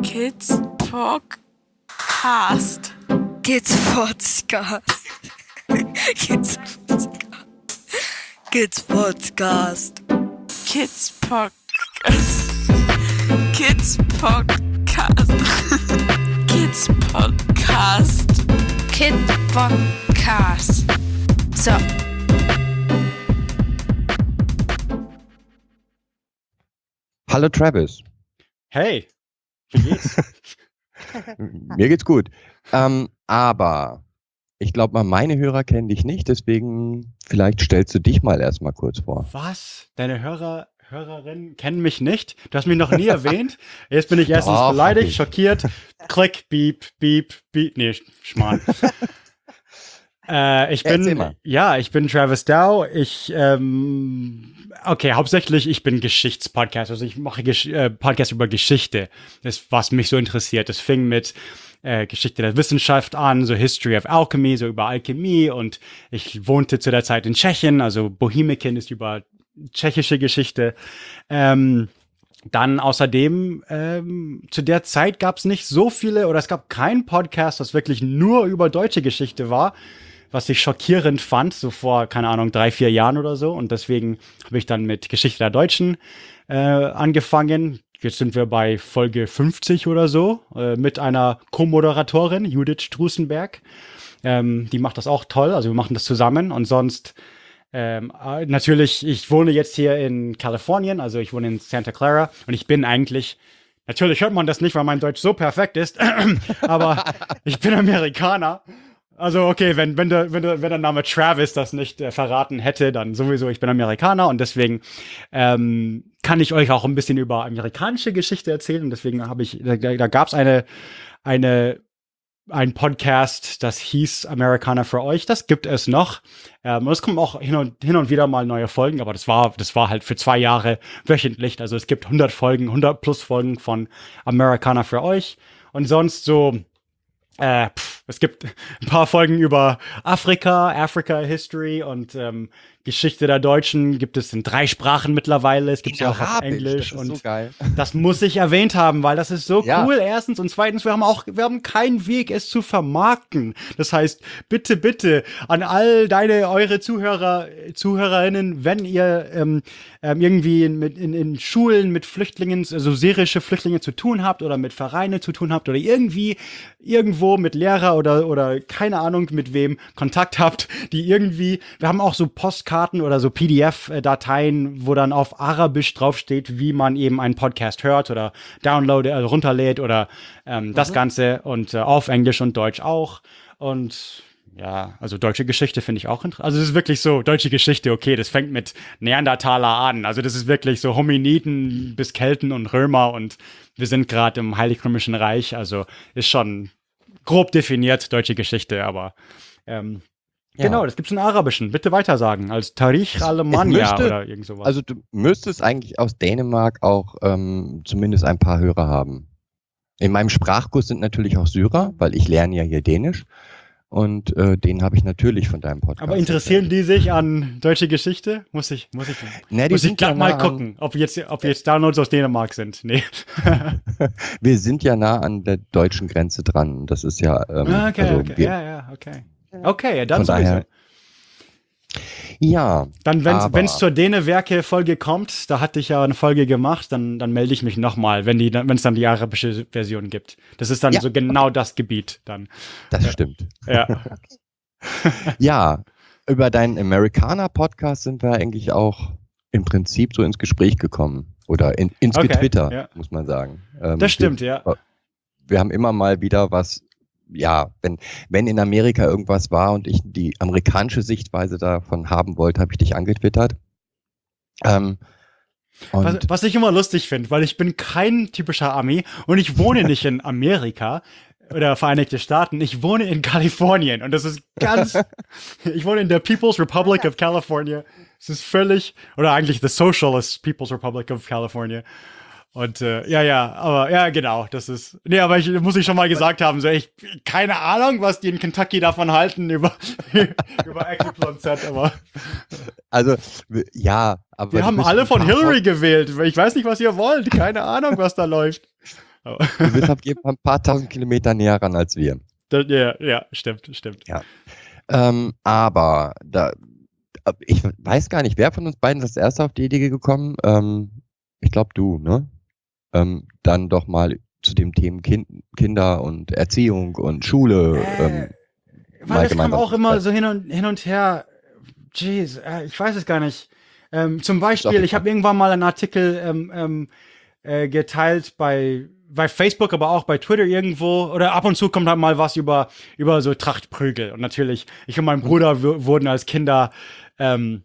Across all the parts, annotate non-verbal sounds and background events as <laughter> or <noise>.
<laughs> Kids Podcast. Kids Podcast. Kids Podcast. Kids Podcast. Kids Podcast. Kids Podcast. Kids Podcast. Kid Podcast. So. Hallo Travis. Hey, wie geht's? <laughs> Mir geht's gut. Ähm, aber ich glaube mal, meine Hörer kennen dich nicht, deswegen vielleicht stellst du dich mal erstmal kurz vor. Was? Deine Hörer, Hörerinnen kennen mich nicht? Du hast mich noch nie erwähnt. Jetzt bin ich erstens Doch, beleidigt, ich. schockiert. Klick, beep, beep, beep. Nee, Schmarrn. <laughs> äh, ich bin, ja, ich bin Travis Dow. Ich, ähm, okay, hauptsächlich, ich bin Geschichtspodcast. Also ich mache Gesch äh, Podcast über Geschichte. Das, ist, was mich so interessiert. Das fing mit äh, Geschichte der Wissenschaft an, so History of Alchemy, so über Alchemie. Und ich wohnte zu der Zeit in Tschechien. Also Bohemican ist über tschechische Geschichte. Ähm, dann außerdem, ähm, zu der Zeit gab es nicht so viele oder es gab keinen Podcast, das wirklich nur über deutsche Geschichte war, was ich schockierend fand, so vor, keine Ahnung, drei, vier Jahren oder so. Und deswegen habe ich dann mit Geschichte der Deutschen äh, angefangen. Jetzt sind wir bei Folge 50 oder so, äh, mit einer Co-Moderatorin, Judith Strusenberg. Ähm, die macht das auch toll, also wir machen das zusammen und sonst ähm, äh, natürlich, ich wohne jetzt hier in Kalifornien, also ich wohne in Santa Clara und ich bin eigentlich, natürlich hört man das nicht, weil mein Deutsch so perfekt ist, <clears throat> aber ich bin Amerikaner. Also okay, wenn, wenn, der, wenn, der, wenn der Name Travis das nicht äh, verraten hätte, dann sowieso, ich bin Amerikaner und deswegen ähm, kann ich euch auch ein bisschen über amerikanische Geschichte erzählen und deswegen habe ich, da, da gab es eine, eine ein Podcast, das hieß Amerikaner für euch. Das gibt es noch. Ähm, und es kommen auch hin und, hin und wieder mal neue Folgen, aber das war, das war halt für zwei Jahre wöchentlich. Also es gibt 100 Folgen, 100 plus Folgen von Amerikaner für euch. Und sonst so, äh, pff, es gibt ein paar Folgen über Afrika, Africa History und ähm, Geschichte der Deutschen gibt es in drei Sprachen mittlerweile. Es gibt ja auch auf Englisch das und so <laughs> das muss ich erwähnt haben, weil das ist so Ja. cool. Erstens und zweitens, wir haben auch, wir haben keinen Weg, es zu vermarkten. Das heißt, bitte, bitte an all deine, eure Zuhörer, Zuhörerinnen, wenn ihr ähm, ähm, irgendwie in, mit, in, in Schulen mit Flüchtlingen, also syrische Flüchtlinge zu tun habt oder mit Vereine zu tun habt oder irgendwie irgendwo mit Lehrer oder oder keine Ahnung mit wem Kontakt habt, die irgendwie, wir haben auch so Postkarten oder so PDF-Dateien, wo dann auf Arabisch draufsteht, wie man eben einen Podcast hört oder download, also runterlädt oder ähm, das Ganze und äh, auf Englisch und Deutsch auch und ja, also deutsche Geschichte finde ich auch interessant. Also es ist wirklich so, deutsche Geschichte, okay, das fängt mit Neandertaler an. Also das ist wirklich so Hominiden bis Kelten und Römer und wir sind gerade im Heilig-Römischen Reich. Also ist schon grob definiert deutsche Geschichte, aber ähm, Ja. genau, das gibt's in Arabischen. Bitte weitersagen, als Tarich Alemannia müsste- oder irgend sowas. Also du müsstest eigentlich aus Dänemark auch ähm, zumindest ein paar Hörer haben. In meinem Sprachkurs sind natürlich auch Syrer, weil ich lerne ja hier Dänisch. Und äh, den habe ich natürlich von deinem Podcast. aber interessieren die sich an deutsche Geschichte? Muss ich, muss ich, die muss ich ja glatt mal nah gucken, ob jetzt, ob jetzt Downloads aus Dänemark sind. Nee. <laughs> Wir sind ja nah an der deutschen Grenze dran. Das ist ja. Ähm, Ah, okay, also okay. wir, ja, ja, okay. Okay, ja, dann Von sowieso. daher- Ja, Dann, wenn es zur Dänewerke-Folge kommt, da hatte ich ja eine Folge gemacht, dann, dann melde ich mich nochmal, wenn die, wenn es dann die arabische Version gibt. Das ist dann Ja. so genau das Gebiet dann. das stimmt. Ja. <laughs> Ja, über deinen Amerikaner-Podcast sind wir eigentlich auch im Prinzip so ins Gespräch gekommen. Oder in, ins Okay, Getwitter, ja. muss man sagen. Ähm, Das stimmt, wir, ja. Wir haben immer mal wieder was, ja, wenn, wenn in Amerika irgendwas war und ich die amerikanische Sichtweise davon haben wollte, habe ich dich angetwittert. Ähm, Was, was ich immer lustig finde, weil ich bin kein typischer Ami und ich wohne nicht in Amerika oder Vereinigte Staaten, ich wohne in Kalifornien und das ist ganz, <laughs> ich wohne in der People's Republic of California. Es ist völlig, oder eigentlich the Socialist People's Republic of California. Und äh, ja, ja, aber ja, genau, das ist. Nee, aber ich muss ich schon mal gesagt haben, so ich keine Ahnung, was die in Kentucky davon halten über <laughs> über Z, aber also, ja, aber. wir haben alle von Hillary gewählt. Ich weiß nicht, was ihr wollt. Keine Ahnung, was da läuft. Aber- Du bist Fall ein paar tausend Kilometer näher ran als wir. Das- ja, ja, stimmt, stimmt. Ähm, aber da, äh, ich weiß gar nicht, wer von uns beiden ist das erste auf die Idee gekommen? Ähm, ich glaube du, ne? Ähm, dann doch mal zu dem Themen kind, Kinder und Erziehung und Schule. Äh, ähm, Weil das kam auch immer so hin und, hin und her. Jeez, äh, ich weiß es gar nicht. Ähm, zum Beispiel, ich habe irgendwann mal einen Artikel ähm, ähm, äh, geteilt bei bei Facebook, aber auch bei Twitter irgendwo oder ab und zu kommt halt mal was über über so Trachtprügel und natürlich ich und mein Bruder wurden als Kinder ähm,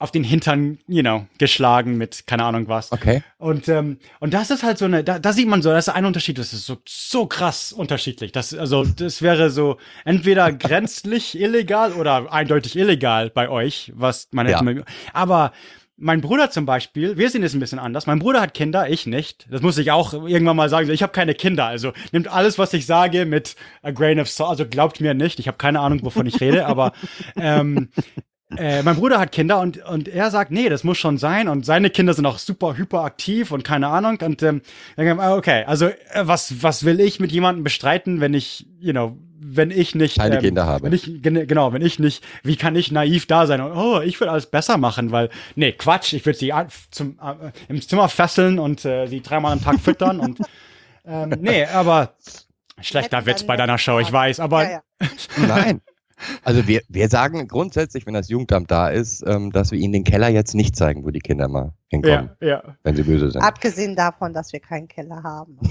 auf den Hintern, you know, geschlagen mit keine Ahnung was. Okay. Und, ähm, und das ist halt so eine, da, da sieht man so, das ist ein Unterschied, das ist so, so krass unterschiedlich. Das, also, das wäre so entweder grenzlich <laughs> illegal oder eindeutig illegal bei euch, was man Ja. hätte. Aber mein Bruder zum Beispiel, wir sehen es ein bisschen anders. Mein Bruder hat Kinder, ich nicht. Das muss ich auch irgendwann mal sagen. Ich habe keine Kinder. Also nimmt alles, was ich sage, mit a grain of salt. Also glaubt mir nicht. Ich habe keine Ahnung, wovon ich rede. Aber <laughs> ähm, äh, mein Bruder hat Kinder und, und er sagt, nee, das muss schon sein. Und seine Kinder sind auch super hyperaktiv und keine Ahnung. Und ähm, dann wir, okay, also äh, was, was will ich mit jemandem bestreiten, wenn ich, you know, wenn ich nicht Keine ähm, Kinder habe. Wenn ich, gen- genau, wenn ich nicht, wie kann ich naiv da sein? Und, oh, ich will alles besser machen, weil, nee, Quatsch, ich würde sie zum, äh, im Zimmer fesseln und äh, sie dreimal am Tag füttern und ähm, nee, aber schlechter Witz bei deiner Show, ich weiß, aber Ja, ja. <laughs> <laughs> Nein. Also wir, wir sagen grundsätzlich, wenn das Jugendamt da ist, ähm, dass wir ihnen den Keller jetzt nicht zeigen, wo die Kinder mal hinkommen, ja, ja. wenn sie böse sind. Abgesehen davon, dass wir keinen Keller haben. <laughs>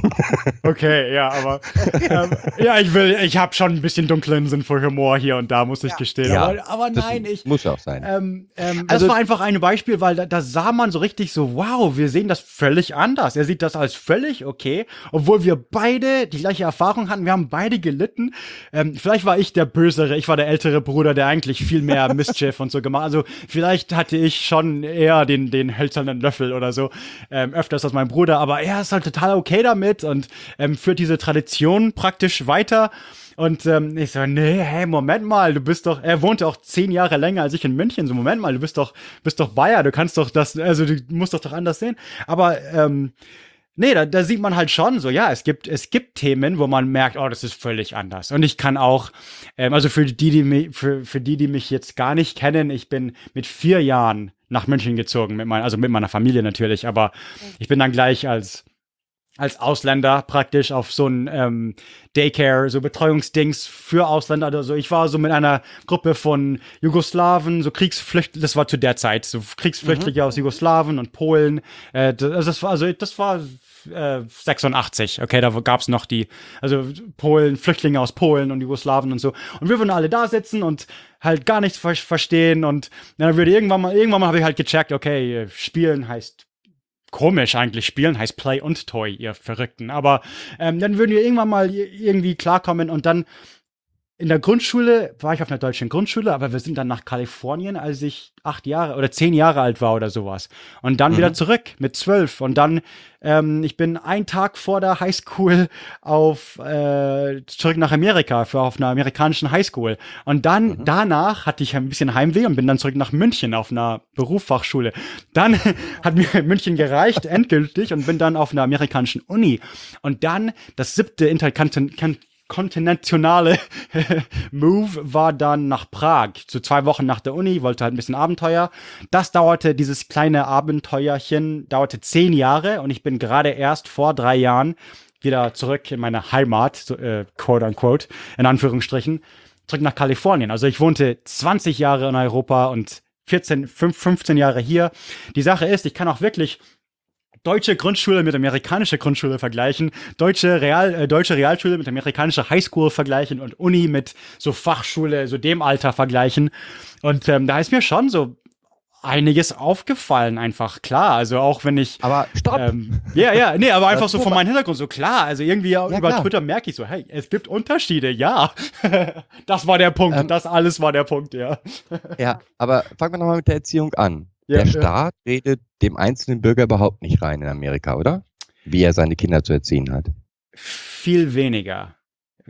Okay, ja, aber ähm, ja, ich will, ich habe schon ein bisschen dunklen Sinn für Humor hier und da, muss ich Ja. gestehen. Ja, aber, aber Das nein, ich. muss auch sein. Ähm, ähm, Also- das war einfach ein Beispiel, weil da, da sah man so richtig so, wow, wir sehen das völlig anders. Er sieht das als völlig okay, obwohl wir beide die gleiche Erfahrung hatten. Wir haben beide gelitten. Ähm, vielleicht war ich der Bösere, ich war der ältere Bruder, der eigentlich viel mehr <laughs> Mischief und so gemacht. Also vielleicht hatte ich schon eher den, den hölzernen Löffel oder so ähm, öfters als mein Bruder, aber er ist halt total okay damit und ähm, führt diese Tradition praktisch weiter. Und ähm, ich so, nee, hey, Moment mal, du bist doch, er wohnte auch zehn Jahre länger als ich in München. So, Moment mal, du bist doch, bist doch Bayer, du kannst doch das, also du musst doch doch anders sehen. Aber ähm, nee, da, da sieht man halt schon so, ja, es gibt, es gibt Themen, wo man merkt, oh, das ist völlig anders. Und ich kann auch, ähm, also für die, die mich, für, für die, die mich jetzt gar nicht kennen, ich bin mit vier Jahren nach München gezogen, mit mein, also mit meiner Familie natürlich, aber ich bin dann gleich als als Ausländer praktisch auf so ein ähm, Daycare, so Betreuungsdings für Ausländer. Also ich war so mit einer Gruppe von Jugoslawen, so Kriegsflüchtlinge, das war zu der Zeit, so Kriegsflüchtlinge aus Jugoslawien und Polen. Äh, das, also das war, also das war äh, 86, okay, da gab's noch die, also Polen, Flüchtlinge aus Polen und Jugoslawien und so. Und wir würden alle da sitzen und halt gar nichts ver verstehen und dann würde irgendwann mal, irgendwann mal habe ich halt gecheckt, okay, äh, spielen heißt komisch eigentlich spielen heißt Play und Toy, ihr Verrückten. Aber ähm, dann würden wir irgendwann mal irgendwie klarkommen und dann in der Grundschule war ich auf einer deutschen Grundschule, aber wir sind dann nach Kalifornien, als ich acht Jahre oder zehn Jahre alt war oder sowas. Und dann wieder zurück mit zwölf. Und dann, ähm, ich bin einen Tag vor der Highschool auf äh, zurück nach Amerika für auf einer amerikanischen Highschool. Und dann danach hatte ich ein bisschen Heimweh und bin dann zurück nach München auf einer Berufsfachschule. Dann <laughs> hat mir München gereicht endgültig und bin dann auf einer amerikanischen Uni. Und dann das siebte Interkontinental kontinentale <laughs> Move war dann nach Prag. So zwei Wochen nach der Uni, wollte halt ein bisschen Abenteuer. Das dauerte, dieses kleine Abenteuerchen, dauerte zehn Jahre und ich bin gerade erst vor drei Jahren wieder zurück in meine Heimat, so, äh, quote unquote, in Anführungsstrichen, zurück nach Kalifornien. Also ich wohnte 20 Jahre in Europa und 14, 5, 15 Jahre hier. Die Sache ist, ich kann auch wirklich deutsche Grundschule mit amerikanischer Grundschule vergleichen, deutsche, Real, äh, deutsche Realschule mit amerikanischer Highschool vergleichen und Uni mit so Fachschule, so dem Alter vergleichen. Und ähm, da ist mir schon so einiges aufgefallen, einfach klar. Also auch wenn ich Aber stopp! ähm, ja, ja, nee, aber <laughs> einfach so von meinem Hintergrund so klar. Also irgendwie über klar. Twitter merke ich so, hey, es gibt Unterschiede, ja. <laughs> das war der Punkt. Ähm, das alles war der Punkt, ja. Ja, aber fangen wir nochmal mit der Erziehung an. Ja, der ja. Staat redet dem einzelnen Bürger überhaupt nicht rein in Amerika, oder? Wie er seine Kinder zu erziehen hat. Viel weniger.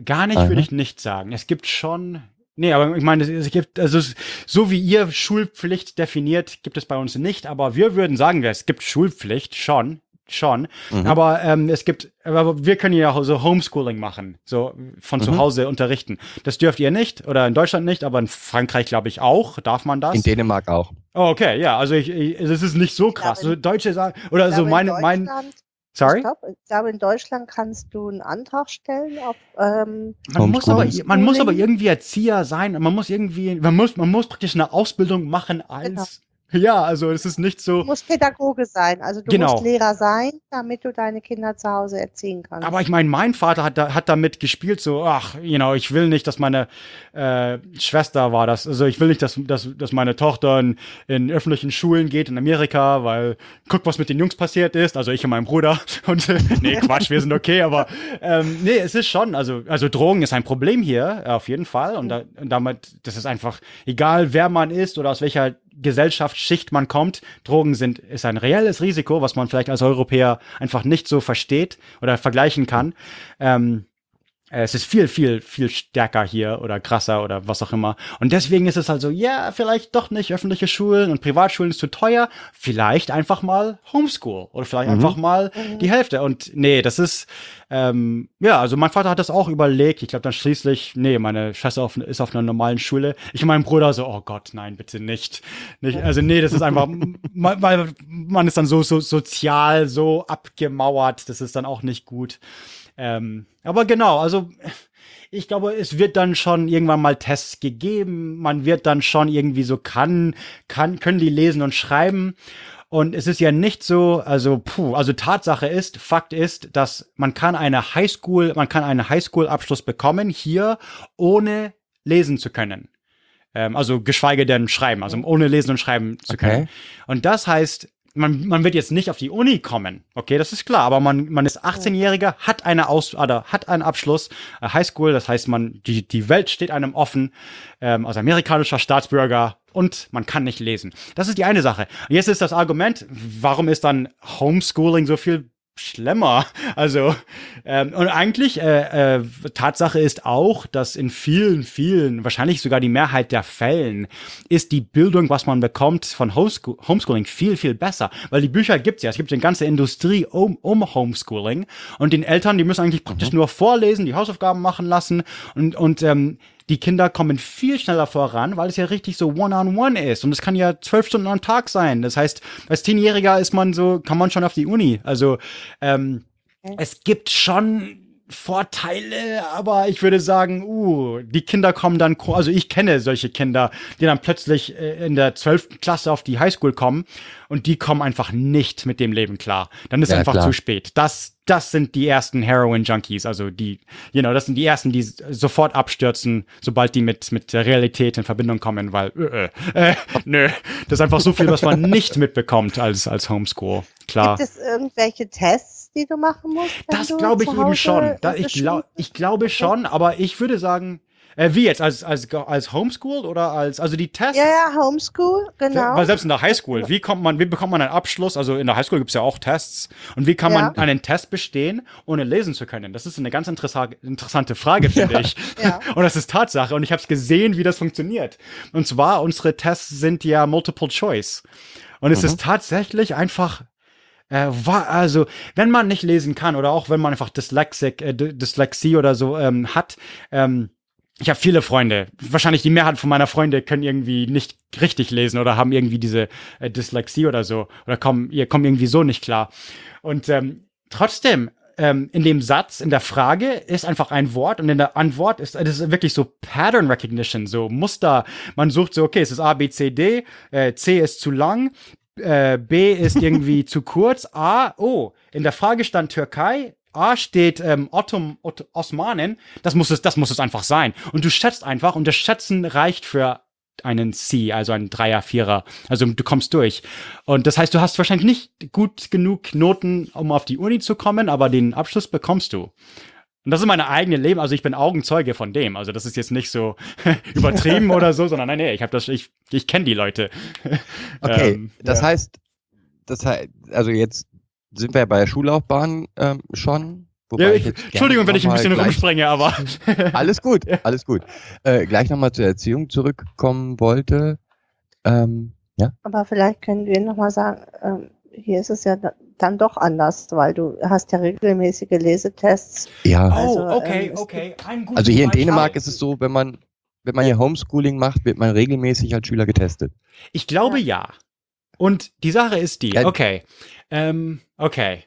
Gar nicht, Aha. würde ich nicht sagen. Es gibt schon. Nee, aber ich meine, es, gibt, also so wie ihr Schulpflicht definiert, gibt es bei uns nicht, aber wir würden sagen, es gibt Schulpflicht schon. Schon. Mhm. Aber ähm, es gibt, aber wir können ja so Homeschooling machen, so von zu Mhm. Hause unterrichten. Das dürft ihr nicht oder in Deutschland nicht, aber in Frankreich glaube ich auch. Darf man das? In Dänemark auch. oh, okay, ja, also ich, ich, es ist nicht so krass. glaube, So Deutsche sagen oder so meine, in mein, sorry. Ich glaube, ich glaube, in Deutschland kannst du einen Antrag stellen auf ähm, Man muss, aber, man muss aber irgendwie Erzieher sein. Man muss irgendwie, man muss, man muss praktisch eine Ausbildung machen als, ja, also es ist nicht so. Du musst Pädagoge sein, also du Genau. musst Lehrer sein, damit du deine Kinder zu Hause erziehen kannst. Aber ich meine, mein Vater hat, da, hat damit gespielt, so, ach, you know, ich will nicht, dass meine äh, Schwester war das, also ich will nicht, dass, dass, dass meine Tochter in, in öffentlichen Schulen geht in Amerika, weil guck, was mit den Jungs passiert ist, also ich und mein Bruder. <laughs> Und äh, nee, Quatsch, wir sind okay, aber ähm, nee, es ist schon, also, also Drogen ist ein Problem hier, auf jeden Fall. Und, da, und damit, das ist einfach, egal wer man ist oder aus welcher Gesellschaftsschicht man kommt, Drogen sind, ist ein reelles Risiko, was man vielleicht als Europäer einfach nicht so versteht oder vergleichen kann. Ähm, äh, es ist viel, viel, viel stärker hier oder krasser oder was auch immer. Und deswegen ist es halt so, ja, vielleicht doch nicht öffentliche Schulen und Privatschulen ist zu teuer. Vielleicht einfach mal Homeschool oder vielleicht Mhm. einfach mal die Hälfte. Und nee, das ist, ähm, ja, also mein Vater hat das auch überlegt. Ich glaube dann schließlich, nee, meine Schwester auf, ist auf einer normalen Schule. Ich und mein Bruder so, oh Gott, nein, bitte nicht. nicht also nee, das ist einfach, <laughs> man, weil man ist dann so, so sozial, so abgemauert. Das ist dann auch nicht gut. Ähm, aber genau, also ich glaube, es wird dann schon irgendwann mal Tests gegeben. Man wird dann schon irgendwie so kann, kann, können die lesen und schreiben. Und es ist ja nicht so, also puh, also Tatsache ist, Fakt ist, dass man kann eine Highschool, man kann einen Highschool-Abschluss bekommen hier, ohne lesen zu können. Ähm, also geschweige denn schreiben, also ohne lesen und schreiben zu können. Okay. Und das heißt, man, man wird jetzt nicht auf die Uni kommen, okay, das ist klar, aber man, man ist 18-Jähriger, hat eine Aus oder hat einen Abschluss, äh, Highschool, das heißt, man, die, die Welt steht einem offen, ähm, als amerikanischer Staatsbürger und man kann nicht lesen. Das ist die eine Sache. Jetzt ist das Argument, warum ist dann Homeschooling so viel schlimmer. <laughs> Also, ähm, und eigentlich, äh, äh, Tatsache ist auch, dass in vielen, vielen, wahrscheinlich sogar die Mehrheit der Fällen, ist die Bildung, was man bekommt von Homeschool Homeschooling viel, viel besser. Weil die Bücher gibt's ja. Es gibt eine ganze Industrie um, um Homeschooling. Und den Eltern, die müssen eigentlich praktisch nur vorlesen, die Hausaufgaben machen lassen und, und ähm, die Kinder kommen viel schneller voran, weil es ja richtig so one-on-one ist. Und es kann ja zwölf Stunden am Tag sein. Das heißt, als Zehnjähriger ist man so, kann man schon auf die Uni. Also ähm, es gibt schon Vorteile, aber ich würde sagen, uh, die Kinder kommen dann, also ich kenne solche Kinder, die dann plötzlich äh, in der 12. Klasse auf die Highschool kommen und die kommen einfach nicht mit dem Leben klar. Dann ist Ja, einfach klar. zu spät. Das, das sind die ersten Heroin-Junkies, also die, you know, das sind die ersten, die sofort abstürzen, sobald die mit, mit der Realität in Verbindung kommen, weil, äh, äh, äh, nö, das ist einfach so viel, was man nicht mitbekommt als, als Homeschool. Klar. Gibt es irgendwelche Tests, die du machen musst? wenn Das glaube ich zu eben schon. Da, ich, glaub, ich glaube schon, aber ich würde sagen, äh, wie jetzt, als, als, als Homeschool oder als, also die Tests? Ja, ja, Homeschool, genau. Weil selbst in der Highschool, wie kommt man, wie bekommt man einen Abschluss? Also in der Highschool gibt es ja auch Tests. Und wie kann man Ja. einen Test bestehen, ohne lesen zu können? Das ist eine ganz interessa interessante Frage, finde ich. <laughs> Ja. Und das ist Tatsache. Und ich habe es gesehen, wie das funktioniert. Und zwar, unsere Tests sind ja Multiple Choice. Und es ist tatsächlich einfach äh, wa- also, wenn man nicht lesen kann oder auch wenn man einfach Dyslexic, äh, Dyslexie oder so ähm, hat, ähm, ich habe viele Freunde. Wahrscheinlich die Mehrheit von meiner Freunde können irgendwie nicht richtig lesen oder haben irgendwie diese äh, Dyslexie oder so oder kommen, ihr kommen irgendwie so nicht klar. Und ähm, trotzdem, ähm, in dem Satz, in der Frage ist einfach ein Wort und in der Antwort ist das ist wirklich so Pattern Recognition, so Muster. Man sucht so, okay, es ist A, B, C, D, äh, C ist zu lang, äh, B ist irgendwie <laughs> zu kurz, A, oh, in der Frage stand Türkei, A steht ähm, Ottom, Ott Osmanen, das muss es, das muss es einfach sein. Und du schätzt einfach und das Schätzen reicht für einen C, also einen Dreier, Vierer. Also du kommst durch. Und das heißt, du hast wahrscheinlich nicht gut genug Noten, um auf die Uni zu kommen, aber den Abschluss bekommst du. Und das ist meine eigene Leben, also ich bin Augenzeuge von dem. Also das ist jetzt nicht so <laughs> übertrieben oder so, sondern nein, nee, ich habe das, ich, ich kenne die Leute. <laughs> Okay, Ähm, das ja. heißt, das heißt, also jetzt sind wir bei der Schullaufbahn ähm, schon. wobei Ja, ich ich, Entschuldigung, wenn ich ein bisschen rumspringe, aber <laughs> Alles gut, alles gut. Äh, gleich nochmal zur Erziehung zurückkommen wollte. Ähm, ja, Aber vielleicht können wir nochmal sagen, ähm, hier ist es ja dann doch anders, weil du hast ja regelmäßige Lesetests. Ja, Also, oh, okay, ähm, okay. Also hier in. Dänemark ist es so, wenn man, wenn man hier Homeschooling macht, wird man regelmäßig als Schüler getestet. Ich glaube ja. Und die Sache ist die, Ja. okay, ähm, okay.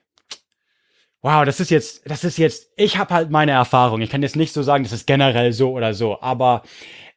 Wow, das ist jetzt, das ist jetzt, ich habe halt meine Erfahrung. Ich kann jetzt nicht so sagen, das ist generell so oder so, aber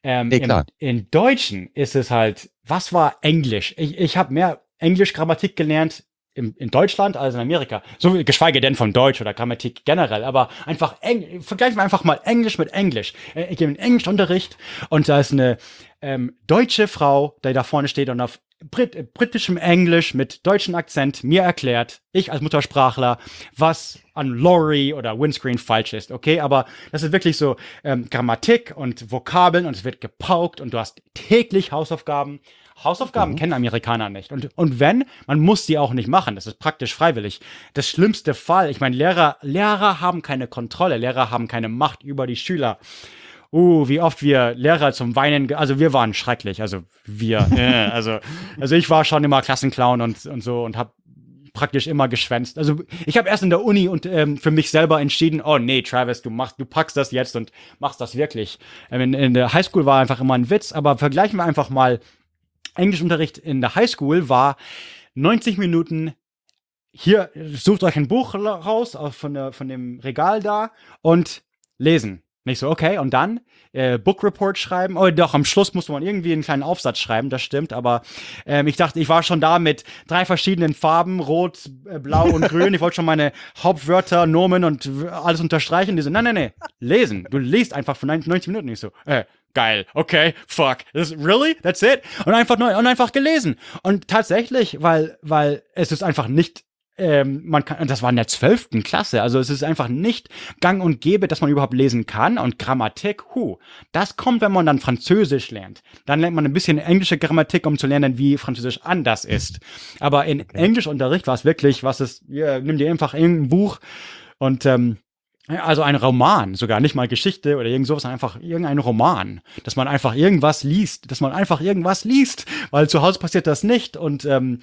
ähm, Nee, im, klar. in Deutschen ist es halt, was war Englisch? Ich, ich habe mehr Englisch-Grammatik gelernt im, in Deutschland als in Amerika. So geschweige denn von Deutsch oder Grammatik generell, aber einfach Eng vergleichen wir einfach mal Englisch mit Englisch. Äh, Ich gebe einen Englischunterricht und da ist eine ähm, deutsche Frau, die da vorne steht und auf Brit äh, britischem Englisch mit deutschem Akzent mir erklärt, ich als Muttersprachler, was an Lorry oder Windscreen falsch ist, okay? Aber das ist wirklich so ähm, Grammatik und Vokabeln und es wird gepaukt und du hast täglich Hausaufgaben. Hausaufgaben kennen Amerikaner nicht. Und, und wenn, man muss die auch nicht machen. Das ist praktisch freiwillig. Das schlimmste Fall, ich meine, Lehrer, Lehrer haben keine Kontrolle, Lehrer haben keine Macht über die Schüler. Uh, wie oft wir Lehrer zum Weinen, also wir waren schrecklich, also wir, <laughs> äh, also, also ich war schon immer Klassenclown und, und so und habe praktisch immer geschwänzt. Also ich habe erst in der Uni und ähm, für mich selber entschieden, oh nee, Travis, du machst, du packst das jetzt und machst das wirklich. Ähm, in, in der Highschool war einfach immer ein Witz, aber vergleichen wir einfach mal Englischunterricht in der Highschool war 90 Minuten hier, sucht euch ein Buch raus aus- von, der, von dem Regal da und lesen. Nicht so, okay, und dann äh, Book Report schreiben. Oh, doch, am Schluss musste man irgendwie einen kleinen Aufsatz schreiben, das stimmt, aber ähm, ich dachte, ich war schon da mit drei verschiedenen Farben, rot, äh, blau und grün. Ich wollte schon meine Hauptwörter, Nomen und alles unterstreichen. Die so, nein, nein, nein, lesen. Du liest einfach für 90 Minuten. Ich so, äh, geil, okay, fuck, this, really, that's it? Und einfach neu, und einfach gelesen. Und tatsächlich, weil, weil es ist einfach nicht ähm, man kann, das war in der zwölften Klasse, also es ist einfach nicht gang und gäbe, dass man überhaupt lesen kann und Grammatik, hu, das kommt, wenn man dann Französisch lernt. Dann lernt man ein bisschen englische Grammatik, um zu lernen, wie Französisch anders ist. Aber in Englischunterricht war es wirklich, was ist, ja, nimm dir einfach irgendein Buch und ähm, also ein Roman, sogar nicht mal Geschichte oder irgend sowas, sondern einfach irgendein Roman, dass man einfach irgendwas liest, dass man einfach irgendwas liest, weil zu Hause passiert das nicht und ähm,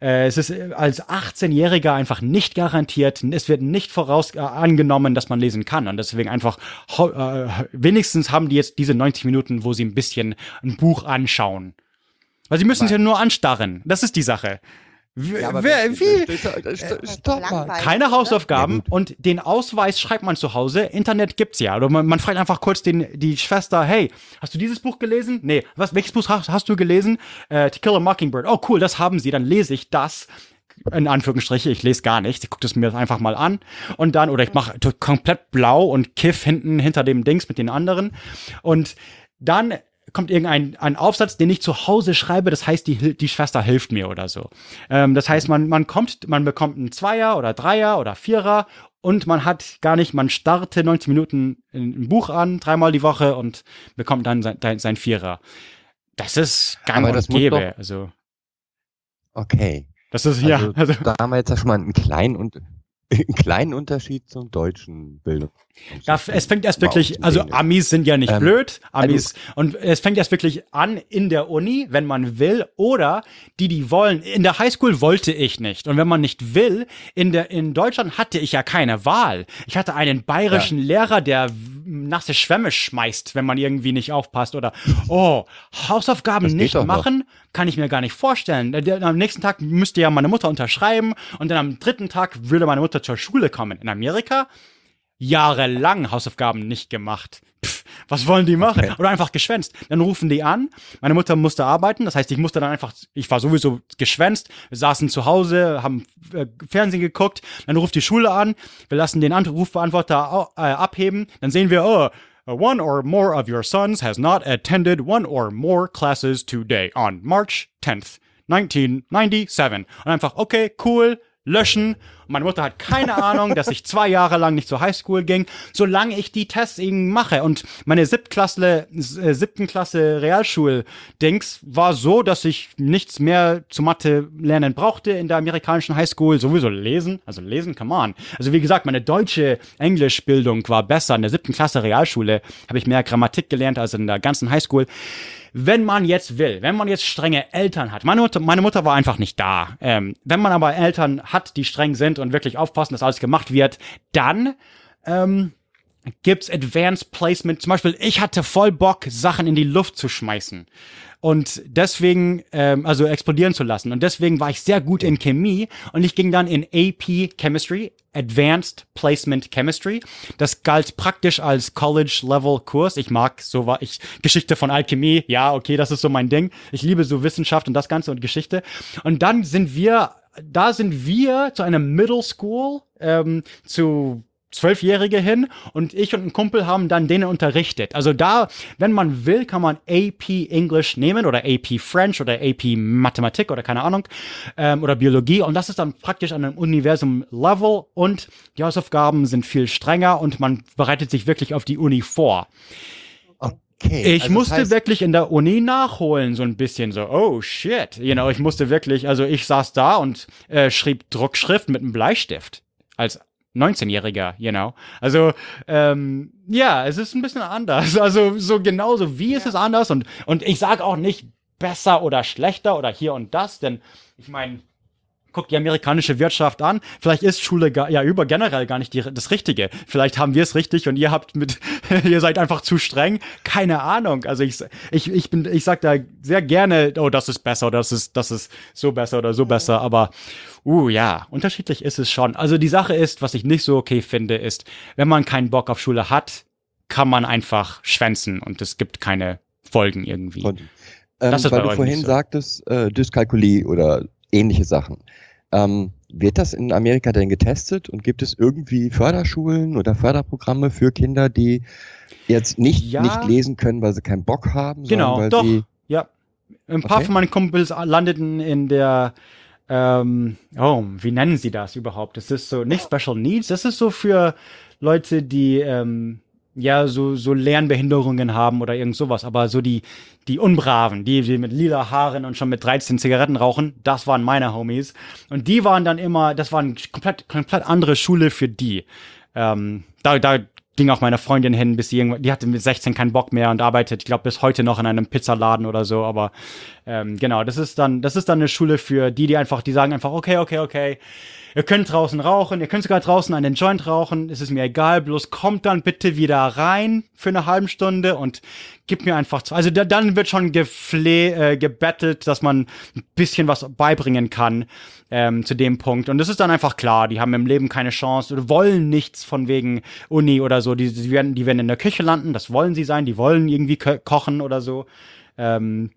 äh, es ist äh, als 18-Jähriger einfach nicht garantiert, es wird nicht voraus äh, angenommen, dass man lesen kann und deswegen einfach äh, wenigstens haben die jetzt diese 90 Minuten, wo sie ein bisschen ein Buch anschauen. Weil sie müssen es ja nur anstarren. Das ist die Sache. W- wer, wie? Stopp mal. langweilig, Keine oder? Hausaufgaben Ja, und den Ausweis schreibt man zu Hause. Internet gibt's ja. Oder man, man fragt einfach kurz den, die Schwester, hey, hast du dieses Buch gelesen? Nee. Was, welches Buch hast, hast du gelesen? Äh, To Kill a Mockingbird. Oh, cool, das haben sie. Dann lese ich das. In Anführungsstriche, ich lese gar nichts. Ich gucke das mir einfach mal an. Und dann, oder ich mache komplett blau und kiff hinten hinter dem Dings mit den anderen. Und dann kommt irgendein ein Aufsatz, den ich zu Hause schreibe, das heißt, die, die Schwester hilft mir oder so. Ähm, das heißt, man, man kommt, man bekommt einen Zweier oder Dreier oder Vierer und man hat gar nicht, man startet 90 Minuten ein Buch an, dreimal die Woche und bekommt dann sein, sein, Vierer. Das ist gang Aber und gäbe. doch- Also, Okay. das ist, ja, Also, also, da haben wir jetzt ja schon mal einen kleinen, und, <laughs> kleinen Unterschied zum deutschen Bildung. Ja, es fängt erst wirklich, also. Amis sind ja nicht Ähm, blöd, Amis, und es fängt erst wirklich an in der Uni, wenn man will, oder die, die wollen. In der Highschool wollte ich nicht. Und wenn man nicht will, in der, in Deutschland hatte ich ja keine Wahl. Ich hatte einen bayerischen Lehrer, der nasse Schwämme schmeißt, wenn man irgendwie nicht aufpasst, oder, oh, Hausaufgaben Das nicht doch noch. machen, kann ich mir gar nicht vorstellen. Am nächsten Tag müsste ja meine Mutter unterschreiben und dann am dritten Tag würde meine Mutter zur Schule kommen. In Amerika jahrelang Hausaufgaben nicht gemacht. Pff, was wollen die machen? Okay. Oder einfach geschwänzt. Dann rufen die an. Meine Mutter musste arbeiten. Das heißt, ich musste dann einfach, ich war sowieso geschwänzt. Wir saßen zu Hause, haben äh, Fernsehen geguckt. Dann ruft die Schule an. Wir lassen den Anrufbeantworter au- äh, abheben. Dann sehen wir, oh, one or more of your sons has not attended one or more classes today on March 10th, 1997. Und einfach, okay, cool, löschen Meine Mutter hat keine Ahnung, dass ich zwei Jahre lang nicht zur Highschool ging, solange ich die Tests eben mache. Und meine Siebtklasse, äh, siebten Klasse Realschul-Dings war so, dass ich nichts mehr zu Mathe lernen brauchte in der amerikanischen Highschool. Sowieso lesen, also lesen, come on. Also wie gesagt, meine deutsche Englischbildung war besser. In der siebten Klasse Realschule habe ich mehr Grammatik gelernt als in der ganzen Highschool wenn man jetzt will, wenn man jetzt strenge Eltern hat, meine Mutter, meine Mutter war einfach nicht da. Ähm, wenn man aber Eltern hat, die streng sind und wirklich aufpassen, dass alles gemacht wird, dann ähm, gibt's Advanced Placement. Zum Beispiel, ich hatte voll Bock, Sachen in die Luft zu schmeißen und deswegen, ähm, also explodieren zu lassen. Und deswegen war ich sehr gut in Chemie und ich ging dann in AP Chemistry, Advanced Placement Chemistry. Das galt praktisch als College-Level-Kurs. Ich mag so war ich Geschichte von Alchemie. Ja, okay, das ist so mein Ding. Ich liebe so Wissenschaft und das Ganze und Geschichte. Und dann sind wir, da sind wir zu einer Middle School ähm, zu Zwölfjährige hin und ich und ein Kumpel haben dann denen unterrichtet. Also da, wenn man will, kann man AP English nehmen oder AP French oder AP Mathematik oder keine Ahnung ähm, oder Biologie und das ist dann praktisch an einem Universum-Level und die Hausaufgaben sind viel strenger und man bereitet sich wirklich auf die Uni vor. Okay. Ich also musste das heißt, wirklich in der Uni nachholen, so ein bisschen so, oh shit. You know, ich musste wirklich, also ich saß da und äh, schrieb Druckschrift mit einem Bleistift als 19-Jähriger, you know. Also, ähm, ja, es ist ein bisschen anders. <laughs> Also, so genauso wie ist es anders und, und ich sage auch nicht besser oder schlechter oder hier und das, denn ich meine, guck die amerikanische Wirtschaft an. Vielleicht ist Schule gar, ja über generell gar nicht die, das Richtige. Vielleicht haben wir es richtig und ihr habt mit, <laughs> ihr seid einfach zu streng. Keine Ahnung. Also ich, ich, ich bin, ich sag da sehr gerne, oh, das ist besser oder das ist, das ist so besser oder so besser. Aber, uh, ja, unterschiedlich ist es schon. Also die Sache ist, was ich nicht so okay finde, ist, wenn man keinen Bock auf Schule hat, kann man einfach schwänzen und es gibt keine Folgen irgendwie. Und, ähm, Das ist weil du vorhin so. sagtest, äh, Dyskalkulie oder ähnliche Sachen. Ähm, wird das in Amerika denn getestet und gibt es irgendwie Förderschulen oder Förderprogramme für Kinder, die jetzt nicht, Ja. nicht lesen können, weil sie keinen Bock haben, Genau, weil doch. sie Ja. Ein paar Okay. von meinen Kumpels landeten in der, ähm, oh, wie nennen sie das überhaupt? Das ist so nicht Special Needs, das ist so für Leute, die, ähm, ja, so, so Lernbehinderungen haben oder irgend sowas, aber so die, die Unbraven, die, die mit lila Haaren und schon mit 13 Zigaretten rauchen, das waren meine Homies. Und die waren dann immer, das war eine komplett, komplett andere Schule für die. Ähm, da, da ging auch meine Freundin hin, bis sie irgendwann, die hatte mit 16 keinen Bock mehr und arbeitet, ich glaube, bis heute noch in einem Pizzaladen oder so, aber ähm, genau, das ist dann, das ist dann eine Schule für die, die einfach, die sagen einfach, okay, okay, okay, ihr könnt draußen rauchen, ihr könnt sogar draußen einen Joint rauchen, es ist mir egal, bloß kommt dann bitte wieder rein für eine halbe Stunde und gibt mir einfach, zwei- also da, dann wird schon gefle äh, gebettelt, dass man ein bisschen was beibringen kann ähm, zu dem Punkt und das ist dann einfach klar, die haben im Leben keine Chance oder wollen nichts von wegen Uni oder so, die, die, werden, die werden in der Küche landen, das wollen sie sein, die wollen irgendwie ko kochen oder so. Ähm,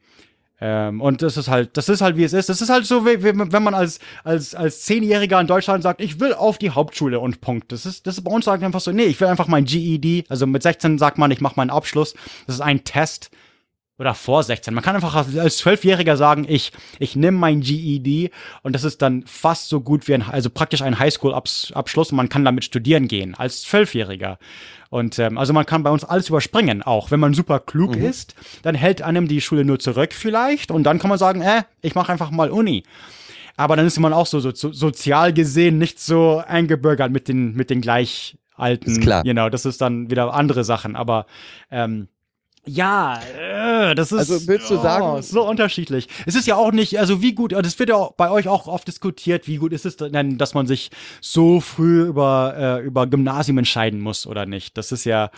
ähm, und das ist halt, das ist halt wie es ist. Das ist halt so, wie, wie, wenn man als, als, als Zehnjähriger in Deutschland sagt, ich will auf die Hauptschule und Punkt. Das ist, das ist bei uns einfach so, nee, ich will einfach mein GED. Also mit 16 sagt man, ich mache meinen Abschluss. Das ist ein Test. Oder vor 16. Man kann einfach als Zwölfjähriger sagen, ich, ich nehme mein GED und das ist dann fast so gut wie ein, also praktisch ein Highschool-Abschluss und man kann damit studieren gehen, als Zwölfjähriger. Und ähm, also man kann bei uns alles überspringen, auch wenn man super klug ist, dann hält einem die Schule nur zurück vielleicht und dann kann man sagen, äh, ich mache einfach mal Uni. Aber dann ist man auch so, so, so sozial gesehen nicht so eingebürgert mit den, mit den gleich alten. Ist klar. Genau, das ist dann wieder andere Sachen. Aber ähm, ja, äh, das ist Also willst du sagen- oh, so unterschiedlich. Es ist ja auch nicht, also wie gut, das wird ja auch bei euch auch oft diskutiert, wie gut ist es denn, dass man sich so früh über, äh, über Gymnasium entscheiden muss oder nicht. Das ist ja,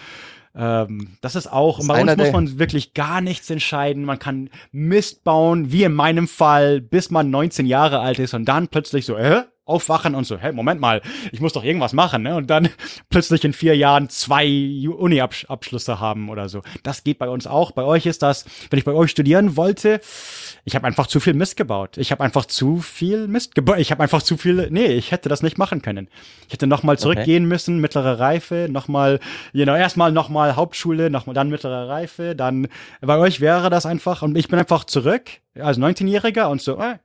ähm, das ist auch, Das ist bei uns muss man wirklich gar nichts entscheiden. Man kann Mist bauen, wie in meinem Fall, bis man 19 Jahre alt ist und dann plötzlich so, äh, aufwachen und so, hey, Moment mal, ich muss doch irgendwas machen, ne? Und dann <laughs> plötzlich in vier Jahren zwei Uni-Abschlüsse haben oder so. Das geht bei uns auch. Bei euch ist das, wenn ich bei euch studieren wollte, ich habe einfach zu viel Mist gebaut. Ich habe einfach zu viel Mist gebaut. Ich habe einfach zu viel, nee, ich hätte das nicht machen können. Ich hätte nochmal zurückgehen müssen, mittlere Reife, nochmal, you know, erstmal nochmal Hauptschule, nochmal dann mittlere Reife, dann, bei euch wäre das einfach, und ich bin einfach zurück, als 19-Jähriger und so, äh,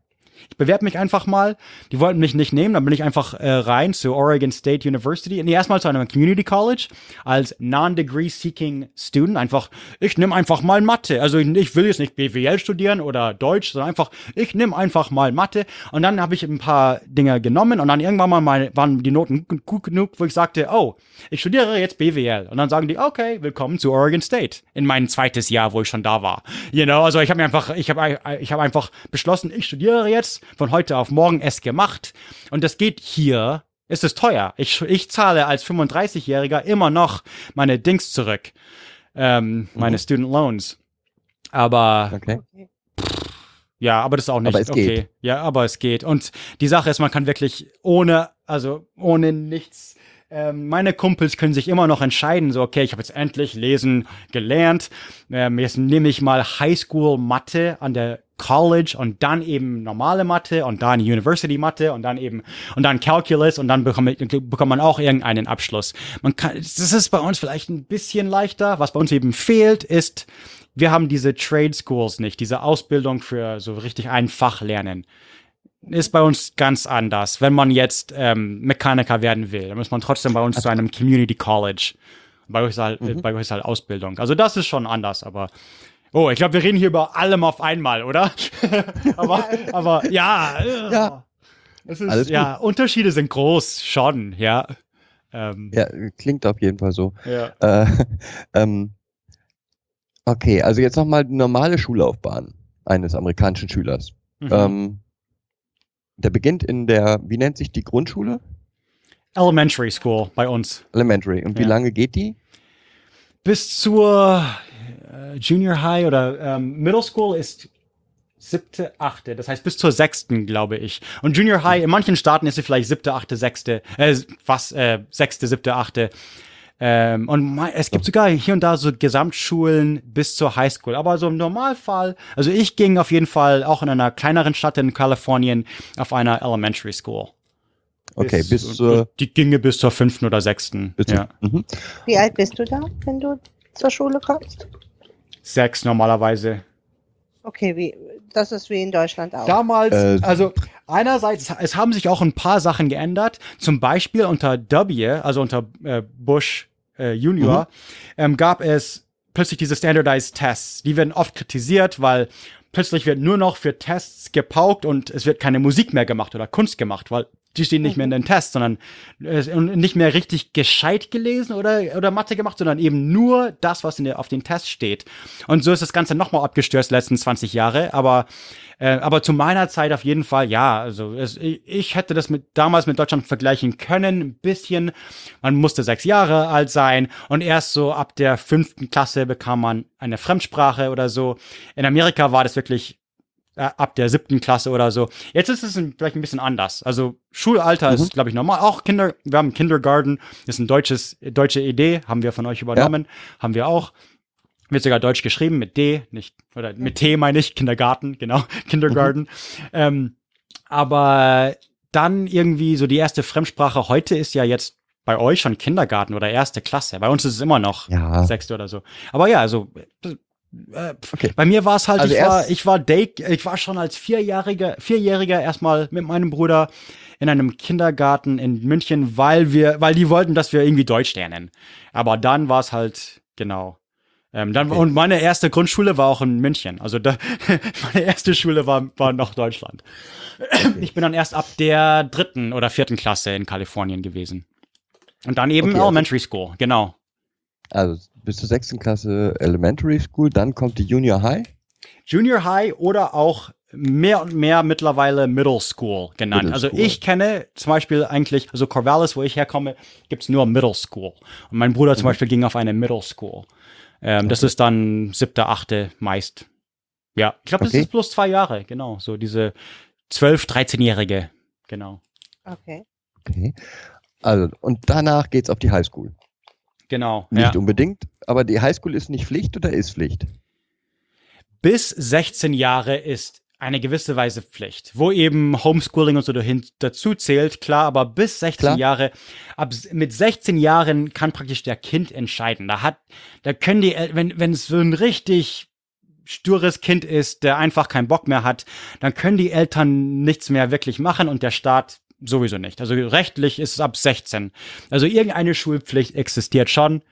ich bewerbe mich einfach mal. Die wollten mich nicht nehmen, dann bin ich einfach äh, rein zu Oregon State University. Nee, erstmal zu einem Community College als Non-Degree Seeking Student. Einfach, ich nehme einfach mal Mathe. Also ich, ich will jetzt nicht BWL studieren oder Deutsch, sondern einfach, ich nehme einfach mal Mathe. Und dann habe ich ein paar Dinge genommen und dann irgendwann mal meine, waren die Noten gut genug, wo ich sagte, oh, ich studiere jetzt BWL. Und dann sagen die, okay, willkommen zu Oregon State. In mein zweites Jahr, wo ich schon da war. You know, also ich habe mir einfach, ich habe ich hab einfach beschlossen, ich studiere jetzt von heute auf morgen es gemacht. Und das geht hier, ist es teuer. Ich, ich zahle als 35-Jähriger immer noch meine Dings zurück. Ähm, meine Mhm. Student Loans. Aber Okay. Ja, aber das ist auch nicht Aber es okay. geht. Ja, aber es geht. Und die Sache ist, man kann wirklich ohne, also ohne nichts. Ähm, meine Kumpels können sich immer noch entscheiden, so, okay, ich habe jetzt endlich lesen gelernt. Ähm, jetzt nehme ich mal Highschool Mathe an der College und dann eben normale Mathe und dann University Mathe und dann eben und dann Calculus und dann bekommt, bekommt man auch irgendeinen Abschluss. Man kann, das ist bei uns vielleicht ein bisschen leichter. Was bei uns eben fehlt, ist, wir haben diese Trade Schools nicht, diese Ausbildung für so richtig ein Fach lernen. Ist bei uns ganz anders. Wenn man jetzt ähm, Mechaniker werden will, dann muss man trotzdem bei uns zu einem Community College. Bei euch ist halt, äh, bei euch ist halt Ausbildung. Also das ist schon anders, aber Oh, ich glaube, wir reden hier über allem auf einmal, oder? <laughs> aber, aber ja, äh, Ja. es ist, ja, Unterschiede sind groß, schon, ja. Ähm, Ja, klingt auf jeden Fall so. ja. Äh, <laughs> ähm, okay, also jetzt nochmal die normale Schullaufbahn eines amerikanischen Schülers. Mhm. Ähm, der beginnt in der, wie nennt sich die Grundschule? Elementary School bei uns. Elementary. Und wie Ja. lange geht die? Bis zur äh, Junior High oder ähm, Middle School ist siebte, achte. Das heißt bis zur sechsten, glaube ich. Und Junior High, in manchen Staaten ist sie vielleicht siebte, achte, sechste, äh, was, äh, sechste, siebte, achte. Ähm, und es gibt sogar hier und da so Gesamtschulen bis zur Highschool. Aber so im Normalfall, also ich ging auf jeden Fall auch in einer kleineren Stadt in Kalifornien auf einer Elementary School. Okay, bis, zur, die ginge bis zur fünften oder sechsten. bis ja. mhm. Wie alt bist du da, wenn du zur Schule kommst? Sechs normalerweise. Okay, wie, das ist wie in Deutschland auch. Damals, Äh, also einerseits, es haben sich auch ein paar Sachen geändert. Zum Beispiel unter W, also unter äh, Bush äh, Junior, ähm, gab es plötzlich diese Standardized Tests. Die werden oft kritisiert, weil plötzlich wird nur noch für Tests gepaukt und es wird keine Musik mehr gemacht oder Kunst gemacht, weil die stehen nicht mehr in den Tests, sondern äh, nicht mehr richtig gescheit gelesen oder, oder Mathe gemacht, sondern eben nur das, was in der, auf den Test steht. Und so ist das Ganze nochmal abgestürzt letzten 20 Jahre, aber äh, aber zu meiner Zeit auf jeden Fall, ja. Also es, ich hätte das mit damals mit Deutschland vergleichen können, ein bisschen. Man musste sechs Jahre alt sein und erst so ab der fünften Klasse bekam man eine Fremdsprache oder so. In Amerika war das wirklich ab der siebten Klasse oder so. Jetzt ist es vielleicht ein bisschen anders. Also Schulalter ist, glaube ich, normal. Auch Kinder, wir haben Kindergarten, ist ein deutsches, deutsche Idee, haben wir von euch übernommen, haben wir auch. Wird sogar deutsch geschrieben mit D, nicht, oder mit T meine ich, Kindergarten, genau, <laughs> Kindergarten. Ähm, aber dann irgendwie so die erste Fremdsprache heute ist ja jetzt bei euch schon Kindergarten oder erste Klasse. Bei uns ist es immer noch Ja. sechste oder so. Aber ja, also äh, Okay. bei mir war es halt, Also ich war, ich war Day, ich war schon als Vierjähriger, Vierjähriger erstmal mit meinem Bruder in einem Kindergarten in München, weil wir, weil die wollten, dass wir irgendwie Deutsch lernen. Aber dann war es halt, genau. Ähm, dann, Okay. Und meine erste Grundschule war auch in München. Also da, <laughs> meine erste Schule war, war noch Deutschland. Ich bin dann erst ab der dritten oder vierten Klasse in Kalifornien gewesen. Und dann eben Okay, also- Elementary School, genau. Also bis zur sechsten Klasse Elementary School, dann kommt die Junior High. Junior High oder auch mehr und mehr mittlerweile Middle School genannt. Middle also School. ich kenne zum Beispiel eigentlich, also Corvallis, wo ich herkomme, gibt's nur Middle School. Und mein Bruder Mhm. zum Beispiel ging auf eine Middle School. Ähm, Das ist dann siebte, achte meist. Ja, ich glaube, das Okay. ist bloß zwei Jahre, genau. So diese 12-, 13-Jährige, genau. Okay. Okay. Also, und danach geht's auf die Highschool. Genau. Nicht ja. unbedingt, aber die Highschool ist nicht Pflicht oder ist Pflicht? bis 16 Jahre ist eine gewisse Weise Pflicht, wo eben Homeschooling und so dahin, dazu zählt, klar, aber bis 16 Klar. Jahre, ab, mit 16 Jahren kann praktisch der Kind entscheiden. Da hat, da können die, wenn, wenn es so ein richtig stures Kind ist, der einfach keinen Bock mehr hat, dann können die Eltern nichts mehr wirklich machen und der Staat sowieso nicht. Also rechtlich ist es ab 16. Also irgendeine Schulpflicht existiert schon.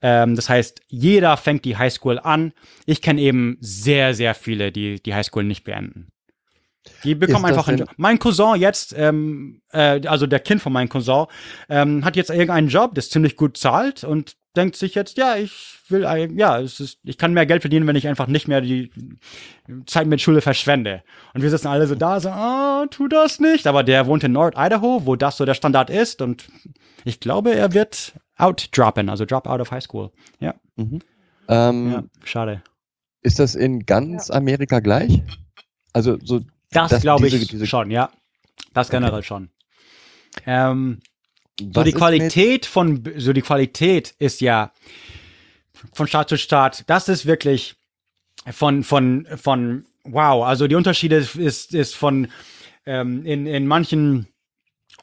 Ähm, das heißt, jeder fängt die Highschool an. Ich kenne eben sehr, sehr viele, die die Highschool nicht beenden. Die bekommen das einfach einen Job. Mein Cousin jetzt, ähm, äh, also der Kind von meinem Cousin, ähm, hat jetzt irgendeinen Job, der ziemlich gut zahlt und denkt sich jetzt, ja, ich will, ein- ja, es ist, ich kann mehr Geld verdienen, wenn ich einfach nicht mehr die Zeit mit Schule verschwende. Und wir sitzen alle so da, so, ah, tu das nicht. Aber der wohnt in Nord-Idaho, wo das so der Standard ist und ich glaube, er wird outdroppen, also drop out of high school. Ja, Ähm, ja, schade. Ist das in ganz Amerika gleich? Also so Das, glaube ich diese- diese- schon, ja. Das generell schon. Ähm, so was die Qualität von, so die Qualität ist ja von Staat zu Staat, das ist wirklich von, von, von, wow, also die Unterschiede ist, ist von, ähm, in, in manchen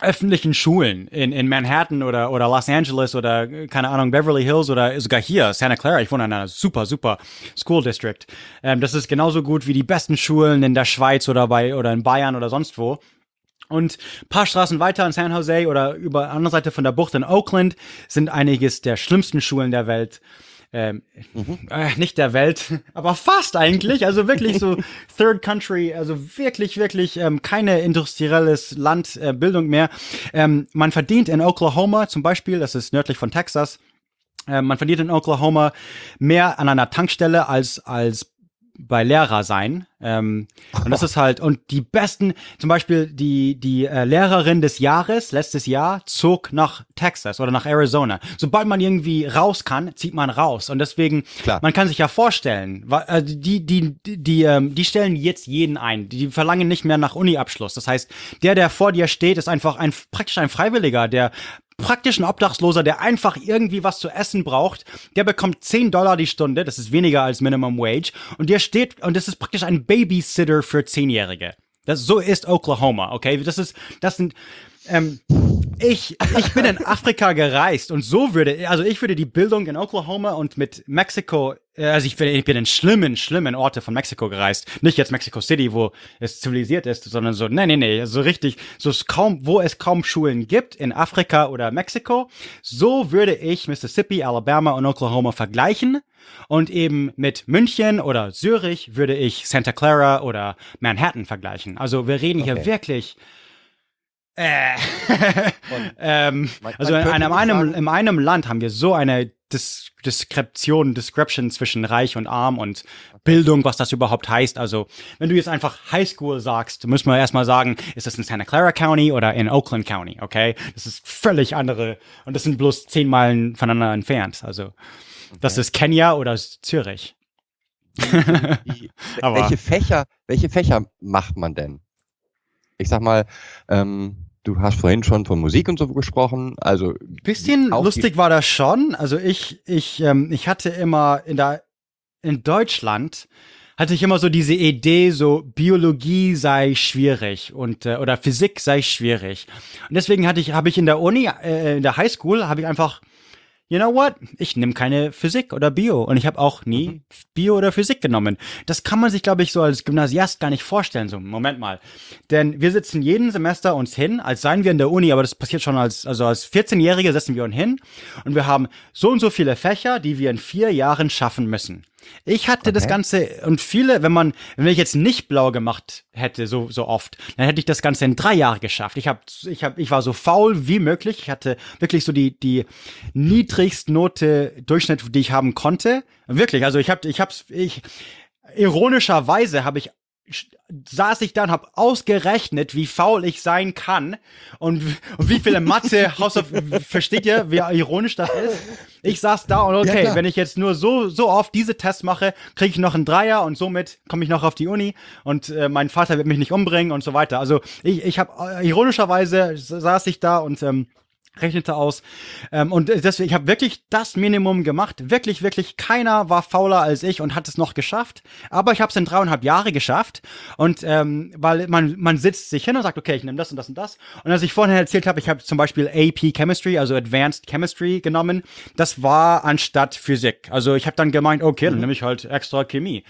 öffentlichen Schulen in, in Manhattan oder, oder Los Angeles oder, keine Ahnung, Beverly Hills oder sogar hier, Santa Clara. Ich wohne in einer super, super School District. Ähm, das ist genauso gut wie die besten Schulen in der Schweiz oder bei, oder in Bayern oder sonst wo. Und ein paar Straßen weiter in San Jose oder über andere Seite von der Bucht in Oakland sind einiges der schlimmsten Schulen der Welt. Ähm, äh, nicht der Welt, <laughs> aber fast eigentlich. Also wirklich so <laughs> Third Country, also wirklich, wirklich ähm, keine industrielles Land, äh, Bildung mehr. Ähm, man verdient in Oklahoma zum Beispiel, das ist nördlich von Texas, äh, man verdient in Oklahoma mehr an einer Tankstelle als, als bei Lehrer sein. Ähm, und das ist halt, und die besten, zum Beispiel die, die äh, Lehrerin des Jahres, letztes Jahr, zog nach Texas oder nach Arizona. Sobald man irgendwie raus kann, zieht man raus. Und deswegen, Klar. man kann sich ja vorstellen, die, die, die, die, ähm, die stellen jetzt jeden ein. Die verlangen nicht mehr nach Uni-Abschluss. Das heißt, der, der vor dir steht, ist einfach ein, praktisch ein Freiwilliger, der praktisch ein Obdachloser, der einfach irgendwie was zu essen braucht, der bekommt 10 Dollar die Stunde, das ist weniger als Minimum Wage, und der steht, und das ist praktisch ein Babysitter für Zehnjährige. Das, so ist Oklahoma, okay? Das ist, das sind, ähm, ich, ich bin in Afrika gereist und so würde, also ich würde die Bildung in Oklahoma und mit Mexiko, äh, also ich bin, ich bin in schlimmen, schlimmen Orte von Mexiko gereist. Nicht jetzt Mexico City, wo es zivilisiert ist, sondern so, nee, nee, nee, so richtig, so es kaum, wo es kaum Schulen gibt, in Afrika oder Mexiko. So würde ich Mississippi, Alabama und Oklahoma vergleichen. Und eben mit München oder Zürich würde ich Santa Clara oder Manhattan vergleichen. Also wir reden hier Okay. wirklich äh, <laughs> ähm, Man- also man in einem, einem, in einem Land haben wir so eine Dis Deskription, Description zwischen reich und arm und Bildung, was das überhaupt heißt. Also, wenn du jetzt einfach Highschool sagst, müssen wir erstmal sagen, ist das in Santa Clara County oder in Oakland County, okay? Das ist völlig andere und das sind bloß zehn Meilen voneinander entfernt. Also, das ist Kenia oder Zürich. <laughs> Aber- welche Fächer, welche Fächer macht man denn? Ich sag mal, ähm, du hast vorhin schon von Musik und so gesprochen, also Bisschen lustig war das schon. Also ich, ich, ähm, ich hatte immer in der, in Deutschland hatte ich immer so diese Idee, so Biologie sei schwierig und äh, oder Physik sei schwierig. Und deswegen hatte ich, habe ich in der Uni, äh, in der Highschool, habe ich einfach, you know what, ich nehme keine Physik oder Bio und ich habe auch nie Bio oder Physik genommen. Das kann man sich, glaube ich, so als Gymnasiast gar nicht vorstellen. So, Moment mal. Denn wir sitzen jeden Semester uns hin, als seien wir in der Uni, aber das passiert schon als, also als 14-Jährige setzen wir uns hin und wir haben so und so viele Fächer, die wir in vier Jahren schaffen müssen. Ich hatte das Okay. Ganze und viele, wenn man, wenn ich jetzt nicht blau gemacht hätte, so, so oft, dann hätte ich das Ganze in drei Jahren geschafft. Ich hab, ich hab, ich war so faul wie möglich. Ich hatte wirklich so die, die niedrigstnote Durchschnitt, die ich haben konnte. Wirklich, also ich hab, ich hab's, ich, ironischerweise habe ich saß ich dann, habe ausgerechnet, wie faul ich sein kann und, und wie viele Mathe Hausauf <laughs> versteht ihr, wie ironisch das ist? Ich saß da und okay, klar. wenn ich jetzt nur so so oft diese Tests mache, kriege ich noch einen Dreier und somit komme ich noch auf die Uni und äh, mein Vater wird mich nicht umbringen und so weiter. Also ich ich habe äh, ironischerweise saß ich da und ähm, rechnete aus. Ähm, und deswegen, ich habe wirklich das Minimum gemacht. Wirklich, wirklich keiner war fauler als ich und hat es noch geschafft. Aber ich habe es in dreieinhalb Jahre geschafft. Und ähm, weil man, man sitzt sich hin und sagt, okay, ich nehme das und das und das. Und als ich vorhin erzählt habe, ich habe zum Beispiel AP Chemistry, also Advanced Chemistry genommen. Das war anstatt Physik. Also ich habe dann gemeint, okay, dann nehme ich halt extra Chemie.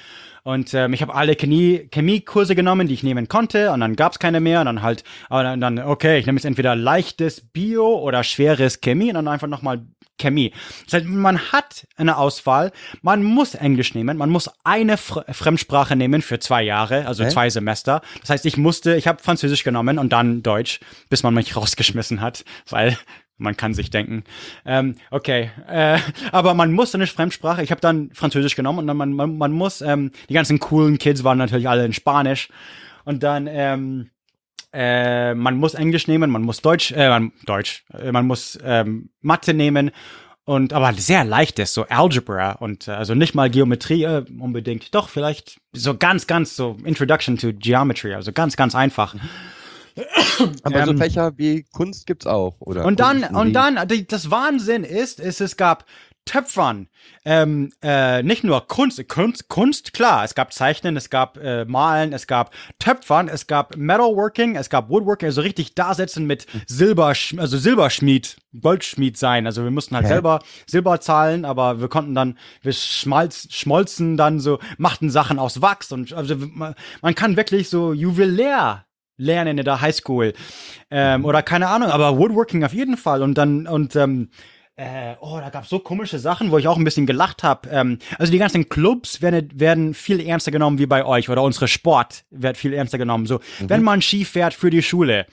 Und ähm, ich habe alle Chemie- Chemiekurse genommen, die ich nehmen konnte. Und dann gab's keine mehr. Und dann halt, aber dann, okay, ich nehme jetzt entweder leichtes Bio oder schweres Chemie. Und dann einfach nochmal Chemie. Das heißt, man hat eine Auswahl. Man muss Englisch nehmen. Man muss eine Fr Fremdsprache nehmen für zwei Jahre, also Hä? zwei Semester. Das heißt, ich musste, ich habe Französisch genommen und dann Deutsch, bis man mich <laughs> rausgeschmissen hat, weil man kann sich denken. Ähm, okay, äh, aber man muss eine Fremdsprache. Ich habe dann Französisch genommen und dann man, man, man muss, ähm, die ganzen coolen Kids waren natürlich alle in Spanisch und dann ähm, äh, man muss Englisch nehmen, man muss Deutsch, äh, man, Deutsch, äh, man muss ähm, Mathe nehmen und aber sehr leichtes, so Algebra und äh, also nicht mal Geometrie äh, unbedingt, doch vielleicht so ganz, ganz so Introduction to Geometry, also ganz, ganz einfach. Aber so Ähm, Fächer wie Kunst gibt's auch, oder? Und dann, Kunst, und dann, das Wahnsinn ist, ist es gab Töpfern, ähm, äh, nicht nur Kunst, Kunst, Kunst, klar, es gab Zeichnen, es gab äh, Malen, es gab Töpfern, es gab Metalworking, es gab Woodworking, also richtig da sitzen mit Silber, also Silberschmied, Goldschmied sein, also wir mussten halt Hä? selber Silber zahlen, aber wir konnten dann, wir schmalz, schmolzen dann so, machten Sachen aus Wachs und also man, man kann wirklich so Juwelier lernen in der Highschool ähm, oder keine Ahnung, aber Woodworking auf jeden Fall und dann und ähm, äh, oh, da gab's so komische Sachen, wo ich auch ein bisschen gelacht habe. Ähm, also die ganzen Clubs werden, werden viel ernster genommen wie bei euch oder unsere Sport wird viel ernster genommen. So, wenn man Ski fährt für die Schule,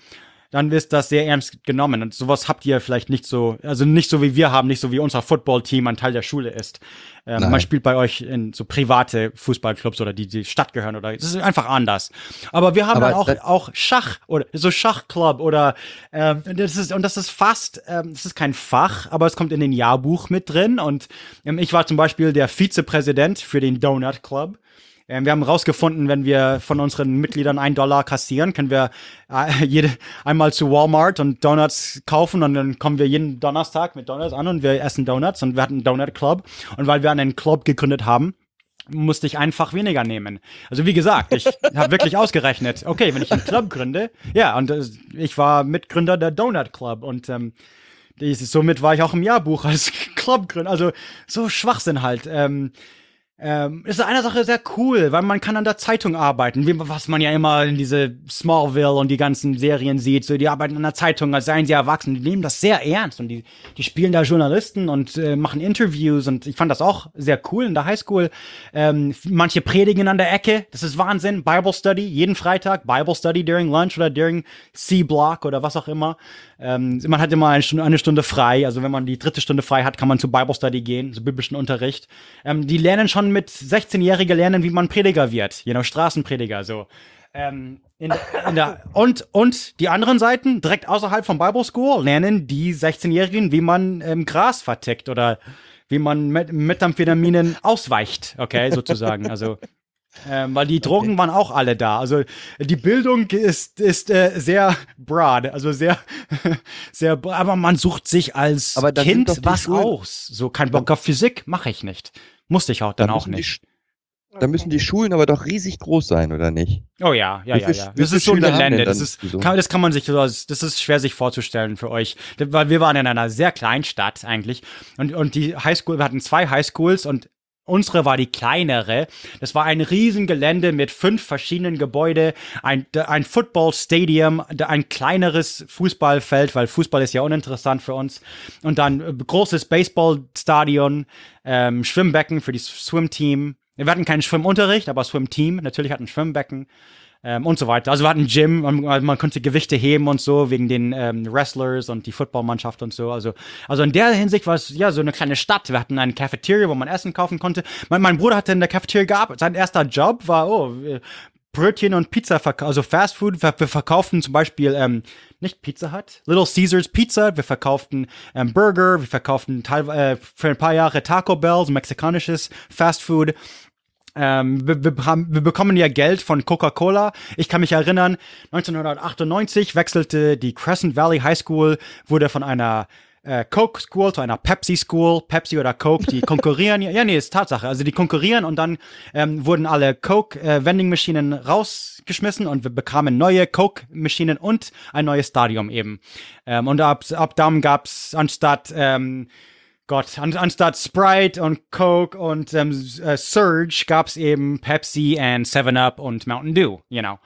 dann ist das sehr ernst genommen. Und sowas habt ihr vielleicht nicht so, also nicht so wie wir haben, nicht so wie unser Football-Team ein Teil der Schule ist. Ähm, man spielt bei euch in so private Fußballclubs oder die die Stadt gehören oder das ist einfach anders. Aber wir haben Aber dann auch auch Schach oder so Schachclub oder ähm, das ist und das ist fast, ähm, das ist kein Fach, aber es kommt in den Jahrbuch mit drin und ähm, ich war zum Beispiel der Vizepräsident für den Donut Club. Ähm, wir haben rausgefunden, wenn wir von unseren Mitgliedern ein Dollar kassieren, können wir äh, <laughs> jede einmal zu Walmart und Donuts kaufen und dann kommen wir jeden Donnerstag mit Donuts an und wir essen Donuts und wir hatten einen Donut Club und weil wir einen Club gegründet haben, musste ich einfach weniger nehmen. Also wie gesagt, ich <laughs> habe wirklich ausgerechnet, okay, wenn ich einen Club gründe, ja, und äh, ich war Mitgründer der Donut Club und ähm, dieses, somit war ich auch im Jahrbuch als <laughs> Clubgründer. Also so Schwachsinn halt. Ähm, ähm, ist einer Sache sehr cool, weil man kann an der Zeitung arbeiten, wie, was man ja immer in diese Smallville und die ganzen Serien sieht. So, die arbeiten an der Zeitung, als seien sie erwachsen. Die nehmen das sehr ernst und die, die spielen da Journalisten und äh, machen Interviews und ich fand das auch sehr cool in der Highschool. Ähm, manche predigen an der Ecke, das ist Wahnsinn. Bible Study, jeden Freitag, Bible Study during Lunch oder during C-Block oder was auch immer. Ähm, man hat immer eine Stunde, eine Stunde frei, also wenn man die dritte Stunde frei hat, kann man zu Bible Study gehen, so biblischen Unterricht. Ähm, die lernen schon mit 16-Jährige lernen, wie man Prediger wird, know, Straßenprediger, so. Ähm, in, in der, und, und die anderen Seiten, direkt außerhalb von Bible School, lernen die 16-Jährigen, wie man ähm, Gras vertickt oder wie man mit Methamphetaminen ausweicht, okay, sozusagen. Also, ähm, weil die Drogen waren auch alle da. Also die Bildung ist, ist äh, sehr broad, also sehr, <laughs> sehr, aber man sucht sich als Kind was aus. So kein Bock auf Physik, mache ich nicht. Musste ich auch dann Da auch die nicht. Da müssen die Schulen aber doch riesig groß sein, oder nicht? Oh ja, ja, Wie ja, ja. wie Das ist so ein Gelände. Das ist, kann, das kann man sich, das das ist schwer sich vorzustellen für euch. Weil wir waren in einer sehr kleinen Stadt eigentlich. Und, und die Highschool, wir hatten zwei Highschools und unsere war die kleinere. Das war ein Riesengelände mit fünf verschiedenen Gebäude, ein, ein Football Stadium, ein kleineres Fußballfeld, weil Fußball ist ja uninteressant für uns. Und dann äh, großes Baseballstadion, ähm, Schwimmbecken für das Swim-Team. Wir hatten keinen Schwimmunterricht, aber Swim-Team natürlich hatten ein Schwimmbecken ähm, und so weiter. Also wir hatten Gym, man, man konnte Gewichte heben und so wegen den ähm, Wrestlers und die Footballmannschaft und so. Also, also in der Hinsicht war es ja so eine kleine Stadt. Wir hatten eine Cafeteria, wo man Essen kaufen konnte. Mein, mein Bruder hatte in der Cafeteria gearbeitet. Sein erster Job war, oh, äh, Brötchen und Pizza, also Fast Food. Wir, verkauften zum Beispiel ähm, nicht Pizza Hut, Little Caesars Pizza. Wir verkauften ähm, Burger. Wir verkauften teilweise äh, für ein paar Jahre Taco Bell, so mexikanisches Fast Food. Ähm, wir, wir, haben, wir bekommen ja Geld von Coca-Cola. Ich kann mich erinnern, 1998 wechselte die Crescent Valley High School, wurde von einer äh, Coke School zu einer Pepsi School, Pepsi oder Coke, die <laughs> konkurrieren. ja, nee, ist Tatsache. Also die konkurrieren und dann ähm, wurden alle Coke äh, rausgeschmissen und wir bekamen neue Coke Maschinen und ein neues Stadion eben. Ähm, und ab, ab dann gab's anstatt ähm, Gott, an, anstatt Sprite und Coke und ähm, äh, Surge gab es eben Pepsi and 7-Up und Mountain Dew, you know.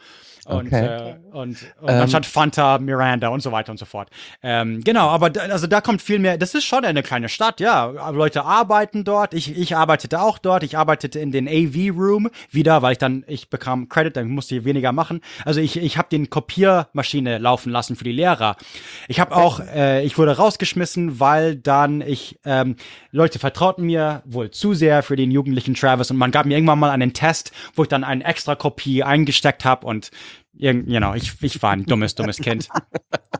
Und, Okay. äh, und, und Ähm. anstatt Fanta, Miranda und so weiter und so fort. Ähm, genau, aber da, also da kommt viel mehr. Das ist schon eine kleine Stadt, ja. Leute arbeiten dort. Ich, ich arbeitete auch dort. Ich arbeitete in den AV Room wieder, weil ich dann, ich bekam Credit, dann musste ich weniger machen. Also ich, ich habe den Kopiermaschine laufen lassen für die Lehrer. Ich habe auch, äh, ich wurde rausgeschmissen, weil dann ich, ähm, Leute vertrauten mir wohl zu sehr für den jugendlichen Travis und man gab mir irgendwann mal einen Test, wo ich dann eine extra Kopie eingesteckt habe und know, ich, ich war ein dummes, dummes Kind.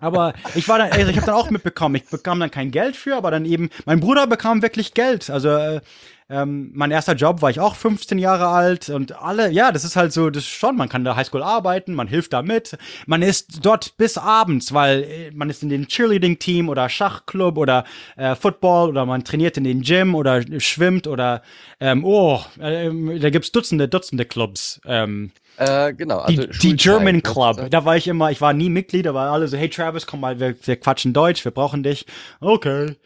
Aber ich war dann, also ich habe dann auch mitbekommen, ich bekam dann kein Geld für, aber dann eben, mein Bruder bekam wirklich Geld. Also äh, ähm, mein erster Job war ich auch 15 Jahre alt und alle, ja, das ist halt so, das ist schon, man kann da Highschool arbeiten, man hilft da mit, man ist dort bis abends, weil äh, man ist in den Cheerleading-Team oder Schachclub oder äh, Football oder man trainiert in den Gym oder schwimmt oder, ähm, oh, ähm, da gibt's Dutzende, Dutzende Clubs. Ähm, Äh, genau. die, Also die Schulzeit, German? Club. Da war ich immer, ich war nie Mitglied, aber alle so, hey Travis, komm mal, wir, wir quatschen Deutsch, wir brauchen dich. Okay.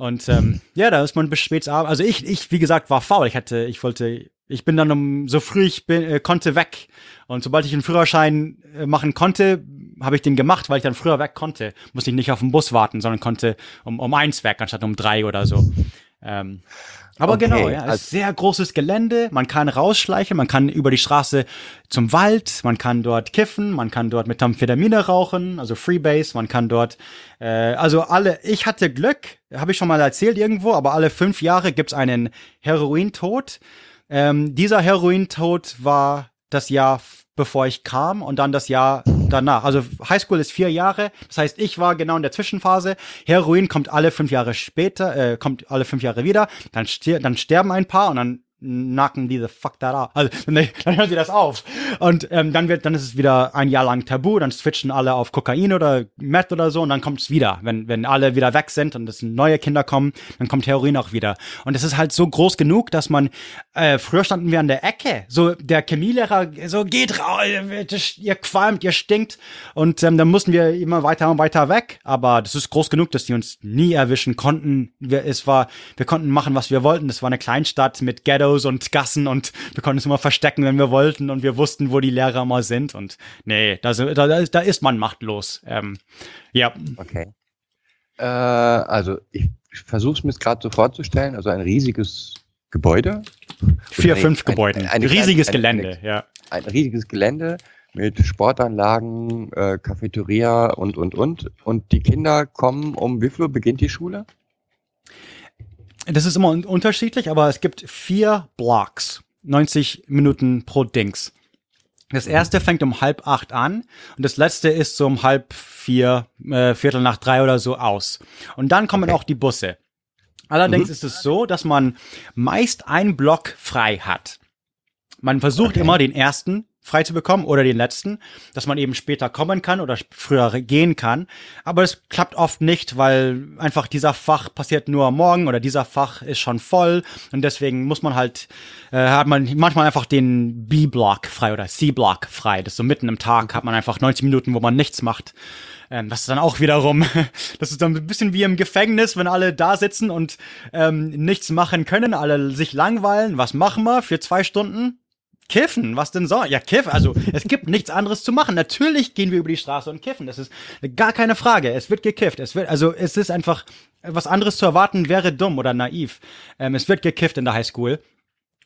Und ähm, ja, da ist man bis spät abends. Also ich, ich, wie gesagt, war faul. Ich hatte, ich wollte, ich bin dann um so früh ich bin, äh, konnte weg. Und sobald ich einen Führerschein äh, machen konnte, habe ich den gemacht, weil ich dann früher weg konnte. Musste ich nicht auf den Bus warten, sondern konnte um, um eins weg, anstatt um drei oder so. Ähm, aber Okay, genau, ja, also- ist sehr großes Gelände. Man kann rausschleichen, man kann über die Straße zum Wald, man kann dort kiffen, man kann dort Methamphetamine rauchen, also Freebase, man kann dort, äh, also alle, ich hatte Glück, habe ich schon mal erzählt irgendwo, aber alle fünf Jahre gibt's einen Herointod. Ähm, dieser Herointod war das Jahr bevor ich kam und dann das Jahr danach. Also Highschool ist vier Jahre. Das heißt, ich war genau in der Zwischenphase. Heroin kommt alle fünf Jahre später, äh, kommt alle fünf Jahre wieder. Dann, dann sterben ein paar und dann nacken die the fuck that out. Also, <laughs> dann hören sie das auf. Und ähm, dann wird, dann ist es wieder ein Jahr lang tabu, dann switchen alle auf Kokain oder Meth oder so und dann kommt es wieder. Wenn, wenn alle wieder weg sind und es neue Kinder kommen, dann kommt Heroin auch wieder. Und es ist halt so groß genug, dass man, äh, früher standen wir an der Ecke, so der Chemielehrer, so geht raus, ihr qualmt, ihr stinkt. Und ähm, dann mussten wir immer weiter und weiter weg. Aber das ist groß genug, dass die uns nie erwischen konnten. Wir, es war, wir konnten machen, was wir wollten. Das war eine Kleinstadt mit Ghettos und Gassen und wir konnten uns immer verstecken, wenn wir wollten und wir wussten, wo die Lehrer mal sind. Und nee, da, da, da, ist- man machtlos. Ähm, ja, Okay. Äh, also ich versuche es mir gerade so vorzustellen. Also ein riesiges Gebäude. vier, Ein- fünf ein- Gebäuden. eine Riesiges Gelände, ja. Ein riesiges Gelände mit Sportanlagen, äh, Cafeteria und, und, und. Und die Kinder kommen um wie viel Uhr beginnt die Schule? Das ist immer un unterschiedlich, aber es gibt vier Blocks. 90 Minuten pro Dings. Das erste fängt um halb acht an und das letzte ist so um halb vier, äh, Viertel nach drei oder so aus. Und dann kommen Okay. auch die Busse. Allerdings Mhm. ist es so, dass man meist einen Block frei hat. Man versucht Okay. immer den ersten frei zu bekommen oder den letzten, dass man eben später kommen kann oder früher gehen kann. Aber es klappt oft nicht, weil einfach dieser Fach passiert nur am Morgen oder dieser Fach ist schon voll und deswegen muss man halt, äh, hat man manchmal einfach den B-Block frei oder C-Block frei. Das ist so mitten im Tag hat man einfach 90 Minuten, wo man nichts macht. Ähm, das ist dann auch wiederum, <laughs> das ist dann ein bisschen wie im Gefängnis, wenn alle da sitzen und ähm, nichts machen können, alle sich langweilen. Was machen wir für zwei Stunden? Kiffen, was denn so? Ja, kiffen. Also es gibt nichts anderes zu machen. Natürlich gehen wir über die Straße und kiffen. Das ist gar keine Frage. Es wird gekifft. Es wird, also es ist einfach was anderes zu erwarten wäre dumm oder naiv. Ähm, es wird gekifft in der Highschool.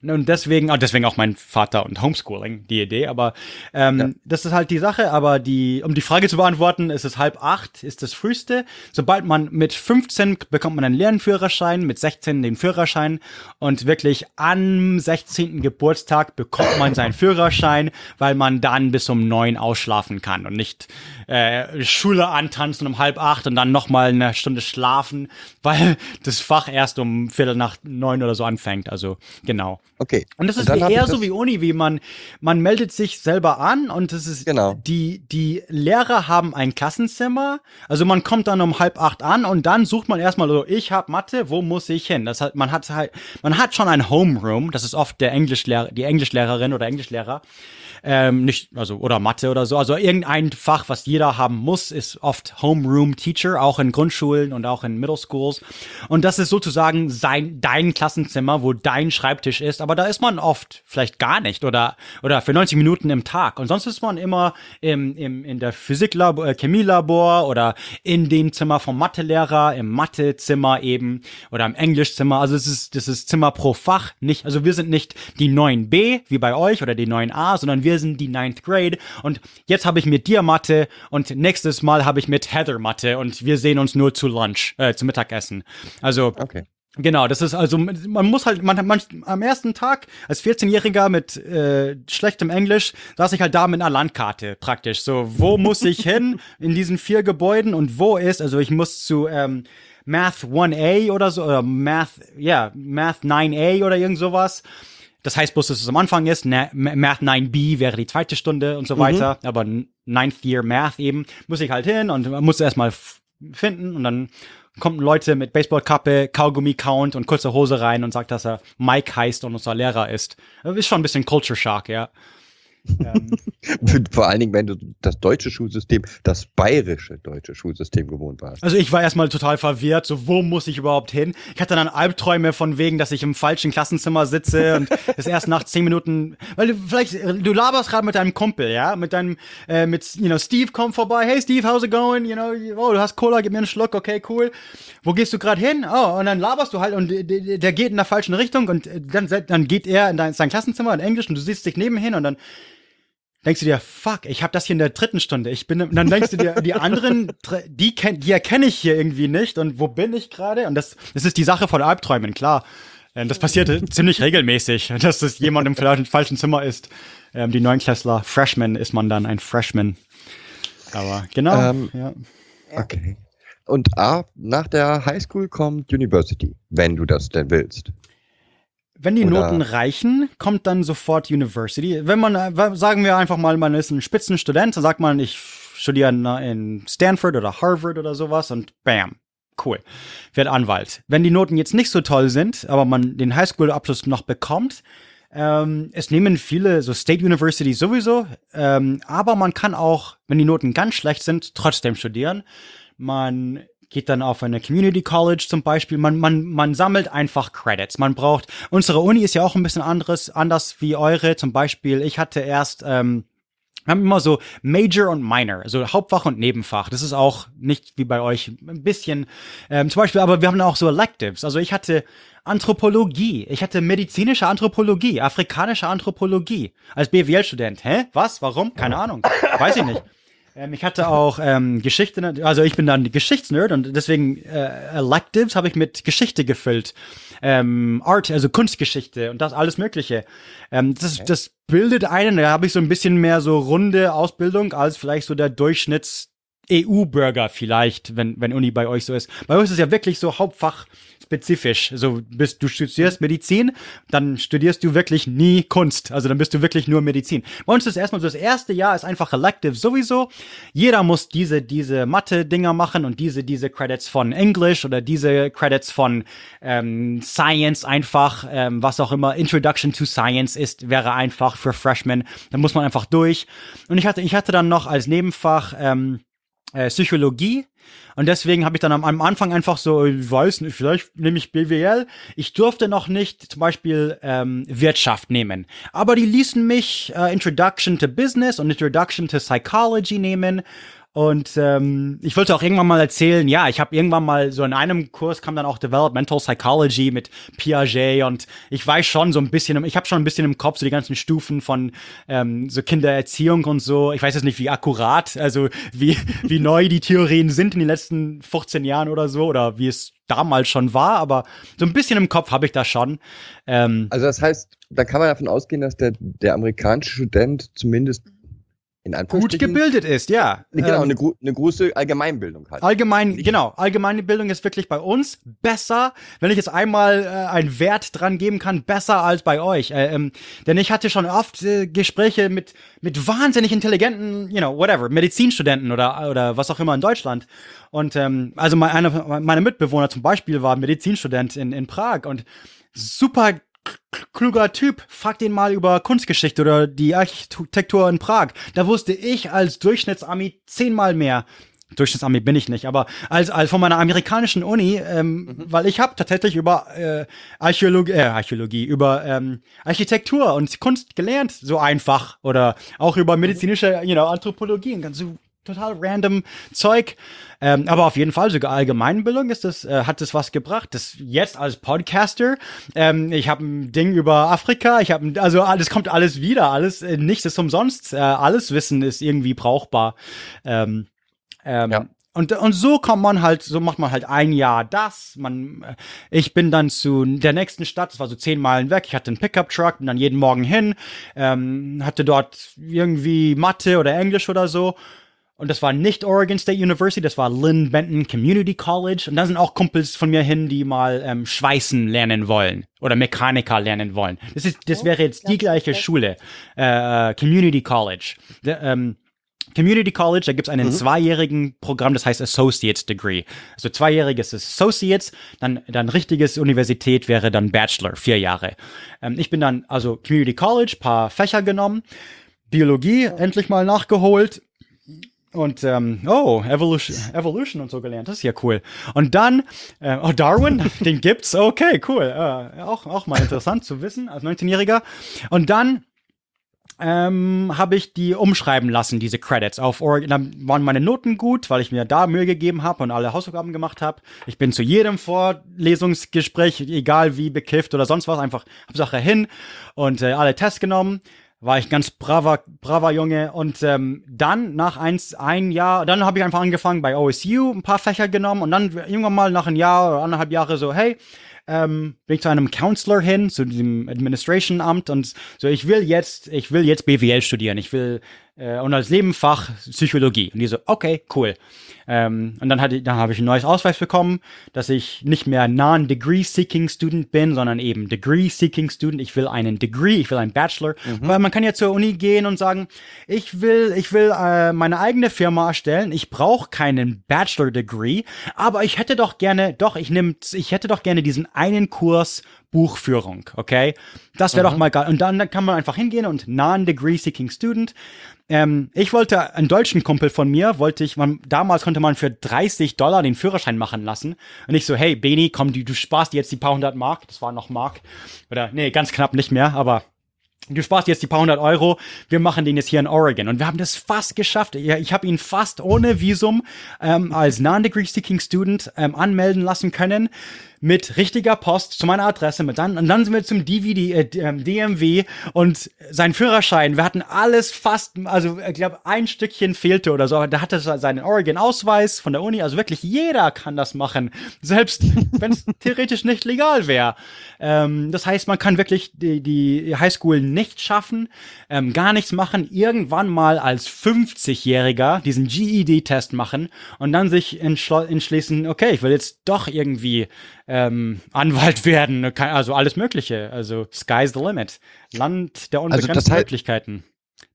Und deswegen, ah, deswegen auch mein Vater und Homeschooling, die Idee. Aber ähm, Ja. das ist halt die Sache. Aber die, um die Frage zu beantworten, ist es halb acht, ist das früheste. Sobald man mit 15 bekommt man einen Lernführerschein, mit 16 den Führerschein und wirklich am 16. Geburtstag bekommt man seinen Führerschein, weil man dann bis um neun ausschlafen kann und nicht äh, Schule antanzen um halb acht und dann noch mal eine Stunde schlafen, <laughs> weil das Fach erst um Viertel nach neun oder so anfängt. Also genau. Okay. Und das ist ich eher so wie Uni, wie man, man meldet sich selber an und das ist, Genau. die, die Lehrer haben ein Klassenzimmer, also man kommt dann um halb acht an und dann sucht man erstmal so, ich habe Mathe, wo muss ich hin? Das hat, man hat halt, man hat schon ein Homeroom, das ist oft der Englischlehrer, die Englischlehrerin oder Englischlehrer, ähm, nicht, also, oder Mathe oder so. Also irgendein Fach, was jeder haben muss, ist oft Homeroom Teacher, auch in Grundschulen und auch in Middle Schools. Und das ist sozusagen sein, dein Klassenzimmer, wo dein Schreibtisch ist. Aber da ist man oft vielleicht gar nicht oder, oder für 90 Minuten im Tag. Und sonst ist man immer im, im, in der Physiklabor, äh, Chemielabor oder in dem Zimmer vom Mathelehrer, im Mathezimmer eben oder im Englischzimmer. Also es ist, das ist Zimmer pro Fach. Nicht, also wir sind nicht die 9b wie bei euch oder die 9a, sondern wir sind die 9th Grade. Und jetzt habe ich mit dir Mathe und nächstes Mal habe ich mit Heather Mathe und wir sehen uns nur zu Lunch, äh, zu Mittagessen. Also Okay. Genau, das ist also, man muss halt, man, man am ersten Tag als 14-Jähriger mit äh, schlechtem Englisch saß ich halt da mit einer Landkarte praktisch. So, wo muss ich hin in diesen vier Gebäuden und wo ist, also ich muss zu ähm, Math 1A oder so, oder Math, ja, Math 9A oder irgend sowas. Das heißt bloß, dass es am Anfang ist. Na, Math 9b wäre die zweite Stunde und so weiter. Aber Ninth Year Math eben muss ich halt hin und muss erstmal finden und dann kommen Leute mit Baseballkappe, Kaugummi-Count und kurzer Hose rein und sagt, dass er Mike heißt und unser Lehrer ist. Ist schon ein bisschen Culture Shock, ja. Ähm, <laughs> Vor allen Dingen, wenn du das deutsche Schulsystem, das bayerische deutsche Schulsystem gewohnt warst. Also ich war erstmal total verwirrt, so wo muss ich überhaupt hin? Ich hatte dann Albträume von wegen, dass ich im falschen Klassenzimmer sitze und <laughs> es erst nach zehn Minuten, weil du vielleicht, du laberst gerade mit deinem Kumpel, ja, mit deinem, äh, mit, you know, Steve kommt vorbei, hey Steve, how's it going? You know, oh, du hast Cola, gib mir einen Schluck, okay, cool. Wo gehst du gerade hin? Oh, und dann laberst du halt und der- geht in der falschen Richtung und äh, dann, dann geht er in dein, sein Klassenzimmer in Englisch und du sitzt dich neben hin und dann denkst du dir, fuck, ich habe das hier in der dritten Stunde. Ich bin, dann denkst du dir, die anderen, die, kenn, die erkenne ich hier irgendwie nicht. Und wo bin ich gerade? Und das, das ist die Sache von Albträumen, klar. Ähm, Das passiert <laughs> ziemlich regelmäßig, <laughs> dass das jemand im falschen, falschen Zimmer ist. Ähm, die Neunklässler, Freshman ist man dann ein Freshman. Aber genau. Ähm, ja. Okay. Und A, nach der Highschool kommt University, wenn du das denn willst. Wenn die Oder- Noten reichen, kommt dann sofort University. Wenn man, äh, sagen wir einfach mal, man ist ein Spitzenstudent, dann sagt man, ich studiere in, in Stanford oder Harvard oder sowas und bam, cool, wird Anwalt. Wenn die Noten jetzt nicht so toll sind, aber man den Highschool-Abschluss noch bekommt, ähm, es nehmen viele, so State University sowieso, ähm, aber man kann auch, wenn die Noten ganz schlecht sind, trotzdem studieren. Man geht dann auf eine Community College zum Beispiel. Man, man, man sammelt einfach Credits. Man braucht, unsere Uni ist ja auch ein bisschen anderes, anders wie eure. Zum Beispiel, ich hatte erst, ähm, wir haben immer so Major und Minor, also Hauptfach und Nebenfach. Das ist auch nicht wie bei euch ein bisschen, ähm, zum Beispiel, aber wir haben auch so Electives. Also ich hatte Anthropologie, ich hatte medizinische Anthropologie, afrikanische Anthropologie als BWL-Student. Hä? Was? Warum? Keine Ahnung. Weiß ich nicht. <laughs> Ähm, ich hatte auch ähm, Geschichte, also ich bin dann Geschichtsnerd und deswegen äh, Electives habe ich mit Geschichte gefüllt. Ähm, Art, also Kunstgeschichte und das alles Mögliche. Ähm, das, das bildet einen, da habe ich so ein bisschen mehr so runde Ausbildung als vielleicht so der Durchschnitts EU-Bürger vielleicht, wenn, wenn Uni bei euch so ist. Bei euch ist es ja wirklich so Hauptfach spezifisch. Also bist du studierst Medizin, dann studierst du wirklich nie Kunst. Also dann bist du wirklich nur Medizin. Bei uns ist erstmal so, das erste Jahr ist einfach elective sowieso. Jeder muss diese, diese Mathe-Dinger machen und diese, diese Credits von English oder diese Credits von ähm, Science einfach, ähm, was auch immer Introduction to Science ist, wäre einfach für Freshmen. Da muss man einfach durch. Und ich hatte, ich hatte dann noch als Nebenfach ähm, äh, Psychologie. Und deswegen habe ich dann am, am Anfang einfach so, ich weiß nicht, vielleicht nehme ich BWL. Ich durfte noch nicht zum Beispiel ähm, Wirtschaft nehmen. Aber die ließen mich äh, Introduction to Business und Introduction to Psychology nehmen. Und ähm, ich wollte auch irgendwann mal erzählen, ja, ich habe irgendwann mal so in einem Kurs kam dann auch Developmental Psychology mit Piaget und ich weiß schon so ein bisschen, ich habe schon ein bisschen im Kopf so die ganzen Stufen von ähm, so Kindererziehung und so. Ich weiß jetzt nicht, wie akkurat, also wie, <laughs> wie neu die Theorien sind in den letzten 15 Jahren oder so oder wie es damals schon war, aber so ein bisschen im Kopf habe ich das schon. Ähm, Also das heißt, da kann man davon ausgehen, dass der, der amerikanische Student zumindest in gut gebildet ist, ja. Genau, Ähm, eine, eine große Allgemeinbildung hat. Allgemein, Nicht- genau, allgemeine Bildung ist wirklich bei uns besser, wenn ich jetzt einmal äh, einen Wert dran geben kann, besser als bei euch. Äh, ähm, denn ich hatte schon oft äh, Gespräche mit, mit wahnsinnig intelligenten, you know, whatever, Medizinstudenten oder, oder was auch immer in Deutschland. Und ähm, also mein, einer meiner Mitbewohner zum Beispiel war Medizinstudent in, in Prag und super kluger Typ, frag den mal über Kunstgeschichte oder die Architektur in Prag. Da wusste ich als Durchschnittsami zehnmal mehr. Durchschnittsami bin ich nicht, aber als, als von meiner amerikanischen Uni, ähm, weil ich habe tatsächlich über äh, Archäologie, äh, Archäologie, über ähm, Architektur und Kunst gelernt, so einfach oder auch über medizinische, you know, Anthropologie und ganz so total random Zeug. Ähm, aber auf jeden Fall, sogar Allgemeinbildung ist das, äh, hat das was gebracht. Das jetzt als Podcaster, ähm, ich habe ein Ding über Afrika, ich habe, also alles kommt alles wieder, alles, äh, nichts ist umsonst, äh, alles Wissen ist irgendwie brauchbar. Ähm, ähm, Ja. Und, und so kommt man halt, so macht man halt ein Jahr das. Man, äh, ich bin dann zu der nächsten Stadt, das war so zehn Meilen weg. Ich hatte einen Pickup-Truck, bin dann jeden Morgen hin, ähm, hatte dort irgendwie Mathe oder Englisch oder so. Und das war nicht Oregon State University, das war Lynn Benton Community College. Und da sind auch Kumpels von mir hin, die mal ähm, Schweißen lernen wollen oder Mechaniker lernen wollen. Das, ist, das wäre jetzt die gleiche Schule, äh, Community College. Der, ähm, Community College, da gibt's einen zweijährigen Programm, das heißt Associates Degree. Also zweijähriges ist Associates, dann, dann richtiges Universität wäre dann Bachelor, vier Jahre. Ähm, ich bin dann also Community College, paar Fächer genommen, Biologie endlich mal nachgeholt, und ähm, oh, Evolution, Evolution und so gelernt, das ist ja cool. Und dann, äh, oh, Darwin, <laughs> den gibt's, okay, cool. Äh, auch, auch mal interessant zu wissen als 19-Jähriger. Und dann ähm, habe ich die umschreiben lassen, diese Credits. Auf Oregon dann waren meine Noten gut, weil ich mir da Mühe gegeben habe und alle Hausaufgaben gemacht habe. Ich bin zu jedem Vorlesungsgespräch, egal wie bekifft oder sonst was, einfach Hauptsache hin und äh, alle Tests genommen war ich ganz braver, braver Junge. Und ähm, dann nach eins, ein Jahr, dann habe ich einfach angefangen bei OSU, ein paar Fächer genommen und dann irgendwann mal nach einem Jahr oder anderthalb Jahre so, hey, ähm, bin ich zu einem Counselor hin, zu diesem Administration-Amt und so, ich will jetzt, ich will jetzt BWL studieren, ich will äh, und als Nebenfach Psychologie. Und die so, okay, cool. Ähm, und dann hatte, dann habe ich ein neues Ausweis bekommen, dass ich nicht mehr Non-Degree-Seeking Student bin, sondern eben Degree-Seeking Student. Ich will einen Degree, ich will einen Bachelor. Weil man kann ja zur Uni gehen und sagen, ich will, ich will äh, meine eigene Firma erstellen. Ich brauche keinen Bachelor-Degree, aber ich hätte doch gerne, doch, ich nehm, ich hätte doch gerne diesen einen Kurs Buchführung, okay? Das wäre doch mal geil. Und dann, dann kann man einfach hingehen und Non-Degree-Seeking Student. Ähm, ich wollte, einen deutschen Kumpel von mir, wollte ich, man, damals konnte man für 30 Dollar den Führerschein machen lassen. Und ich so, hey, Beni, komm, du, du sparst jetzt die paar hundert Mark. Das war noch Mark. Oder, nee, ganz knapp nicht mehr, aber du sparst jetzt die paar hundert Euro, wir machen den jetzt hier in Oregon. Und wir haben das fast geschafft. Ja, Ich habe ihn fast ohne Visum ähm, als Non-Degree-Seeking Student ähm, anmelden lassen können. Mit richtiger Post zu meiner Adresse. Mit dann, und dann sind wir zum DVD, äh, D- ähm, DMW und sein Führerschein. Wir hatten alles fast, also ich glaube, ein Stückchen fehlte oder so. Da hatte seinen Oregon-Ausweis von der Uni. Also wirklich jeder kann das machen. Selbst <laughs> wenn es theoretisch nicht legal wäre. Ähm, das heißt, man kann wirklich die, die Highschool nicht schaffen, ähm, gar nichts machen, irgendwann mal als 50-Jähriger diesen GED-Test machen und dann sich entschließen, okay, ich will jetzt doch irgendwie ähm, Anwalt werden, also alles Mögliche. Also sky's the limit. Land der Also unbegrenzten heißt- Möglichkeiten.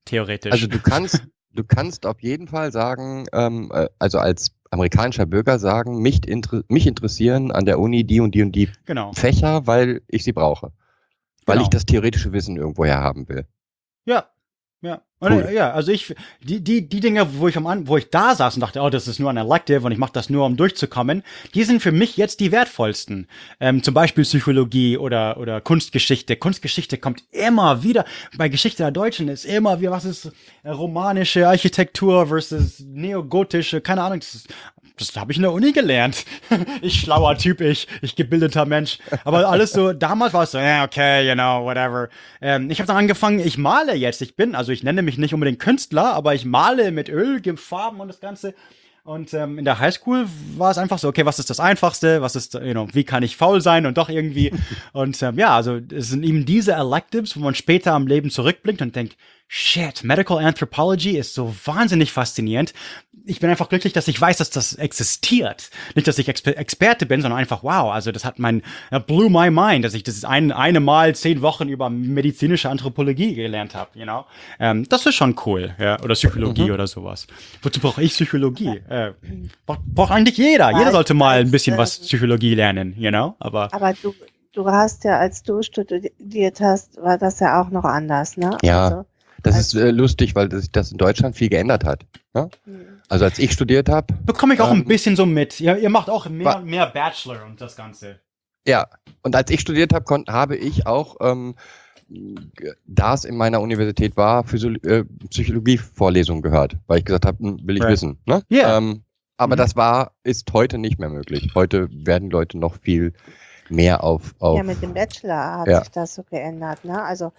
Theoretisch. Also du kannst, du kannst auf jeden Fall sagen, ähm, äh, also als amerikanischer Bürger sagen, mich, inter mich interessieren an der Uni die und die und die genau. Fächer, weil ich sie brauche. Weil Genau. ich das theoretische Wissen irgendwoher haben will. Ja. Ja. Und, Cool. äh, ja, also ich, die, die, die Dinge, wo ich am An wo ich da saß und dachte, oh, das ist nur ein Elective und ich mache das nur, um durchzukommen, die sind für mich jetzt die wertvollsten. Ähm, zum Beispiel Psychologie oder, oder Kunstgeschichte. Kunstgeschichte kommt immer wieder, bei Geschichte der Deutschen ist immer wieder, was ist äh, romanische Architektur versus neogotische, keine Ahnung, das ist, das habe ich in der Uni gelernt. <laughs> ich schlauer Typ, ich, ich gebildeter Mensch. Aber alles so, damals war es so, ja, okay, you know, whatever. Ähm, ich habe dann angefangen, ich male jetzt. Ich bin, also ich nenne mich nicht unbedingt Künstler, aber ich male mit Öl, Farben und das Ganze. Und ähm, in der Highschool war es einfach so, okay, was ist das Einfachste? Was ist, you know, wie kann ich faul sein und doch irgendwie? <laughs> und ähm, ja, also es sind eben diese Electives, wo man später am Leben zurückblickt und denkt, shit, Medical Anthropology ist so wahnsinnig faszinierend. Ich bin einfach glücklich, dass ich weiß, dass das existiert. Nicht, dass ich Exper Experte bin, sondern einfach, wow, also das hat mein, that blew my mind, dass ich das ein, eine Mal zehn Wochen über medizinische Anthropologie gelernt habe, you know. Ähm, das ist schon cool, ja, oder Psychologie Mhm. oder sowas. Wozu brauche ich Psychologie? Äh, braucht, braucht eigentlich jeder. Jeder sollte mal ein bisschen was Psychologie lernen, you know, aber Aber du, du hast ja, als du studiert hast, war das ja auch noch anders, ne? Ja. Also, Das Als- ist äh, lustig, weil sich das in Deutschland viel geändert hat. Ne? Also als ich studiert habe, bekomme ich auch ein Ähm, bisschen so mit. Ihr, ihr macht auch mehr mehr Bachelor und das Ganze. ja, und als ich studiert habe, habe ich auch, ähm, da es in meiner Universität war, Physio äh, Psychologie-Vorlesungen gehört, weil ich gesagt habe, hm, will ich Right. wissen. Ne? Ja. Ähm, aber Mhm. das war, ist heute nicht mehr möglich. Heute werden Leute noch viel mehr auf, auf ja, mit dem Bachelor hat Ja. sich das so geändert, ne? Also,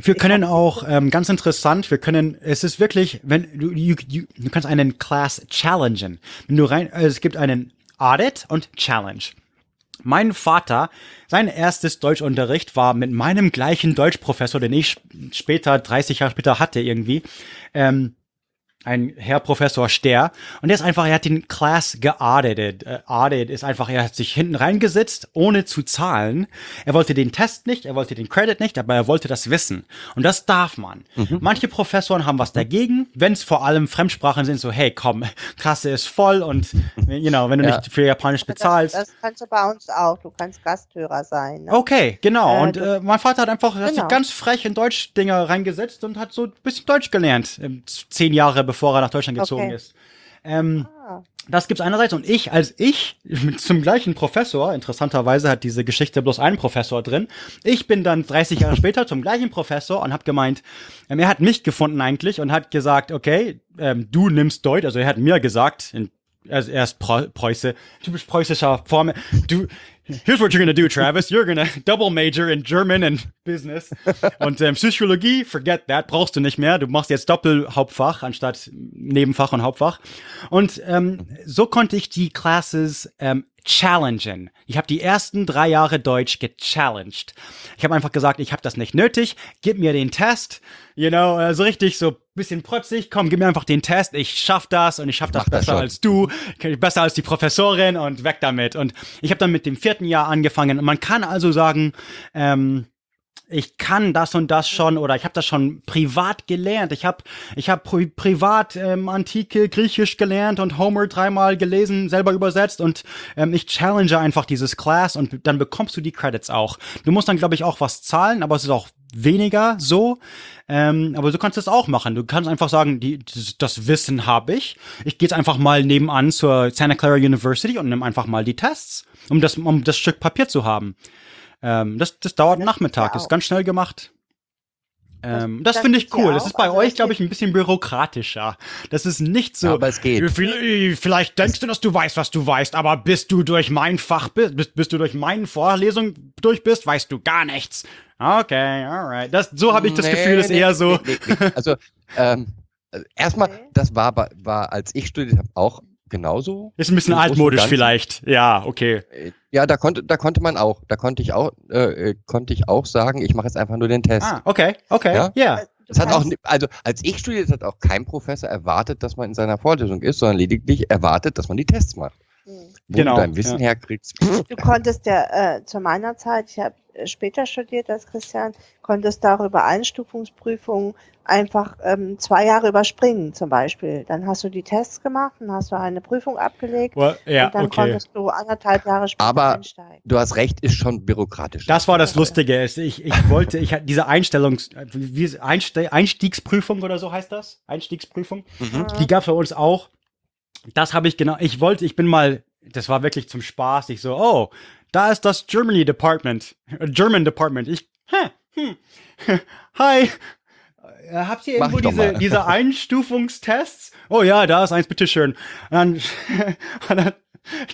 Wir können auch, ähm, ganz interessant, wir können, es ist wirklich, wenn du, you, you, du kannst einen Class challengen. Wenn du rein, also es gibt einen Audit und Challenge. Mein Vater, sein erstes Deutschunterricht war mit meinem gleichen Deutschprofessor, den ich sp- später, 30 Jahre später hatte irgendwie, ähm, ein Herr Professor Ster. Und der ist einfach, er hat den Class geauditet. Äh, Audit ist einfach, er hat sich hinten reingesetzt, ohne zu zahlen. Er wollte den Test nicht, er wollte den Credit nicht, aber er wollte das wissen. Und das darf man. Manche Professoren haben was dagegen, wenn es vor allem Fremdsprachen sind, so, hey, komm, <laughs> Kasse ist voll und, you know, wenn du Ja. nicht für Japanisch das, bezahlst. das kannst du bei uns auch. Du kannst Gasthörer sein. Ne? Okay, genau. Äh, und du- äh, mein Vater hat einfach hat sich Genau. ganz frech in Deutsch-Dinger reingesetzt und hat so ein bisschen Deutsch gelernt. ähm, Zehn Jahre bevor er nach Deutschland gezogen Okay. ist. Ähm, Ah, das gibt's einerseits. Und ich, als ich mit <laughs> zum gleichen Professor, interessanterweise hat diese Geschichte bloß einen Professor drin, ich bin dann 30 Jahre später zum gleichen Professor und habe gemeint, ähm, er hat mich gefunden eigentlich und hat gesagt, okay, ähm, du nimmst Deutsch, also er hat mir gesagt, in, also er ist Preu Preuße, typisch preußischer Form, du, here's what you're gonna do, Travis, you're gonna <laughs> double major in German and Business. <laughs> Und ähm, Psychologie, forget that, brauchst du nicht mehr, du machst jetzt Doppelhauptfach anstatt Nebenfach und Hauptfach. Und ähm, so konnte ich die Classes ähm, challengen. Ich habe die ersten drei Jahre Deutsch gechallenged. Ich habe einfach gesagt, ich habe das nicht nötig, gib mir den Test, you know, so richtig so bisschen protzig, komm, gib mir einfach den Test, ich schaff das und ich schaff das Mach das besser schon. als du, besser als die Professorin und weg damit. Und ich habe dann mit dem vierten Jahr angefangen. Und man kann also sagen, ähm, ich kann das und das schon oder ich habe das schon privat gelernt. Ich habe ich hab pri privat ähm, antike Griechisch gelernt und Homer dreimal gelesen, selber übersetzt und ähm, ich challenge einfach dieses Class und dann bekommst du die Credits auch. Du musst dann glaube ich auch was zahlen, aber es ist auch weniger so. Ähm, aber du kannst es auch machen. Du kannst einfach sagen, die, das, Wissen habe ich. Ich gehe jetzt einfach mal nebenan zur Santa Clara University und nimm einfach mal die Tests, um das, um das Stück Papier zu haben. Ähm, das, das dauert einen Das Nachmittag, ist ganz schnell gemacht. Ähm, das das finde ich cool. Das ist bei Also euch, glaube ich, ein bisschen bürokratischer. Das ist nicht so. Ja, aber es geht. Vielleicht, vielleicht denkst du, dass du weißt, was du weißt, aber bis du durch mein Fach bist, bis, bis du durch meine Vorlesung durch bist, weißt du gar nichts. Okay, alright. Das, so habe ich das Nee, Gefühl, ist nee, eher so. nee, nee, nee. Also, ähm, äh, erstmal, das war, bei- war, als ich studiert habe, auch genauso. Ist ein bisschen altmodisch vielleicht. Ja, okay. Äh, Ja, da konnte, da konnte man auch, da konnte ich auch, äh, äh, konnte ich auch sagen, ich mache jetzt einfach nur den Test. Ah, okay, okay. Ja? Ja. Du Es hat auch, also als ich studiert, hat auch kein Professor erwartet, dass man in seiner Vorlesung ist, sondern lediglich erwartet, dass man die Tests macht. Hm. Wo Genau, du dein Wissen ja. herkriegst. Du konntest ja äh, zu meiner Zeit, ich habe später studiert als Christian, konntest darüber Einstufungsprüfungen einfach ähm, zwei Jahre überspringen zum Beispiel. Dann hast du die Tests gemacht, dann hast du eine Prüfung abgelegt Well, ja, und dann okay. konntest du anderthalb Jahre später Aber- einsteigen. Du hast recht, ist schon bürokratisch. Das war das Lustige. Ich, ich wollte, ich hatte diese Einstellungs, wie, Einste Einstiegsprüfung oder so heißt das? Einstiegsprüfung. Mhm. Die gab es bei uns auch. Das habe ich genau. Ich wollte, ich bin mal, das war wirklich zum Spaß. Ich so, oh, da ist das Germany Department, German Department. Ich, hä, hm, <laughs> hi. Äh, Habt ihr irgendwo diese, diese <laughs> Einstufungstests? Oh ja, da ist eins, bitteschön. Und dann, und <laughs> dann,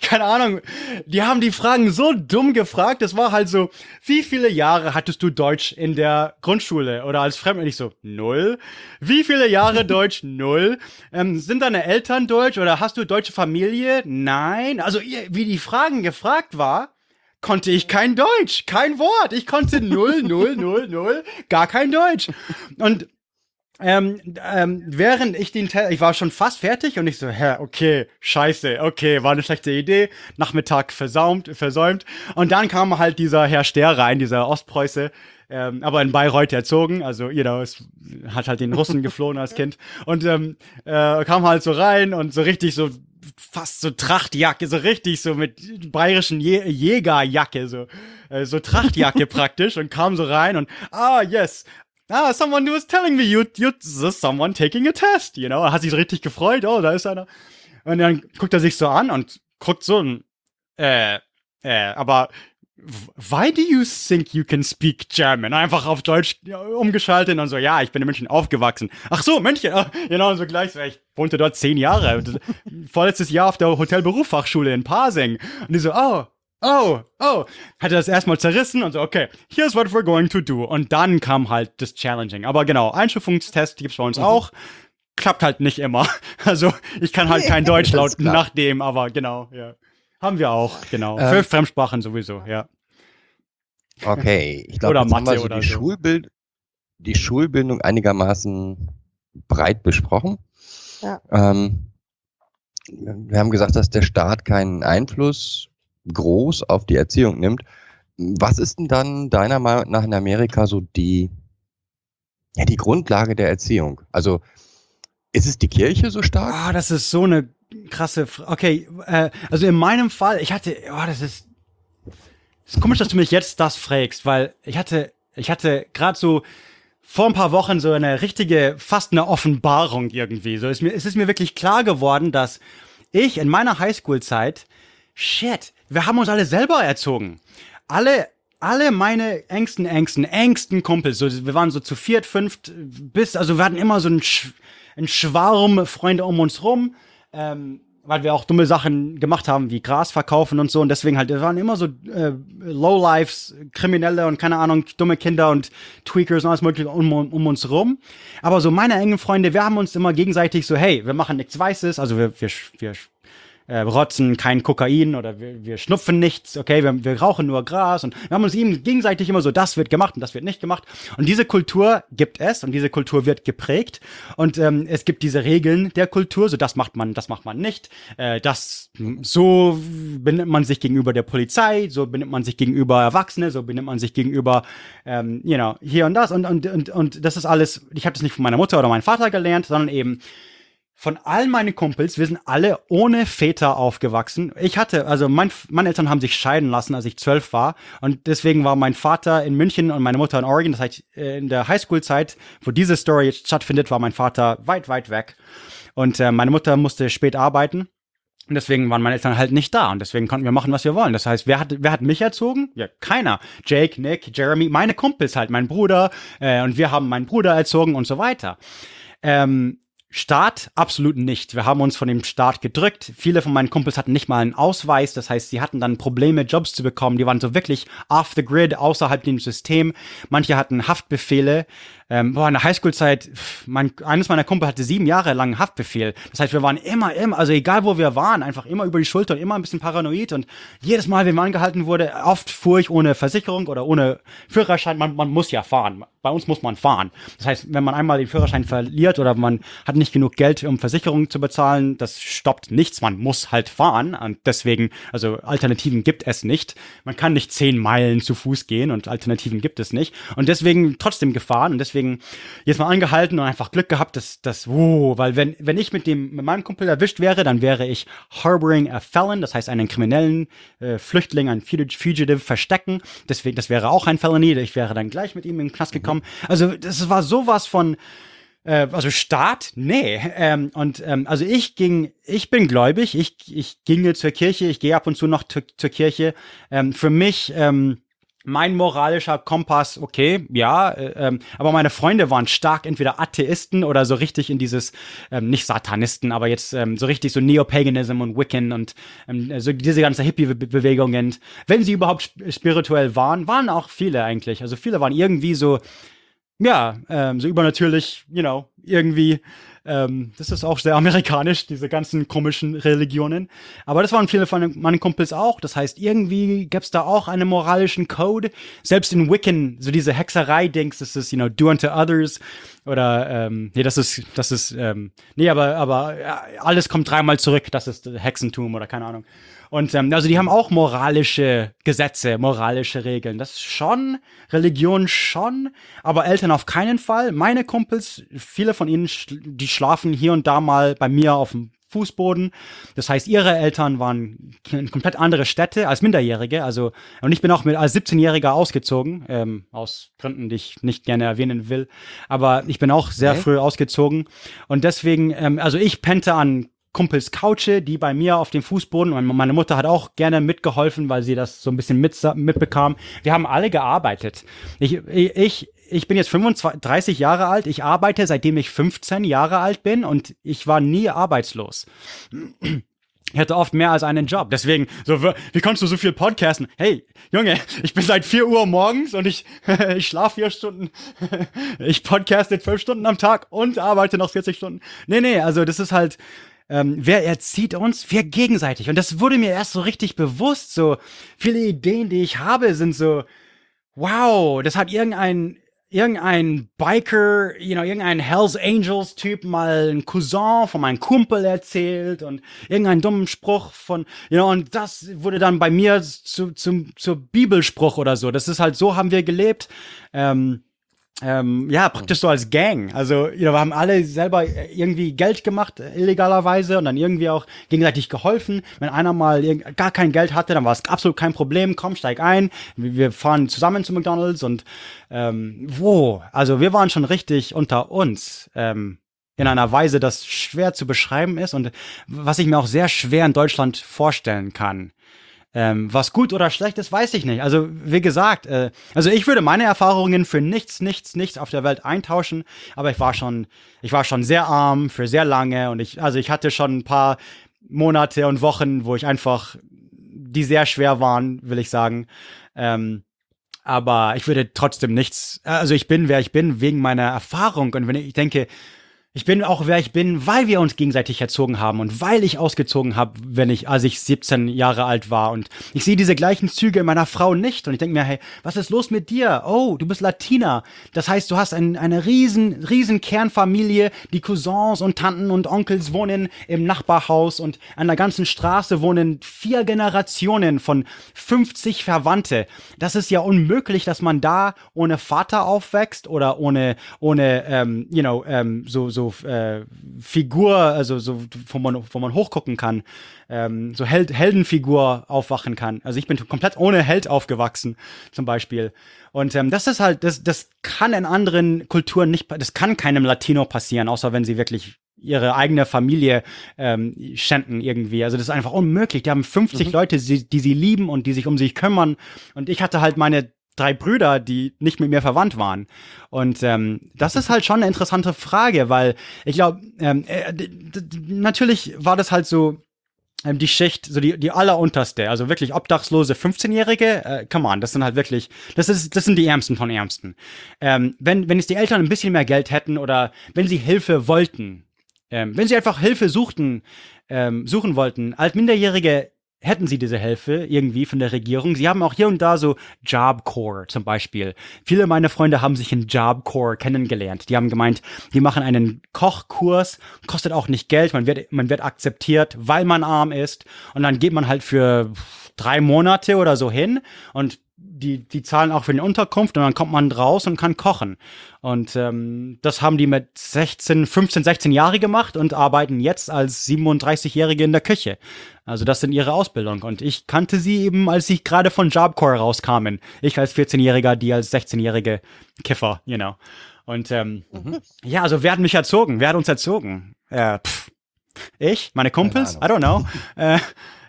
keine Ahnung, die haben die Fragen so dumm gefragt. Das war halt so, wie viele Jahre hattest du Deutsch in der Grundschule oder als Fremd? Ich so, null. Wie viele Jahre Deutsch? Null. Ähm, sind deine Eltern deutsch oder hast du deutsche Familie? Nein. Also, wie die Fragen gefragt war, konnte ich kein Deutsch, kein Wort. Ich konnte null, null, null, null, gar kein Deutsch. Und ähm, ähm, während ich den Test, ich war schon fast fertig und ich so, hä, okay, scheiße, okay, war eine schlechte Idee, Nachmittag versaumt, versäumt. Und dann kam halt dieser Herr Ster rein, dieser Ostpreuße, ähm, aber in Bayreuth erzogen, also, you know, es hat halt den Russen geflohen als Kind und ähm, äh, kam halt so rein und so richtig so fast so Trachtjacke, so richtig so mit bayerischen Jä Jägerjacke, so, äh, so Trachtjacke <laughs> praktisch und kam so rein und, ah, yes, ah, someone was telling me you, you, this someone taking a test, you know, er hat sich so richtig gefreut, oh, da ist einer. Und dann guckt er sich so an und guckt so, äh, äh, aber why do you think you can speak German? Einfach auf Deutsch umgeschaltet und so, ja, ich bin in München aufgewachsen. Ach so, München, ah, genau, und so gleich, ich wohnte dort zehn Jahre. <laughs> Vorletztes Jahr auf der Hotelberufsfachschule in Parsing. Und die so, oh, oh, oh, hat er das erstmal zerrissen und so, okay, here's what we're going to do. Und dann kam halt das Challenging. Aber genau, Einstufungstest gibt's bei uns mhm. auch. Klappt halt nicht immer. <laughs> Also, ich kann halt kein <laughs> Deutsch laut nach dem, aber genau, ja. Haben wir auch, genau. Ähm, Für Fremdsprachen sowieso, ja. Okay, ich glaube, haben wir so die, so. Schulbild die Schulbildung einigermaßen breit besprochen. Ja. Ähm, wir haben gesagt, dass der Staat keinen Einfluss groß auf die Erziehung nimmt. Was ist denn dann deiner Meinung nach in Amerika so die, ja, die Grundlage der Erziehung? Also ist es die Kirche so stark? Ah, das ist so eine krasse. Frage. okay, äh, also in meinem Fall, ich hatte, oh, das ist, ist komisch, dass du mich jetzt das fragst, weil ich hatte, ich hatte gerade so vor ein paar Wochen so eine richtige, fast eine Offenbarung irgendwie. So ist mir, es ist mir wirklich klar geworden, dass ich in meiner Highschool-Zeit, shit, wir haben uns alle selber erzogen. Alle, alle meine engsten, engsten, engsten Kumpels, so, wir waren so zu viert, fünft, bis, also wir hatten immer so einen, Sch einen Schwarm Freunde um uns rum. Ähm, weil wir auch dumme Sachen gemacht haben, wie Gras verkaufen und so. Und deswegen halt, wir waren immer so äh, Lowlifes, Kriminelle und keine Ahnung, dumme Kinder und Tweakers und alles mögliche um, um uns rum. Aber so meine engen Freunde, wir haben uns immer gegenseitig so, hey, wir machen nichts Weißes, also wir, wir, wir äh, rotzen kein Kokain oder wir, wir schnupfen nichts, okay, wir, wir rauchen nur Gras und wir haben uns eben gegenseitig immer so, das wird gemacht und das wird nicht gemacht. Und diese Kultur gibt es und diese Kultur wird geprägt. Und ähm, es gibt diese Regeln der Kultur, so das macht man, das macht man nicht, äh, das so benimmt man sich gegenüber der Polizei, so benimmt man sich gegenüber Erwachsene, so benimmt man sich gegenüber, ähm, you know, hier und das. Und und und, und das ist alles, ich habe das nicht von meiner Mutter oder meinem Vater gelernt, sondern eben von all meinen Kumpels, wir sind alle ohne Väter aufgewachsen. Ich hatte, also mein, meine Eltern haben sich scheiden lassen, als ich zwölf war. Und deswegen war mein Vater in München und meine Mutter in Oregon. Das heißt, in der Highschool-Zeit, wo diese Story jetzt stattfindet, war mein Vater weit, weit weg. Und äh, meine Mutter musste spät arbeiten. Und deswegen waren meine Eltern halt nicht da. Und deswegen konnten wir machen, was wir wollen. Das heißt, wer hat, wer hat mich erzogen? Ja, keiner. Jake, Nick, Jeremy, meine Kumpels halt, mein Bruder. Äh, und wir haben meinen Bruder erzogen und so weiter. Ähm, Staat absolut nicht. Wir haben uns von dem Staat gedrückt. Viele von meinen Kumpels hatten nicht mal einen Ausweis. Das heißt, sie hatten dann Probleme, Jobs zu bekommen. Die waren so wirklich off the grid, außerhalb dem System. Manche hatten Haftbefehle. Ähm, boah, in der Highschool-Zeit, mein, eines meiner Kumpel hatte sieben Jahre lang Haftbefehl. Das heißt, wir waren immer, immer, also egal wo wir waren, einfach immer über die Schulter und immer ein bisschen paranoid. Und jedes Mal, wenn man angehalten wurde, oft fuhr ich ohne Versicherung oder ohne Führerschein. Man, man muss ja fahren. Bei uns muss man fahren. Das heißt, wenn man einmal den Führerschein verliert oder man hat nicht genug Geld, um Versicherung zu bezahlen, das stoppt nichts. Man muss halt fahren. Und deswegen, also Alternativen gibt es nicht. Man kann nicht zehn Meilen zu Fuß gehen und Alternativen gibt es nicht. Und deswegen trotzdem gefahren und deswegen deswegen jetzt mal angehalten und einfach Glück gehabt, dass das, wow, weil wenn, wenn ich mit dem, mit meinem Kumpel erwischt wäre, dann wäre ich harboring a felon, das heißt einen kriminellen äh, Flüchtling, einen Fugitive verstecken. Deswegen, das wäre auch ein Felony, ich wäre dann gleich mit ihm in den Knast gekommen. Also, das war sowas von, äh, also Staat, nee. Ähm, und ähm, also ich ging, ich bin gläubig, ich, ich ginge zur Kirche, ich gehe ab und zu noch zur, zur Kirche. Ähm, für mich, ähm, mein moralischer Kompass, okay, ja, äh, ähm, aber meine Freunde waren stark entweder Atheisten oder so richtig in dieses, ähm, nicht Satanisten, aber jetzt ähm, so richtig so Neopaganism und Wiccan und ähm, so diese ganze Hippie-Bewegungen. Wenn sie überhaupt spirituell waren, waren auch viele eigentlich. Also viele waren irgendwie so, ja, ähm, so übernatürlich, you know, irgendwie Ähm, das ist auch sehr amerikanisch, diese ganzen komischen Religionen. Aber das waren viele von meinen Kumpels auch. Das heißt, irgendwie gäbe es da auch einen moralischen Code. Selbst in Wiccan, so diese Hexerei-Dings, das ist, you know, do unto others. Oder, ähm, nee, das ist, das ist, ähm, nee, aber, aber ja, alles kommt dreimal zurück. Das ist Hexentum oder keine Ahnung. Und ähm, also die haben auch moralische Gesetze, moralische Regeln. Das ist schon, Religion schon, aber Eltern auf keinen Fall. Meine Kumpels, viele von ihnen, die schlafen hier und da mal bei mir auf dem Fußboden. Das heißt, ihre Eltern waren in komplett andere Städte als Minderjährige. Also, und ich bin auch mit als 17-Jähriger ausgezogen, ähm, aus Gründen, die ich nicht gerne erwähnen will. Aber ich bin auch sehr okay. früh ausgezogen. Und deswegen, ähm, also ich pennte an Kumpels Couche, die bei mir auf dem Fußboden meine Mutter hat auch gerne mitgeholfen, weil sie das so ein bisschen mit, mitbekam. Wir haben alle gearbeitet. Ich, ich, ich bin jetzt 35 Jahre alt. Ich arbeite seitdem ich 15 Jahre alt bin und ich war nie arbeitslos. Ich hatte oft mehr als einen Job. Deswegen, so, wie kannst du so viel podcasten? Hey, Junge, ich bin seit 4 Uhr morgens und ich, <laughs> ich schlafe vier Stunden. ich podcaste zwölf Stunden am Tag und arbeite noch 40 Stunden. Nee, nee, also das ist halt, ähm, wer erzieht uns? Wir gegenseitig. Und das wurde mir erst so richtig bewusst. So viele Ideen, die ich habe, sind so, wow, das hat irgendein irgendein Biker, you know, irgendein Hells Angels Typ mal ein Cousin von meinem Kumpel erzählt und irgendeinen dummen Spruch von, you know, und das wurde dann bei mir zu, zum, zur Bibelspruch oder so. Das ist halt so haben wir gelebt. Ähm, ähm, ja, praktisch so als Gang. Also, wir haben alle selber irgendwie Geld gemacht, illegalerweise, und dann irgendwie auch gegenseitig geholfen. Wenn einer mal gar kein Geld hatte, dann war es absolut kein Problem. Komm, steig ein. Wir fahren zusammen zu McDonalds und ähm, wo? Also, wir waren schon richtig unter uns. Ähm, in einer Weise, das schwer zu beschreiben ist und was ich mir auch sehr schwer in Deutschland vorstellen kann. Ähm, was gut oder schlecht ist, weiß ich nicht. Also, wie gesagt, äh, also ich würde meine Erfahrungen für nichts, nichts, nichts auf der Welt eintauschen, aber ich war schon, ich war schon sehr arm für sehr lange und ich, also ich hatte schon ein paar Monate und Wochen, wo ich einfach, die sehr schwer waren, will ich sagen. Ähm, aber ich würde trotzdem nichts, also ich bin, wer ich bin, wegen meiner Erfahrung. Und wenn ich denke, ich bin auch wer ich bin, weil wir uns gegenseitig erzogen haben und weil ich ausgezogen habe, wenn ich, als ich 17 Jahre alt war. Und ich sehe diese gleichen Züge in meiner Frau nicht. Und ich denke mir, hey, was ist los mit dir? Oh, du bist Latina. Das heißt, du hast ein, eine riesen, riesen Kernfamilie. Die Cousins und Tanten und Onkels wohnen im Nachbarhaus und an der ganzen Straße wohnen vier Generationen von 50 Verwandte. Das ist ja unmöglich, dass man da ohne Vater aufwächst oder ohne, ohne, ähm, you know, ähm, so, so äh, Figur, also so, wo man, wo man hochgucken kann, ähm, so Held, Heldenfigur aufwachen kann. Also ich bin komplett ohne Held aufgewachsen, zum Beispiel. Und ähm, das ist halt, das, das kann in anderen Kulturen nicht, das kann keinem Latino passieren, außer wenn sie wirklich ihre eigene Familie ähm, schänden irgendwie. Also das ist einfach unmöglich. Die haben 50 mhm. Leute, die, die sie lieben und die sich um sich kümmern. Und ich hatte halt meine drei Brüder, die nicht mit mir verwandt waren. Und ähm, das ist halt schon eine interessante Frage, weil ich glaube, ähm, äh, natürlich war das halt so ähm, die Schicht, so die, die allerunterste, also wirklich obdachlose 15-Jährige, äh, come on, das sind halt wirklich, das ist, das sind die Ärmsten von Ärmsten. Ähm, wenn, wenn es die Eltern ein bisschen mehr Geld hätten oder wenn sie Hilfe wollten, ähm, wenn sie einfach Hilfe suchten, ähm, suchen wollten, als Minderjährige hätten sie diese Hilfe irgendwie von der Regierung. Sie haben auch hier und da so Job Corps zum Beispiel. Viele meiner Freunde haben sich in Job Corps kennengelernt. Die haben gemeint, die machen einen Kochkurs, kostet auch nicht Geld, man wird, man wird akzeptiert, weil man arm ist. Und dann geht man halt für drei Monate oder so hin und die, die zahlen auch für die Unterkunft und dann kommt man raus und kann kochen. Und ähm, das haben die mit 16, 15, 16 Jahre gemacht und arbeiten jetzt als 37-Jährige in der Küche. Also das sind ihre Ausbildung. Und ich kannte sie eben, als sie gerade von Jobcore rauskamen. Ich als 14-Jähriger, die als 16-jährige Kiffer, you know. Und ähm, mhm. ja, also wer hat mich erzogen? Wer hat uns erzogen? Äh, pff, ich? Meine Kumpels? I don't know. <laughs> äh,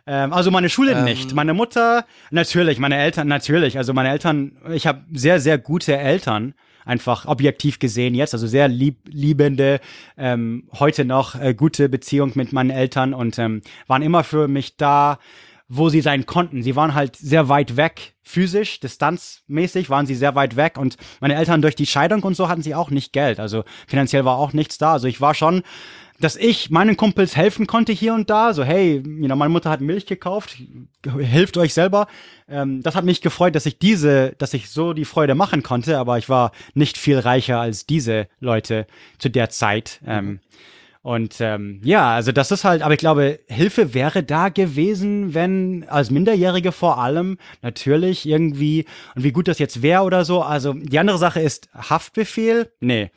ähm, also meine Schule ähm. nicht. Meine Mutter, natürlich, meine Eltern, natürlich. Also meine Eltern, ich habe sehr, sehr gute Eltern, einfach objektiv gesehen jetzt. Also sehr lieb, liebende, ähm, heute noch äh, gute Beziehung mit meinen Eltern und ähm, waren immer für mich da. wo sie sein konnten. Sie waren halt sehr weit weg, physisch, distanzmäßig waren sie sehr weit weg und meine Eltern durch die Scheidung und so hatten sie auch nicht Geld. Also finanziell war auch nichts da. Also ich war schon, dass ich meinen Kumpels helfen konnte hier und da. So, hey, you know, meine Mutter hat Milch gekauft, hilft euch selber. Ähm, das hat mich gefreut, dass ich diese, dass ich so die Freude machen konnte, aber ich war nicht viel reicher als diese Leute zu der Zeit. Ähm, und ähm, ja, also das ist halt, aber ich glaube, Hilfe wäre da gewesen, wenn als Minderjährige vor allem natürlich irgendwie, und wie gut das jetzt wäre oder so. Also die andere Sache ist Haftbefehl. Nee.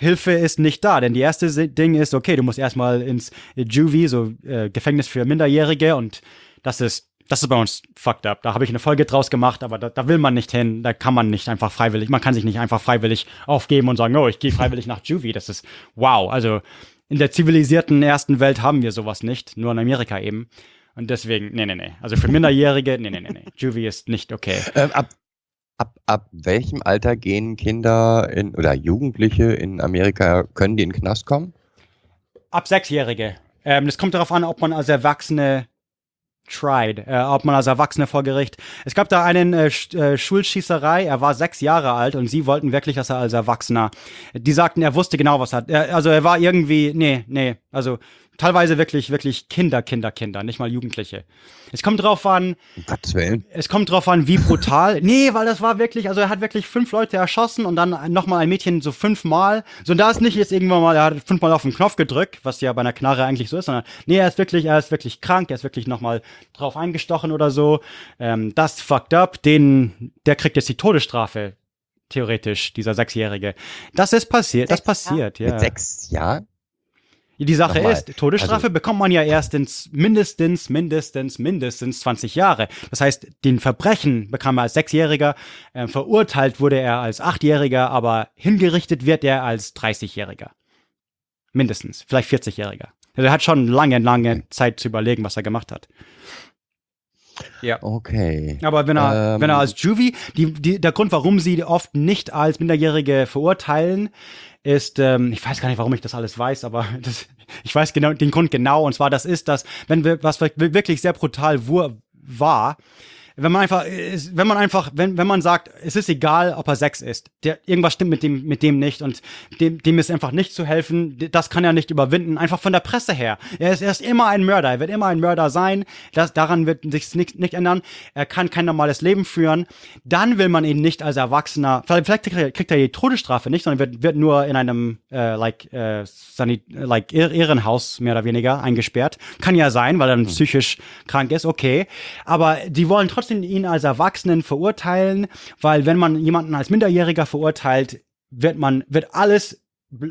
Hilfe ist nicht da, denn die erste Ding ist, okay, du musst erstmal ins Juvie, so äh, Gefängnis für Minderjährige und das ist, das ist bei uns fucked up. Da habe ich eine Folge draus gemacht, aber da, da will man nicht hin, da kann man nicht einfach freiwillig, man kann sich nicht einfach freiwillig aufgeben und sagen, oh, ich gehe freiwillig nach Juvie. Das ist wow. Also in der zivilisierten ersten Welt haben wir sowas nicht, nur in Amerika eben. Und deswegen, nee, nee, nee. Also für Minderjährige, nee, nee, nee, nee. Juvie ist nicht okay. Ähm, ab, ab, ab welchem Alter gehen Kinder in, oder Jugendliche in Amerika, können die in den Knast kommen? Ab Sechsjährige. Ähm, das kommt darauf an, ob man als Erwachsene tried, äh, ob man als Erwachsene vor Gericht. Es gab da einen äh, Sch äh, Schulschießerei, er war sechs Jahre alt und sie wollten wirklich, dass er als Erwachsener. Die sagten, er wusste genau, was er hat. Er, also er war irgendwie, nee, nee, also teilweise wirklich, wirklich Kinder, Kinder, Kinder, nicht mal Jugendliche. Es kommt drauf an, Um es kommt drauf an, wie brutal. <laughs> nee, weil das war wirklich, also er hat wirklich fünf Leute erschossen und dann nochmal ein Mädchen so fünfmal. So, und da ist nicht jetzt irgendwann mal, er hat fünfmal auf den Knopf gedrückt, was ja bei einer Knarre eigentlich so ist, sondern nee, er ist wirklich, er ist wirklich krank, er ist wirklich nochmal drauf eingestochen oder so. Ähm, das fucked up. Den, der kriegt jetzt die Todesstrafe. Theoretisch, dieser Sechsjährige. Das ist passiert, das Sechs Jahre? passiert, ja. Mit sechs Jahren? Die Sache Nochmal, ist, Todesstrafe also- bekommt man ja erst ins mindestens, mindestens, mindestens 20 Jahre. Das heißt, den Verbrechen bekam er als Sechsjähriger, äh, verurteilt wurde er als Achtjähriger, aber hingerichtet wird er als 30-Jähriger. Mindestens, vielleicht 40-Jähriger. Also er hat schon lange, lange Zeit zu überlegen, was er gemacht hat. Ja. Okay. Aber wenn er, Ähm. wenn er als Juvie, die, die, der Grund, warum sie oft nicht als Minderjährige verurteilen, ist, ähm, ich weiß gar nicht, warum ich das alles weiß, aber <laughs> das, ich weiß genau den Grund genau. Und zwar, das ist das, wenn wir, was wirklich sehr brutal war, wenn man einfach, wenn man einfach, wenn, wenn man sagt, es ist egal, ob er Sex ist, der, irgendwas stimmt mit dem, mit dem nicht und dem, dem ist einfach nicht zu helfen, das kann er nicht überwinden, einfach von der Presse her. Er ist, er ist immer ein Mörder, er wird immer ein Mörder sein, das, daran wird sich nicht, nicht ändern, er kann kein normales Leben führen, dann will man ihn nicht als Erwachsener, vielleicht, vielleicht kriegt er- die Todesstrafe nicht, sondern wird, wird nur in einem, äh, like, äh, Sanit like Ehrenhaus mehr oder weniger eingesperrt. Kann ja sein, weil er dann psychisch krank ist, okay. Aber die wollen trotzdem ihn als Erwachsenen verurteilen, weil wenn man jemanden als Minderjähriger verurteilt, wird man, wird alles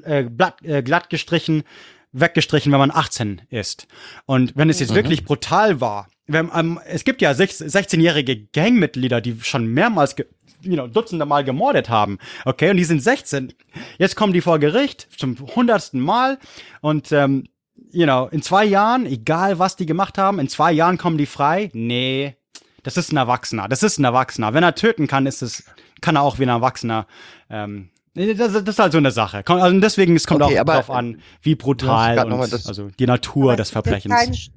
äh, äh, glatt gestrichen, weggestrichen, wenn man 18 ist. Und wenn es jetzt wirklich brutal war, wenn, ähm, es gibt ja sech- 16-jährige Gangmitglieder, die schon mehrmals you know, dutzende Mal gemordet haben. Okay, und die sind 16. Jetzt kommen die vor Gericht zum hundertsten Mal und ähm, you know, in zwei Jahren, egal was die gemacht haben, in zwei Jahren kommen die frei. Nee, das ist ein Erwachsener. Das ist ein Erwachsener. Wenn er töten kann, ist es, kann er auch wie ein Erwachsener. Ähm, das, das ist halt so eine Sache. Also deswegen, es kommt Okay, auch drauf an, wie brutal noch mal und, das- also die Natur des Verbrechens. Sch-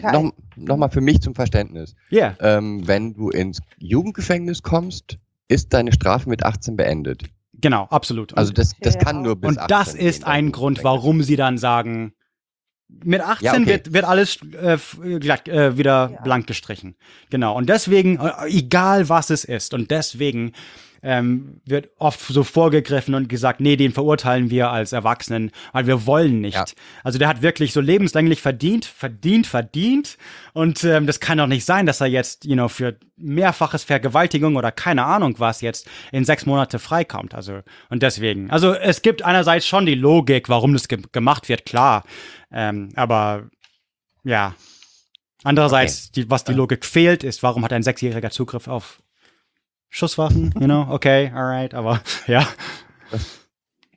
Kein- Noch, noch mal für mich zum Verständnis. Ja, Ähm, wenn du ins Jugendgefängnis kommst, ist deine Strafe mit 18 beendet. genau, absolut. Also das, das Ja. kann nur bis Und 18 das ist ein Grund, warum sie dann sagen, mit 18 Ja, okay. wird, wird alles äh, f- glatt, äh, wieder Ja. blank gestrichen. Genau. Und deswegen, äh, egal was es ist, und deswegen ähm, wird oft so vorgegriffen und gesagt, nee, den verurteilen wir als Erwachsenen, weil wir wollen nicht. Ja. Also der hat wirklich so lebenslänglich verdient, verdient, verdient. Und ähm, das kann doch nicht sein, dass er jetzt, you know, für mehrfaches Vergewaltigung oder keine Ahnung was jetzt in sechs Monate freikommt. Also und deswegen. Also es gibt einerseits schon die Logik, warum das ge gemacht wird, klar. Ähm, aber ja. Andererseits, die, was die Logik fehlt, ist, warum hat ein Sechsjähriger Zugriff auf Schusswaffen? You know, okay, alright, aber <laughs> ja,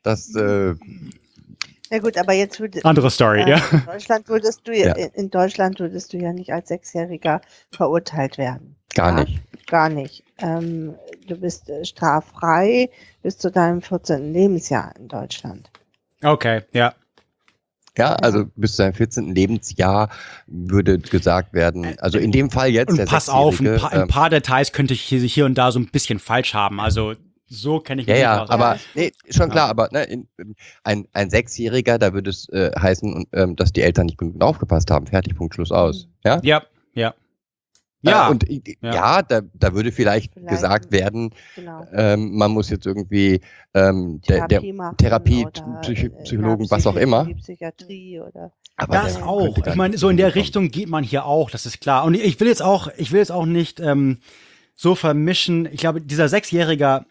Das, äh, Ja gut, aber jetzt würde andere Story, äh, ja. in Deutschland würdest du ja, in Deutschland würdest du ja nicht als Sechsjähriger verurteilt werden. gar Ja? nicht. Gar nicht. Ähm, du bist äh, straffrei bis zu deinem 14. Lebensjahr in Deutschland. Okay, ja. Ja, also bis zu seinem 14. Lebensjahr würde gesagt werden, also in dem Fall jetzt. Und pass auf, ein paar, ein ähm, paar Details könnte ich hier, hier und da so ein bisschen falsch haben. Also so kenne ich Ja, mich ja, nicht aus. aber nee, schon klar, Ja. aber ne, in, ein, ein Sechsjähriger, da würde es äh, heißen, und, ähm, dass die Eltern nicht genug aufgepasst haben. Fertig, Punkt, Schluss aus. Ja, Ja, ja. Ja, Äh, und äh, Ja. ja, da, da würde vielleicht, Vielleicht. gesagt werden, Genau. ähm, man muss jetzt irgendwie ähm, der, der, Therapie oder, Psych- äh, Psychologen, was auch immer. Psychiatrie oder. aber Das auch. Ich meine, so in der. Richtung geht man hier auch, das ist klar. Und ich will jetzt auch, ich will jetzt auch nicht ähm, so vermischen. Ich glaube, dieser Sechsjähriger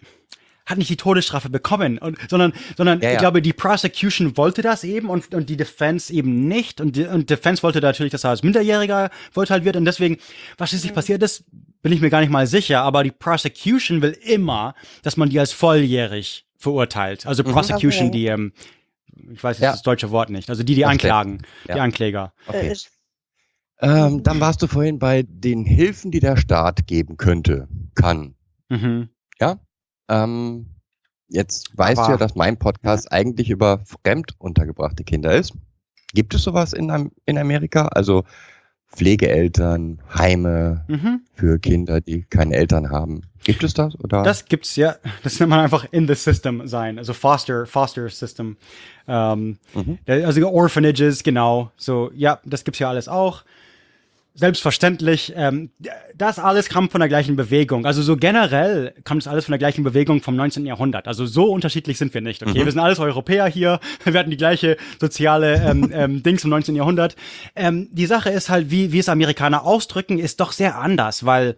hat nicht die Todesstrafe bekommen, und, sondern, sondern Ja, ich ja. glaube, die Prosecution wollte das eben und, und die Defense eben nicht. Und die und Defense wollte natürlich, dass er als Minderjähriger verurteilt wird. Und deswegen, was schließlich passiert ist, bin ich mir gar nicht mal sicher. Aber die Prosecution will immer, dass man die als volljährig verurteilt. Also Prosecution, Okay. die, ähm, ich weiß jetzt Ja. das deutsche Wort nicht. Also die, die Okay. anklagen, die. Ankläger. Okay. Äh, ich- Ähm, dann warst du vorhin bei den Hilfen, die der Staat geben könnte, kann. Mhm. Ähm, jetzt weißt Aber- du ja, dass mein Podcast eigentlich über fremd untergebrachte Kinder ist. Gibt es sowas in, in Amerika? Also Pflegeeltern, Heime Mhm. für Kinder, die keine Eltern haben. Gibt es das? Oder? Das gibt's ja. <laughs> Das nennt man einfach in the system sein. Also Foster, Foster System. Ähm, Mhm. Also Orphanages, genau. So, ja, das gibt's ja alles auch. Selbstverständlich. Ähm, das alles kam von der gleichen Bewegung. Also so generell kommt das alles von der gleichen Bewegung vom 19. Jahrhundert. Also so unterschiedlich sind wir nicht. Okay, Mhm. wir sind alles Europäer hier. <laughs> Wir hatten die gleiche soziale ähm, ähm, Dings im 19. Jahrhundert. Ähm, die Sache ist halt, wie, wie es Amerikaner ausdrücken, ist doch sehr anders, weil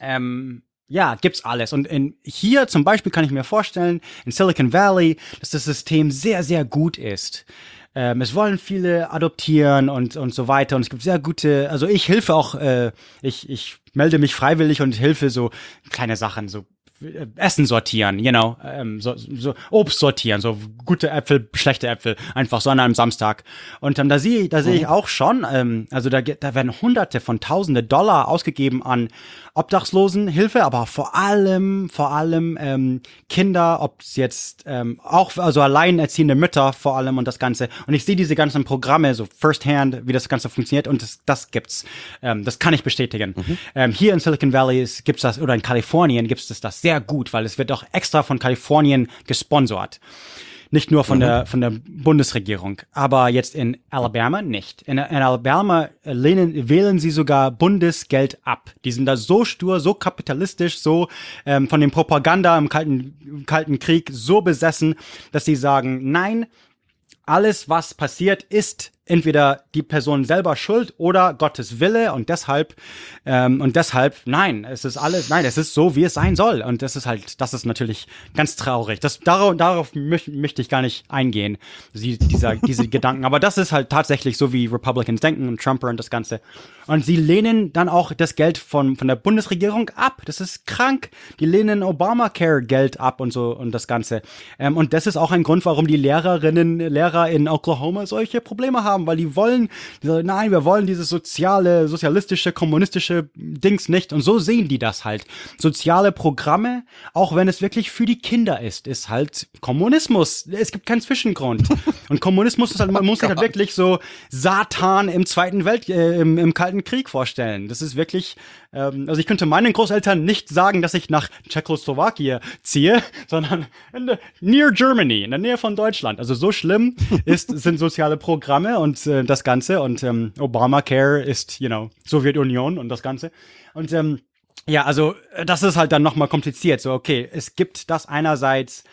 ähm, ja, gibt's alles. Und in, hier zum Beispiel kann ich mir vorstellen, in Silicon Valley, dass das System sehr, sehr gut ist. Ähm, es wollen viele adoptieren und, und so weiter. Und es gibt sehr gute, also ich helfe auch, äh, ich, ich melde mich freiwillig und helfe so kleine Sachen, so äh, Essen sortieren, you know, ähm, so, so Obst sortieren, so gute Äpfel, schlechte Äpfel, einfach so an einem Samstag. Und ähm, da sehe da sehe ich auch schon, ähm, also da, da werden Hunderte von Tausende Dollar ausgegeben an Obdachlosenhilfe, aber vor allem, vor allem ähm, Kinder, ob es jetzt ähm, auch, also alleinerziehende Mütter vor allem und das Ganze. Und ich sehe diese ganzen Programme so firsthand, wie das Ganze funktioniert und das, das gibt's. Ähm, das kann ich bestätigen. Ähm, hier in Silicon Valley ist, gibt's das, oder in Kalifornien gibt's das, das sehr gut, weil es wird auch extra von Kalifornien gesponsert. Nicht nur von der von der Bundesregierung, aber jetzt in Alabama nicht. In, in Alabama äh, lehnen, wählen sie sogar Bundesgeld ab. Die sind da so stur, so kapitalistisch, so ähm, von dem Propaganda im kalten, im kalten Krieg so besessen, dass sie sagen, nein, alles, was passiert, ist entweder die Person selber schuld oder Gottes Wille und deshalb ähm, und deshalb nein, es ist alles nein, es ist so, wie es sein soll und das ist halt, das ist natürlich ganz traurig. Das darauf, darauf möch, möchte ich gar nicht eingehen, sie, dieser diese <laughs> Gedanken. Aber das ist halt tatsächlich so, wie Republicans denken und Trumper und das Ganze. Und sie lehnen dann auch das Geld von von der Bundesregierung ab. Das ist krank. Die lehnen Obamacare Geld ab und so und das Ganze. Ähm, und das ist auch ein Grund, warum die Lehrerinnen Lehrer in Oklahoma solche Probleme haben, weil die wollen, die sagen, nein, wir wollen dieses soziale, sozialistische, kommunistische Dings nicht. Und so sehen die das halt. Soziale Programme, auch wenn es wirklich für die Kinder ist, ist halt Kommunismus. Es gibt keinen Zwischengrund. <laughs> Und Kommunismus ist halt, man muss sich halt wirklich so Satan im Zweiten Welt, äh, im, im Kalten Krieg vorstellen. Das ist wirklich, ähm, also ich könnte meinen Großeltern nicht sagen, dass ich nach Tschechoslowakien ziehe, <laughs> sondern in near Germany, in der Nähe von Deutschland. Also so schlimm <laughs> ist, sind soziale Programme und äh, das Ganze und ähm, Obamacare ist, you know, Sowjetunion und das Ganze. Und ähm, ja, also äh, das ist halt dann nochmal kompliziert. So, okay, es gibt das einerseits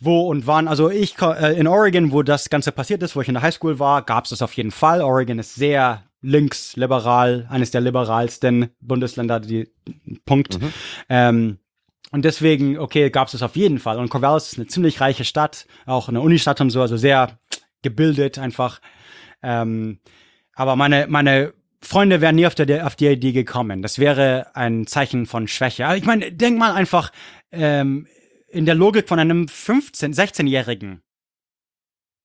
wo und wann. Also ich äh, in Oregon, wo das Ganze passiert ist, wo ich in der Highschool war, gab es das auf jeden Fall. Oregon ist sehr links, liberal, eines der liberalsten Bundesländer, die Punkt. Ähm, und deswegen, okay, gab es das auf jeden Fall. Und Corvallis ist eine ziemlich reiche Stadt, auch eine Unistadt und so, also sehr gebildet einfach. Ähm, aber meine, meine Freunde wären nie auf, der, auf die Idee gekommen. Das wäre ein Zeichen von Schwäche. Aber ich meine, denk mal einfach ähm, in der Logik von einem 15-, 16-Jährigen.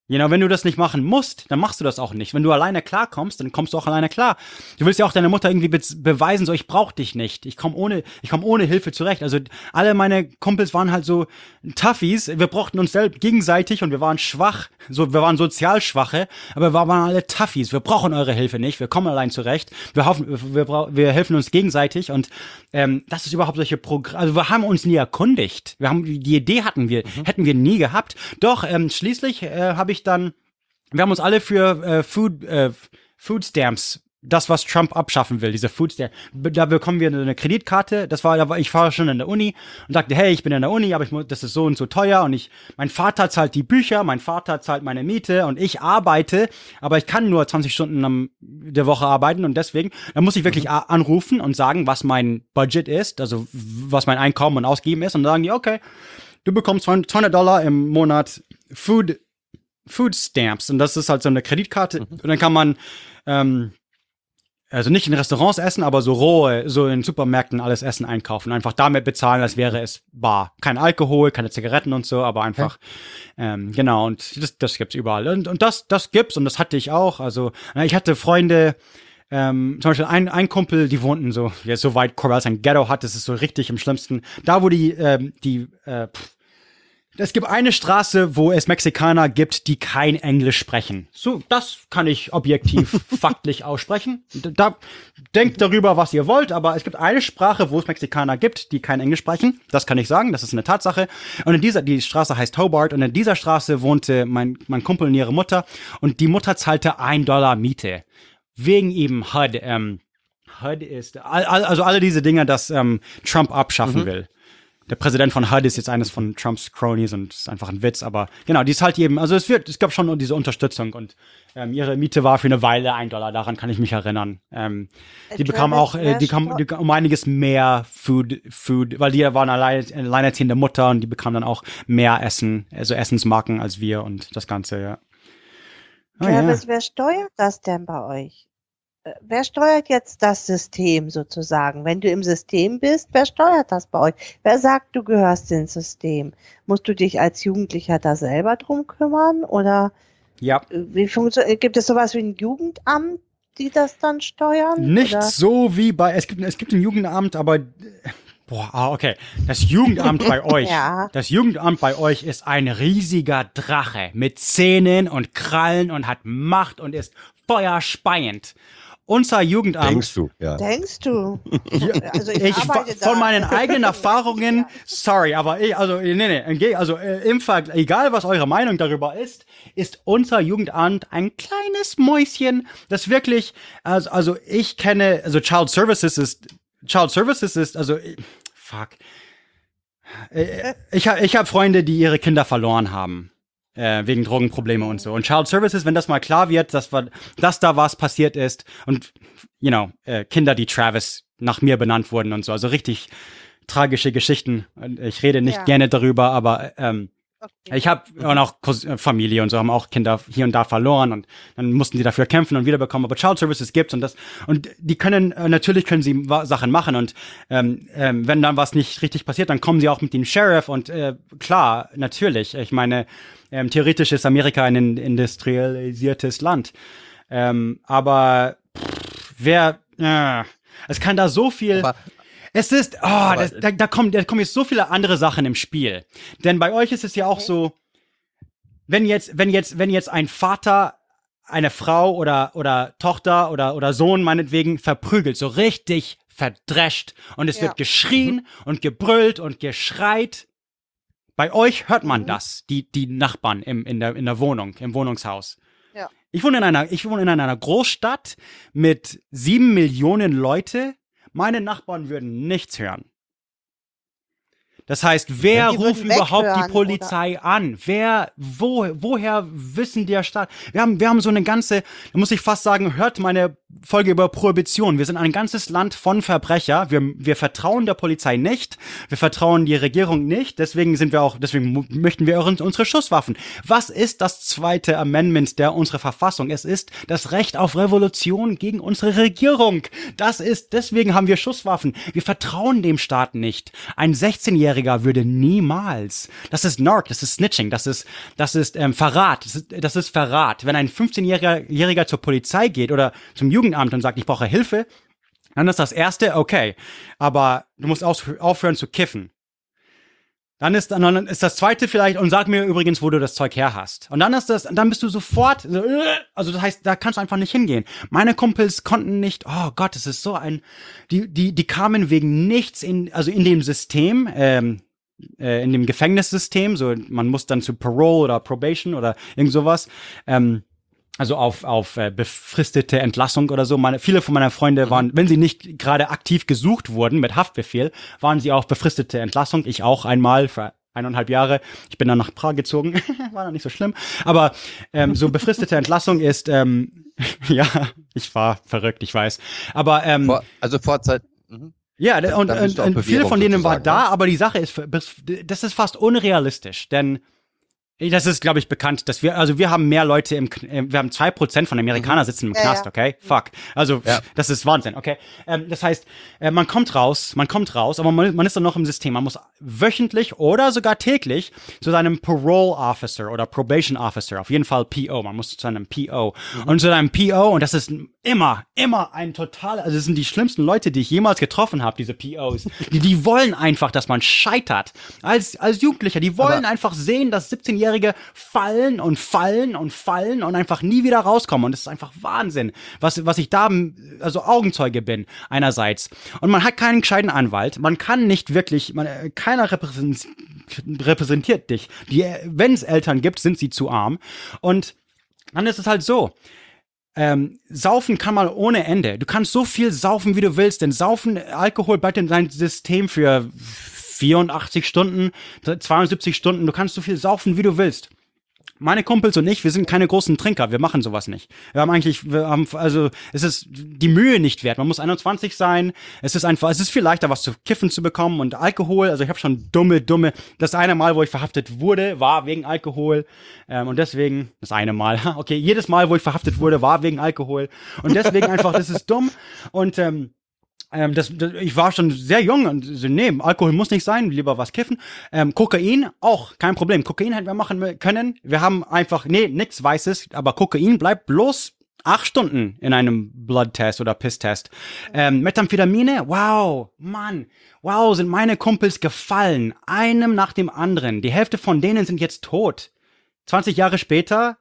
You know, wenn du das nicht machen musst, dann machst du das auch nicht. Wenn du alleine klarkommst, dann kommst du auch alleine klar. Du willst ja auch deiner Mutter irgendwie be beweisen, so ich brauch dich nicht. Ich komme ohne, ich komme ohne Hilfe zurecht. Also alle meine Kumpels waren halt so Toughies. Wir brauchten uns selbst gegenseitig und wir waren schwach. So, wir waren sozial schwache, aber wir waren alle Toughies. Wir brauchen eure Hilfe nicht. Wir kommen allein zurecht. Wir, hoffen, wir, wir helfen uns gegenseitig und ähm, das ist überhaupt solche Programme. Also wir haben uns nie erkundigt. Wir haben die Idee hatten wir, mhm. hätten wir nie gehabt. Doch ähm, schließlich äh, habe ich dann, wir haben uns alle für äh, Food, äh, Food Stamps das, was Trump abschaffen will, diese Food Stamps. Da bekommen wir eine Kreditkarte. Das war, da war, ich war schon in der Uni und sagte, hey, ich bin in der Uni, aber ich muss, das ist so und so teuer und ich, mein Vater zahlt die Bücher, mein Vater zahlt meine Miete und ich arbeite, aber ich kann nur 20 Stunden am, der Woche arbeiten und deswegen, da muss ich wirklich mhm. anrufen und sagen, was mein Budget ist, also was mein Einkommen und Ausgeben ist und dann sagen die, okay, du bekommst 200 Dollar im Monat Food Food Stamps und das ist halt so eine Kreditkarte mhm. und dann kann man ähm, also nicht in Restaurants essen, aber so rohe, so in Supermärkten alles Essen einkaufen, einfach damit bezahlen, als wäre es bar. Kein Alkohol, keine Zigaretten und so, aber einfach ja. ähm, genau und das, das gibt's überall und, und das das gibt's und das hatte ich auch. Also ich hatte Freunde, ähm, zum Beispiel ein, ein Kumpel, die wohnten so, ja, so weit Corvallis sein Ghetto hat, das ist so richtig im Schlimmsten. Da, wo die, ähm, die, äh, pff, es gibt eine Straße, wo es Mexikaner gibt, die kein Englisch sprechen. So, das kann ich objektiv <laughs> faktlich aussprechen. Da, denkt darüber, was ihr wollt, aber es gibt eine Sprache, wo es Mexikaner gibt, die kein Englisch sprechen. Das kann ich sagen, das ist eine Tatsache. Und in dieser, die Straße heißt Hobart und in dieser Straße wohnte mein, mein Kumpel und ihre Mutter und die Mutter zahlte ein Dollar Miete. Wegen eben HUD, ähm, HUD ist, also alle diese Dinge, dass ähm, Trump abschaffen mhm. will der Präsident von HUD ist jetzt eines von Trumps Cronies und ist einfach ein Witz, aber genau, die ist halt eben, also es wird, es gab schon diese Unterstützung und ähm, ihre Miete war für eine Weile ein Dollar, daran kann ich mich erinnern. Ähm, die bekam auch, äh, die kam die, um einiges mehr Food, Food, weil die waren allein, alleinerziehende Mutter und die bekam dann auch mehr Essen, also Essensmarken als wir und das Ganze, ja. Oh, Travis, ja. wer steuert das denn bei euch? Äh, wer steuert jetzt das System sozusagen? Wenn du im System bist, wer steuert das bei euch? Wer sagt, du gehörst ins System? Musst du dich als Jugendlicher da selber drum kümmern? Oder ja. Äh, wie funktioniert, gibt es sowas wie ein Jugendamt, die das dann steuern? Nicht oder? so wie bei, es gibt, es gibt ein Jugendamt, aber Boah, ah, okay. Das Jugendamt bei <laughs> euch, ja. das Jugendamt bei euch ist ein riesiger Drache mit Zähnen und Krallen und hat Macht und ist feuerspeiend unser Jugendamt. Denkst du, ja. Denkst du? also ich, ich von meinen eigenen Erfahrungen, sorry, aber ich, also, nee, nee, also äh, im Vergleich, egal was eure Meinung darüber ist, ist unser Jugendamt ein kleines Mäuschen, das wirklich, also, also ich kenne, also Child Services ist, Child Services ist, also, fuck. Äh, ich, ich habe Freunde, die ihre Kinder verloren haben äh, wegen Drogenprobleme und so. Und Child Services, wenn das mal klar wird, dass, dass da was passiert ist und, you know, äh, Kinder, die Travis nach mir benannt wurden und so, also richtig tragische Geschichten. Ich rede nicht ja. gerne darüber, aber ähm, Okay. Ich habe und auch äh, Familie und so haben auch Kinder hier und da verloren und dann mussten sie dafür kämpfen und wiederbekommen. Aber Child Services gibt's und das und die können äh, natürlich können sie Sachen machen und ähm, ähm, wenn dann was nicht richtig passiert, dann kommen sie auch mit dem Sheriff und äh, klar natürlich. Ich meine ähm, theoretisch ist Amerika ein industrialisiertes Land, ähm, aber pff, wer äh, es kann da so viel. Aber es ist, oh, das, da, da, kommen, da kommen jetzt so viele andere Sachen im Spiel. Denn bei euch ist es ja auch so, wenn jetzt, wenn jetzt, wenn jetzt ein Vater eine Frau oder, oder Tochter oder, oder Sohn meinetwegen verprügelt, so richtig verdrescht und es ja. wird geschrien mhm. und gebrüllt und geschreit. Bei euch hört man mhm. das, die, die Nachbarn im, in, der, in der Wohnung, im Wohnungshaus. Ja. Ich wohne in einer, ich wohne in einer Großstadt mit sieben Millionen Leute meine Nachbarn würden nichts hören. Das heißt, wer ruft überhaupt die Polizei oder? an? Wer, wo, woher wissen der Staat? Wir haben, wir haben so eine ganze, da muss ich fast sagen, hört meine Folge über Prohibition. Wir sind ein ganzes Land von Verbrecher. Wir, wir vertrauen der Polizei nicht. Wir vertrauen die Regierung nicht. Deswegen sind wir auch, deswegen möchten wir unsere Schusswaffen. Was ist das zweite Amendment der unserer Verfassung? Es ist das Recht auf Revolution gegen unsere Regierung. Das ist, deswegen haben wir Schusswaffen. Wir vertrauen dem Staat nicht. Ein 16-Jähriger würde niemals. Das ist Narc, das ist Snitching, das ist, das ist ähm, Verrat, das ist, das ist Verrat. Wenn ein 15-Jähriger Jähriger zur Polizei geht oder zum Jugendamt und sagt, ich brauche Hilfe, dann ist das erste okay. Aber du musst aufhören zu kiffen. Dann ist, dann ist das zweite vielleicht, und sag mir übrigens, wo du das Zeug her hast. Und dann ist das, dann bist du sofort, so, also das heißt, da kannst du einfach nicht hingehen. Meine Kumpels konnten nicht, oh Gott, es ist so ein, die, die, die kamen wegen nichts in, also in dem System, ähm, äh, in dem Gefängnissystem, so man muss dann zu Parole oder Probation oder irgend sowas, ähm, also auf, auf äh, befristete Entlassung oder so. Meine, viele von meiner Freunde waren, wenn sie nicht gerade aktiv gesucht wurden mit Haftbefehl, waren sie auf befristete Entlassung. Ich auch einmal für eineinhalb Jahre. Ich bin dann nach Prag gezogen. <laughs> <laughs> war dann nicht so schlimm. Aber ähm, so befristete Entlassung ist, ähm, <laughs> ja, ich war verrückt, ich weiß. Aber ähm, Vor, also Vorzeit. Mhm. ja, und, und, und viele von denen war da, ne? aber die Sache ist, das ist fast unrealistisch, denn das ist, glaube ich, bekannt, dass wir, also wir haben mehr Leute im, Kn- äh, wir haben zwei Prozent von Amerikanern sitzen im Ja, Knast, ja. okay? Fuck. Also, Ja. das ist Wahnsinn, okay? Ähm, das heißt, äh, man kommt raus, man kommt raus, aber man, man ist dann noch im System. Man muss wöchentlich oder sogar täglich zu seinem Parole Officer oder Probation Officer, auf jeden Fall PO, man muss zu seinem PO. Und zu seinem PO, und das ist immer, immer ein total, also das sind die schlimmsten Leute, die ich jemals getroffen habe, diese POs. Die, die wollen einfach, dass man scheitert. Als, als Jugendlicher, die wollen Aber- einfach sehen, dass 17-Jährige fallen und fallen und fallen und einfach nie wieder rauskommen. Und das ist einfach Wahnsinn, was, was ich da, also Augenzeuge bin, einerseits. Und man hat keinen gescheiten Anwalt. Man kann nicht wirklich, man, äh, keiner repräsent, repräsentiert dich. Die, wenn es Eltern gibt, sind sie zu arm. Und dann ist es halt so. Ähm, saufen kann man ohne Ende. Du kannst so viel saufen, wie du willst, denn Saufen, Alkohol bleibt in deinem System für 84 Stunden, 72 Stunden. Du kannst so viel saufen, wie du willst. Meine Kumpels und ich, wir sind keine großen Trinker, wir machen sowas nicht. Wir haben eigentlich, wir haben, also, es ist die Mühe nicht wert. Man muss 21 sein. Es ist einfach, es ist viel leichter, was zu kiffen zu bekommen und Alkohol. Also ich habe schon dumme, dumme. Das eine Mal, wo ich verhaftet wurde, war wegen Alkohol ähm, und deswegen das eine Mal. <laughs> Okay, jedes Mal, wo ich verhaftet wurde, war wegen Alkohol und deswegen einfach, das ist dumm und ähm, ähm, das, das, ich war schon sehr jung und so, nee, Alkohol muss nicht sein, lieber was kiffen. Ähm, Kokain auch, kein Problem. Kokain hätten wir machen können. Wir haben einfach, nee, nix Weißes, aber Kokain bleibt bloß acht Stunden in einem Bloodtest oder Pisstest. Ähm, Methamphetamine, wow, Mann, wow, sind meine Kumpels gefallen, einem nach dem anderen. Die Hälfte von denen sind jetzt tot. 20 Jahre später,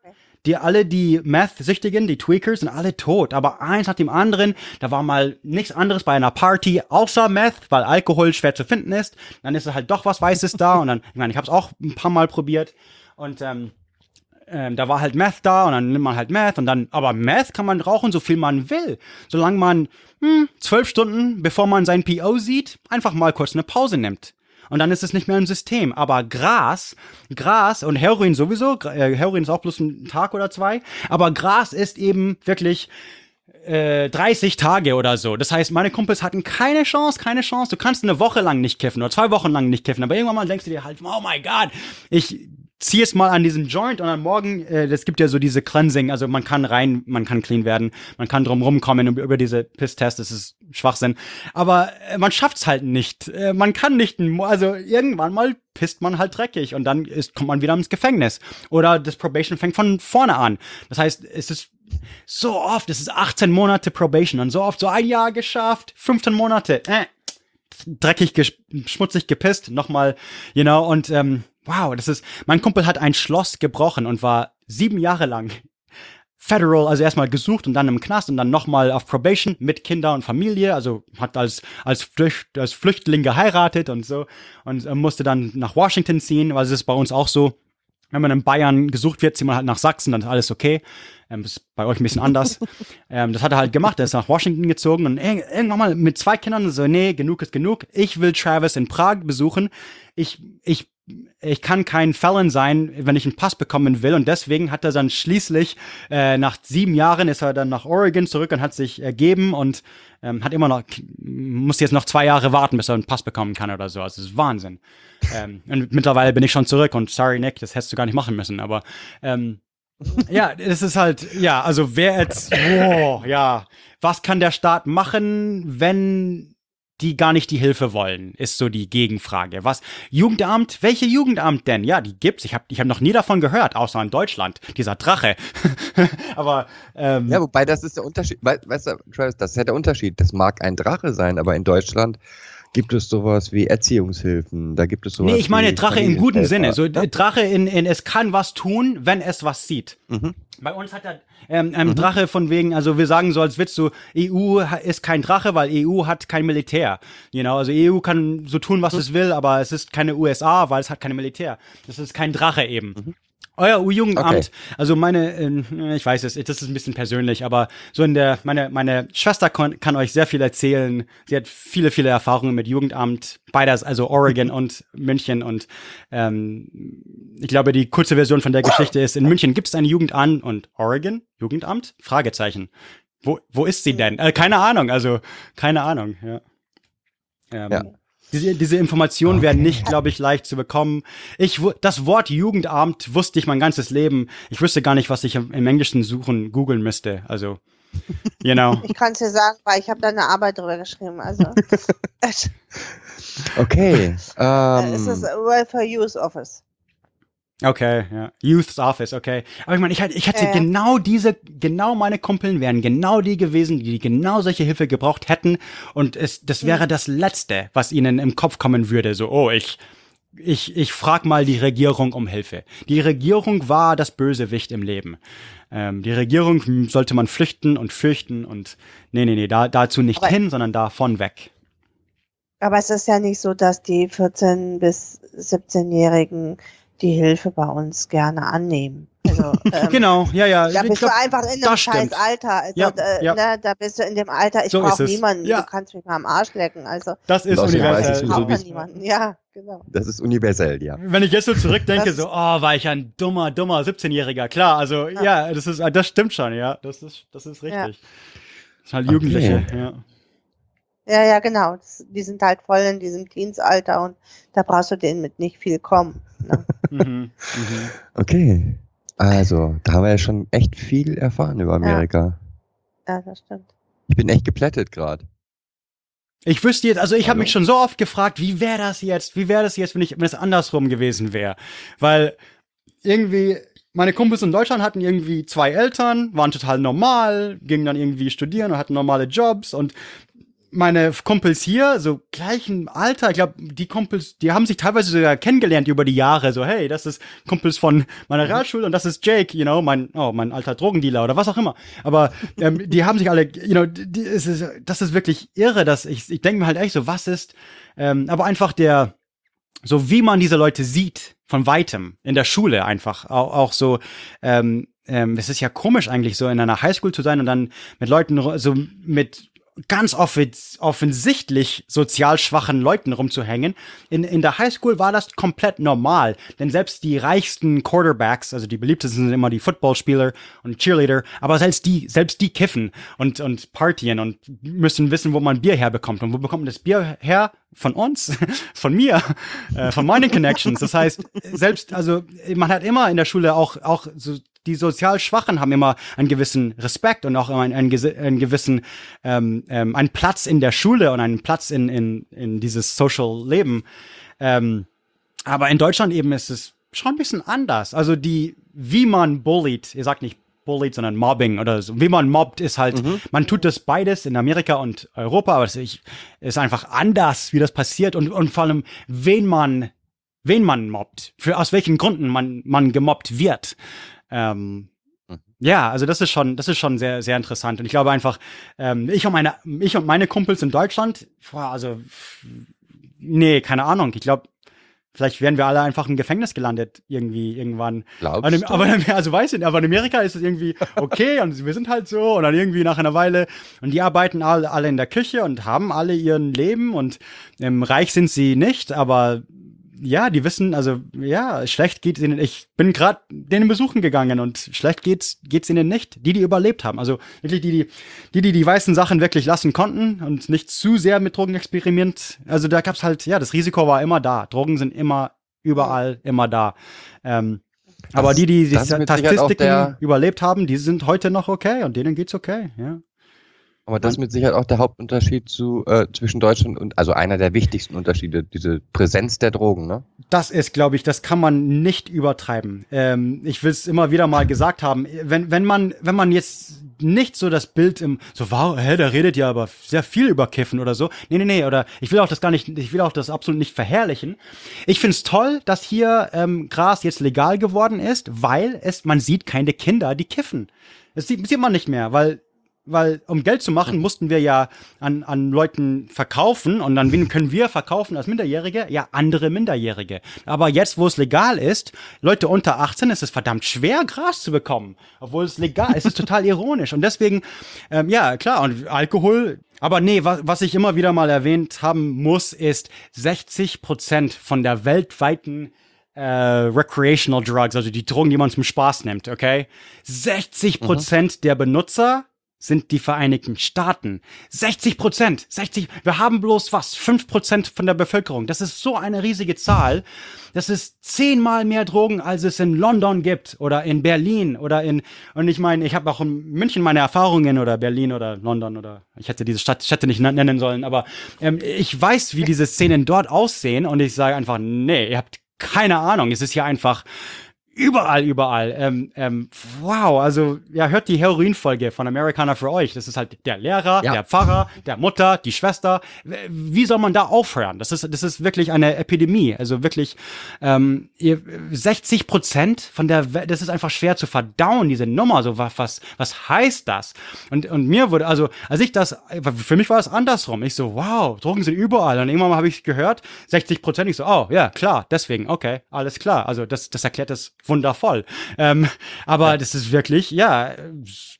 die alle die Meth-Süchtigen, die Tweakers, sind alle tot. Aber eins nach dem anderen, da war mal nichts anderes bei einer Party außer Meth, weil Alkohol schwer zu finden ist. Dann ist es halt doch was Weißes da und dann, ich meine, ich habe es auch ein paar Mal probiert und ähm, ähm, da war halt Meth da und dann nimmt man halt Meth und dann, aber Meth kann man rauchen, so viel man will. Solange man hm, zwölf Stunden, bevor man sein PO sieht, einfach mal kurz eine Pause nimmt. Und dann ist es nicht mehr im System. Aber Gras, Gras und Heroin sowieso, äh, Heroin ist auch bloß ein Tag oder zwei, aber Gras ist eben wirklich äh, 30 Tage oder so. Das heißt, meine Kumpels hatten keine Chance, keine Chance. Du kannst eine Woche lang nicht kiffen oder zwei Wochen lang nicht kiffen, aber irgendwann mal denkst du dir halt, oh my God, ich ziehe es mal an diesen Joint und dann morgen, äh, das gibt ja so diese Cleansing, also man kann rein, man kann clean werden, man kann drum rumkommen über, diese Piss-Tests, das ist Schwachsinn. Aber äh, man schafft's halt nicht. Äh, man kann nicht, also irgendwann mal pisst man halt dreckig und dann ist, kommt man wieder ins Gefängnis. Oder das Probation fängt von vorne an. Das heißt, es ist so oft, es ist 18 Monate Probation und so oft so ein Jahr geschafft, 15 Monate, äh, dreckig, ges- schmutzig gepisst, nochmal, you know, und ähm, wow, das ist, mein Kumpel hat ein Schloss gebrochen und war sieben Jahre lang federal, also erstmal gesucht und dann im Knast und dann nochmal auf Probation mit Kinder und Familie, also hat als, als, Flücht, als Flüchtling geheiratet und so und äh, musste dann nach Washington ziehen, weil es ist bei uns auch so, wenn man in Bayern gesucht wird, zieht man halt nach Sachsen, dann ist alles okay. Ähm, das ist bei euch ein bisschen anders. <laughs> ähm, das hat er halt gemacht. Er ist nach Washington gezogen und ir- irgendwann mal mit zwei Kindern so, nee, genug ist genug. Ich will Travis in Prag besuchen. Ich, ich ich kann kein Felon sein, wenn ich einen Pass bekommen will. Und deswegen hat er dann schließlich, äh, nach sieben Jahren ist er dann nach Oregon zurück und hat sich ergeben und ähm, hat immer noch, muss jetzt noch zwei Jahre warten, bis er einen Pass bekommen kann oder so. Also das ist Wahnsinn. <laughs> ähm, und mittlerweile bin ich schon zurück und sorry, Nick, das hättest du gar nicht machen müssen. Aber ähm, <laughs> ja, es ist halt, ja, also wer jetzt, <laughs> oh, ja, was kann der Staat machen, wenn die gar nicht die Hilfe wollen, ist so die Gegenfrage. Was Jugendamt? Welche Jugendamt denn? Ja, die gibt's. Ich habe ich hab noch nie davon gehört, außer in Deutschland. Dieser Drache. <laughs> aber ähm, Ja, wobei das ist der Unterschied. Wei- Weißt du, Travis, das ist ja der Unterschied. Das mag ein Drache sein, aber in Deutschland gibt es sowas wie Erziehungshilfen. Da gibt es sowas nee, ich meine Drache im guten Sinne. So Familienhelfer. Drache in, in es kann was tun, wenn es was sieht. Mhm. Bei uns hat er ähm, ein Drache von wegen, also wir sagen so als Witz so, EU ist kein Drache, weil EU hat kein Militär. You know, also EU kann so tun, was es will, aber es ist keine USA, weil es hat keine Militär. Das ist kein Drache eben. Euer U-Jugendamt, Okay. also meine, äh, ich weiß es, das ist ein bisschen persönlich, aber so in der, meine, meine Schwester kann euch sehr viel erzählen. Sie hat viele, viele Erfahrungen mit Jugendamt, beides, also Oregon <laughs> und München und ähm, ich glaube, die kurze Version von der Geschichte ist, in München gibt es ein Jugendamt und Oregon, Jugendamt? Fragezeichen. Wo, wo ist sie denn? Äh, keine Ahnung, also keine Ahnung, ja. Ähm, Ja. Diese, diese Informationen werden nicht, glaube ich, leicht zu bekommen. Ich, das Wort Jugendamt wusste ich mein ganzes Leben. Ich wüsste gar nicht, was ich im, Englischen suchen, googeln müsste. Also, you know. <laughs> Ich kann es dir sagen, weil ich habe da eine Arbeit drüber geschrieben. Also <laughs> Okay. <laughs> Ähm, es ist Welfare Use Office. Okay, ja. Youth's Office, okay. Aber ich meine, ich ich hatte Ja. genau diese, genau meine Kumpeln wären genau die gewesen, die genau solche Hilfe gebraucht hätten. Und es, das wäre das Letzte, was ihnen im Kopf kommen würde. So, oh, ich, ich, ich frag mal die Regierung um Hilfe. Die Regierung war das Bösewicht im Leben. Ähm, die Regierung sollte man flüchten und fürchten und nee, nee, nee, da, dazu nicht Aber- hin, sondern davon weg. Aber es ist ja nicht so, dass die 14- bis 17-Jährigen die Hilfe bei uns gerne annehmen. Also, <laughs> ähm, Genau, ja, ja. Da ich bist glaub, du einfach in einem scheiß stimmt. Alter. Also, Ja, äh, ja. Ne, da bist du in dem Alter, ich So brauche niemanden, Ja. du kannst mich mal am Arsch lecken. Also das ist universell. ich so brauche ja es- niemanden. Ja, genau. das ist universell, ja. Wenn ich jetzt so zurückdenke, Das- so, oh, war ich ein dummer, dummer 17-Jähriger. Klar, also, ja. das ist, das stimmt schon, ja. Das ist, das ist Ja. richtig. Das ist halt Okay. Jugendliche, ja. Ja, ja, genau. Das, die sind halt voll in diesem Teensalter und da brauchst du denen mit nicht viel kommen. Ne? <laughs> Mhm, mhm. Okay. Also, da haben wir ja schon echt viel erfahren über Amerika. ja, das stimmt. Ich bin echt geplättet gerade. Ich wüsste jetzt, also ich habe mich schon so oft gefragt, wie wäre das jetzt, wie wäre das jetzt, wenn ich, wenn es andersrum gewesen wäre? Weil irgendwie, meine Kumpels in Deutschland hatten irgendwie zwei Eltern, waren total normal, gingen dann irgendwie studieren und hatten normale Jobs und meine Kumpels hier, so gleichen Alter, ich glaube, die Kumpels, die haben sich teilweise sogar kennengelernt über die Jahre, so, hey, das ist Kumpels von meiner Realschule und das ist Jake, you know, mein, oh, mein alter Drogendealer oder was auch immer. Aber ähm, die haben sich alle, you know, die, es ist, das ist wirklich irre, dass ich, ich denke mir halt echt so, was ist, ähm, aber einfach der, so wie man diese Leute sieht, von weitem, in der Schule einfach, auch, auch so, ähm, ähm, es ist ja komisch eigentlich so in einer Highschool zu sein und dann mit Leuten, so mit ganz offens offensichtlich sozial schwachen Leuten rumzuhängen. In, in der Highschool war das komplett normal, denn selbst die reichsten Quarterbacks, also die beliebtesten sind immer die Footballspieler und Cheerleader, aber selbst die, selbst die kiffen und, und partien und müssen wissen, wo man Bier herbekommt. Und wo bekommt man das Bier her? Von uns, <laughs> von mir, äh, von meinen Connections. Das heißt, selbst, also man hat immer in der Schule auch, auch so die sozial Schwachen haben immer einen gewissen Respekt und auch immer einen, einen, gewissen ähm, ähm, einen Platz in der Schule und einen Platz in, in, in dieses Social Leben. Ähm, aber in Deutschland eben ist es schon ein bisschen anders. Also die, wie man bullied, ihr sagt nicht bullied, sondern Mobbing oder so. Wie man mobbt, ist halt, man tut das beides in Amerika und Europa, aber es ist einfach anders, wie das passiert und, und vor allem, wen man, wen man mobbt, für aus welchen Gründen man, man gemobbt wird. Ähm, ja, also das ist schon, das ist schon sehr, sehr interessant. Und ich glaube einfach, ähm, ich und meine, ich und meine Kumpels in Deutschland, boah, also, nee, keine Ahnung. Ich glaube, vielleicht wären wir alle einfach im Gefängnis gelandet irgendwie irgendwann. Glaubst Aber, du? aber also weiß ich nicht, aber in Amerika ist es irgendwie okay und wir sind halt so und dann irgendwie nach einer Weile und die arbeiten alle, alle in der Küche und haben alle ihren Leben und ähm, reich sind sie nicht, aber ja, die wissen, also ja, schlecht geht ihnen. Ich bin gerade denen besuchen gegangen und schlecht geht's geht's ihnen nicht. Die, die überlebt haben, also wirklich die, die die, die die weißen Sachen wirklich lassen konnten und nicht zu sehr mit Drogen experiment. Also da gab's halt, ja, das Risiko war immer da. Drogen sind immer überall, immer da. Ähm, aber die, die die das Statistiken der- überlebt haben, die sind heute noch okay und denen geht's okay, ja. Aber das ist mit Sicherheit auch der Hauptunterschied zu, äh, zwischen Deutschland und, also einer der wichtigsten Unterschiede, diese Präsenz der Drogen, ne? Das ist, glaube ich, das kann man nicht übertreiben. Ähm, ich will es immer wieder mal gesagt haben. Wenn, wenn man, wenn man jetzt nicht so das Bild im, so, wow, hä, der redet ja aber sehr viel über Kiffen oder so. Nee, nee, nee, oder ich will auch das gar nicht, ich will auch das absolut nicht verherrlichen. Ich find's toll, dass hier ähm, Gras jetzt legal geworden ist, weil es, man sieht keine Kinder, die kiffen. Das sieht, sieht man nicht mehr, weil weil um Geld zu machen, mussten wir ja an, an Leuten verkaufen und an wen können wir verkaufen als Minderjährige? Ja, andere Minderjährige. Aber jetzt, wo es legal ist, Leute unter 18, ist es verdammt schwer, Gras zu bekommen. Obwohl es legal ist, ist total ironisch. Und deswegen, ähm, ja, klar, und Alkohol, aber nee, was, was ich immer wieder mal erwähnt haben muss, ist 60 Prozent von der weltweiten äh, recreational drugs, also die Drogen, die man zum Spaß nimmt, okay? 60 Prozent der Benutzer sind die Vereinigten Staaten. 60 Prozent, 60, wir haben bloß was, 5 Prozent von der Bevölkerung. Das ist so eine riesige Zahl. Das ist zehnmal mehr Drogen, als es in London gibt oder in Berlin oder in, und ich meine, ich habe auch in München meine Erfahrungen oder Berlin oder London oder ich hätte diese Stadt, Städte nicht nennen sollen, aber ähm, ich weiß, wie diese Szenen dort aussehen und ich sage einfach, nee, ihr habt keine Ahnung. Es ist hier einfach überall, überall. Ähm, ähm, wow, also ja, hört die Heroin-Folge von Americana für euch. Das ist halt der Lehrer, Ja. der Pfarrer, der Mutter, die Schwester. Wie soll man da aufhören? Das ist, das ist wirklich eine Epidemie. Also wirklich ähm, ihr- 60 Prozent von der, Welt, das ist einfach schwer zu verdauen, diese Nummer. So was, was, was heißt das? Und, und mir wurde, also als ich das, für mich war es andersrum. Ich so, wow, Drogen sind überall. Und irgendwann habe ich gehört, 60 Prozent. Ich so, oh ja, klar, deswegen, okay, alles klar. Also das, das erklärt das wundervoll. Ähm, aber das ist wirklich, ja,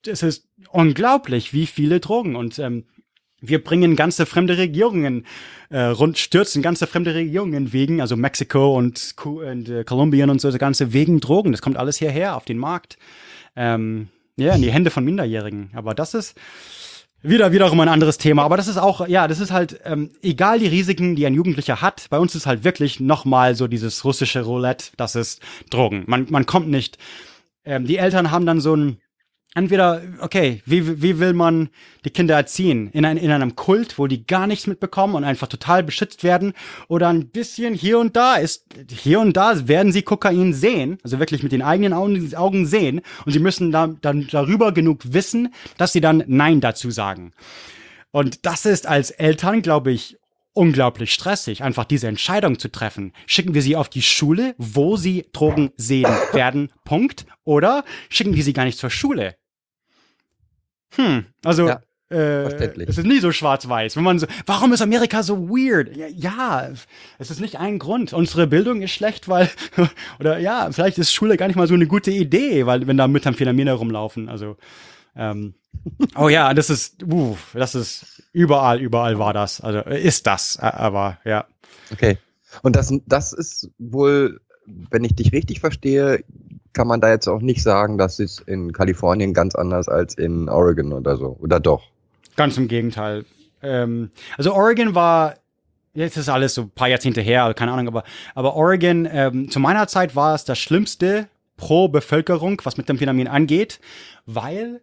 es ist unglaublich, wie viele Drogen und ähm, wir bringen ganze fremde Regierungen äh, rund, stürzen ganze fremde Regierungen wegen, also Mexiko und, und äh, Kolumbien und so, das ganze wegen Drogen. Das kommt alles hierher auf den Markt. Ähm, ja, in die Hände von Minderjährigen. Aber das ist wieder wiederum ein anderes Thema. Aber das ist auch, ja, das ist halt, ähm, egal die Risiken, die ein Jugendlicher hat, bei uns ist halt wirklich nochmal so dieses russische Roulette, das ist Drogen. Man, man kommt nicht. Ähm, die Eltern haben dann so ein, entweder, okay, wie, wie will man die Kinder erziehen? In, ein, in einem Kult, wo die gar nichts mitbekommen und einfach total beschützt werden? Oder ein bisschen hier und da ist, hier und da werden sie Kokain sehen, also wirklich mit den eigenen Augen, sehen und sie müssen da, dann darüber genug wissen, dass sie dann Nein dazu sagen. Und das ist als Eltern, glaube ich, unglaublich stressig, einfach diese Entscheidung zu treffen. Schicken wir sie auf die Schule, wo sie Drogen sehen werden, Punkt. Oder schicken wir sie gar nicht zur Schule. Hm, also Ja, äh, verständlich. es ist nie so schwarz-weiß. Wenn man so, warum ist Amerika so weird? Ja, ja, es ist nicht ein Grund. Unsere Bildung ist schlecht, weil, <laughs> oder ja, vielleicht ist Schule gar nicht mal so eine gute Idee, weil wenn da Methamphetamine rumlaufen, also, ähm, <laughs> oh ja, das ist, uh, das ist überall, überall war das. Also äh, ist das, aber ja. Okay. Und das, das ist wohl, wenn ich dich richtig verstehe, kann man da jetzt auch nicht sagen, dass es in Kalifornien ganz anders als in Oregon oder so. Oder doch? Ganz im Gegenteil. Ähm, also Oregon war, jetzt ist alles so ein paar Jahrzehnte her, also keine Ahnung, aber, aber Oregon, ähm, zu meiner Zeit war es das Schlimmste pro Bevölkerung, was Methamphetamin angeht, weil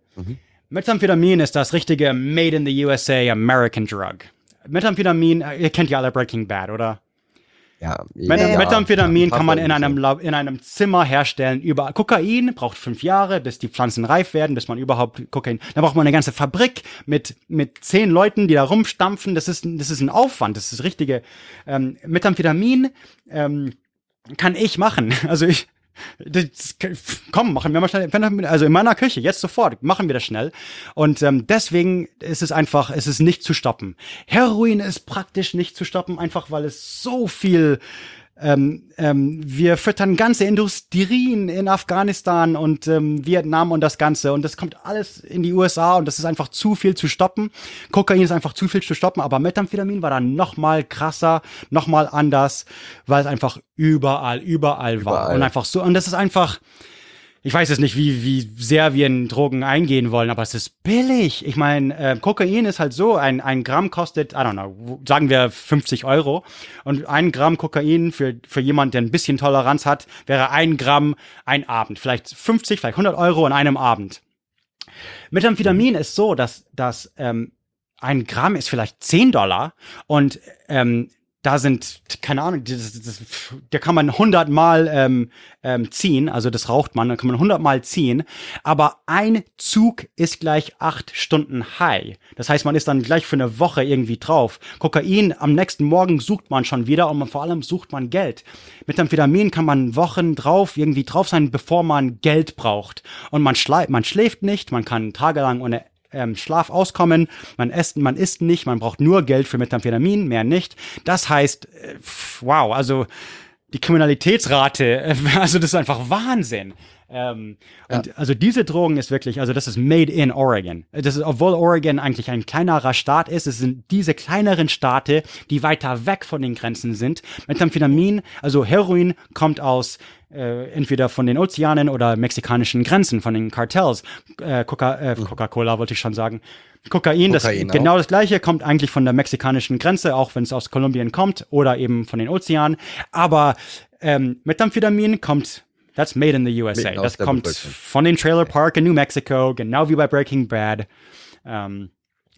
Methamphetamin ist das richtige Made in the USA American Drug. Methamphetamin, äh, ihr kennt ja alle Breaking Bad, oder? Ja. Met ja, Methamphetamin paar kann man in einem. Lab- in einem Zimmer herstellen. Überall. Kokain braucht fünf Jahre, bis die Pflanzen reif werden, bis man überhaupt Kokain. Da braucht man eine ganze Fabrik mit, mit zehn Leuten, die da rumstampfen. Das ist, das ist ein Aufwand. Das ist das richtige. Ähm, Methamphetamin ähm, kann ich machen. <laughs> Also ich. Das, komm, machen wir mal schnell. Also in meiner Küche, jetzt sofort, machen wir das schnell. Und ähm, deswegen ist es einfach, es ist nicht zu stoppen. Heroin ist praktisch nicht zu stoppen, einfach weil es so viel ähm, ähm, wir füttern ganze Industrien in Afghanistan und ähm, Vietnam und das Ganze und das kommt alles in die USA und das ist einfach zu viel zu stoppen. Kokain ist einfach zu viel zu stoppen, aber Methamphetamin war dann noch mal krasser, noch mal anders, weil es einfach überall, überall, war Überall. und einfach so und das ist einfach ich weiß jetzt nicht, wie, wie sehr wir in Drogen eingehen wollen, aber es ist billig. Ich meine, äh, Kokain ist halt so, ein, ein Gramm kostet, I don't know, sagen wir 50 Euro. Und ein Gramm Kokain für, für jemand, der ein bisschen Toleranz hat, wäre ein Gramm ein Abend. Vielleicht 50, vielleicht 100 Euro in einem Abend. Methamphetamin ist so, dass, dass ähm, ein Gramm ist vielleicht 10 Dollar und ähm, da sind, keine Ahnung, das, das, da kann man 100 Mal ähm, ähm, ziehen, also das raucht man, da kann man 100 Mal ziehen, aber ein Zug ist gleich acht Stunden high. Das heißt, man ist dann gleich für eine Woche irgendwie drauf. Kokain, am nächsten Morgen sucht man schon wieder und man, vor allem sucht man Geld. Mit Amphetamin kann man Wochen drauf, irgendwie drauf sein, bevor man Geld braucht. Und man, schla man schläft nicht, man kann tagelang ohne ähm, Schlaf auskommen, man isst, man isst nicht, man braucht nur Geld für Methamphetamin, mehr nicht. Das heißt, äh, wow, also die Kriminalitätsrate, <laughs> also das ist einfach Wahnsinn. Ähm, Und also diese Drogen ist wirklich, also das ist made in Oregon. Das ist, obwohl Oregon eigentlich ein kleinerer Staat ist, es sind diese kleineren Staate, die weiter weg von den Grenzen sind. Methamphetamin, also Heroin, kommt aus äh, entweder von den Ozeanen oder mexikanischen Grenzen, von den Kartells. Äh, Coca, äh, Coca-Cola wollte ich schon sagen. Kokain, das Kokain auch. genau das gleiche, kommt eigentlich von der mexikanischen Grenze, auch wenn es aus Kolumbien kommt oder eben von den Ozeanen. Aber ähm, Methamphetamin kommt, that's made in the USA. Mitten Das kommt von den Trailer Park in New Mexico, genau wie bei Breaking Bad. Ähm,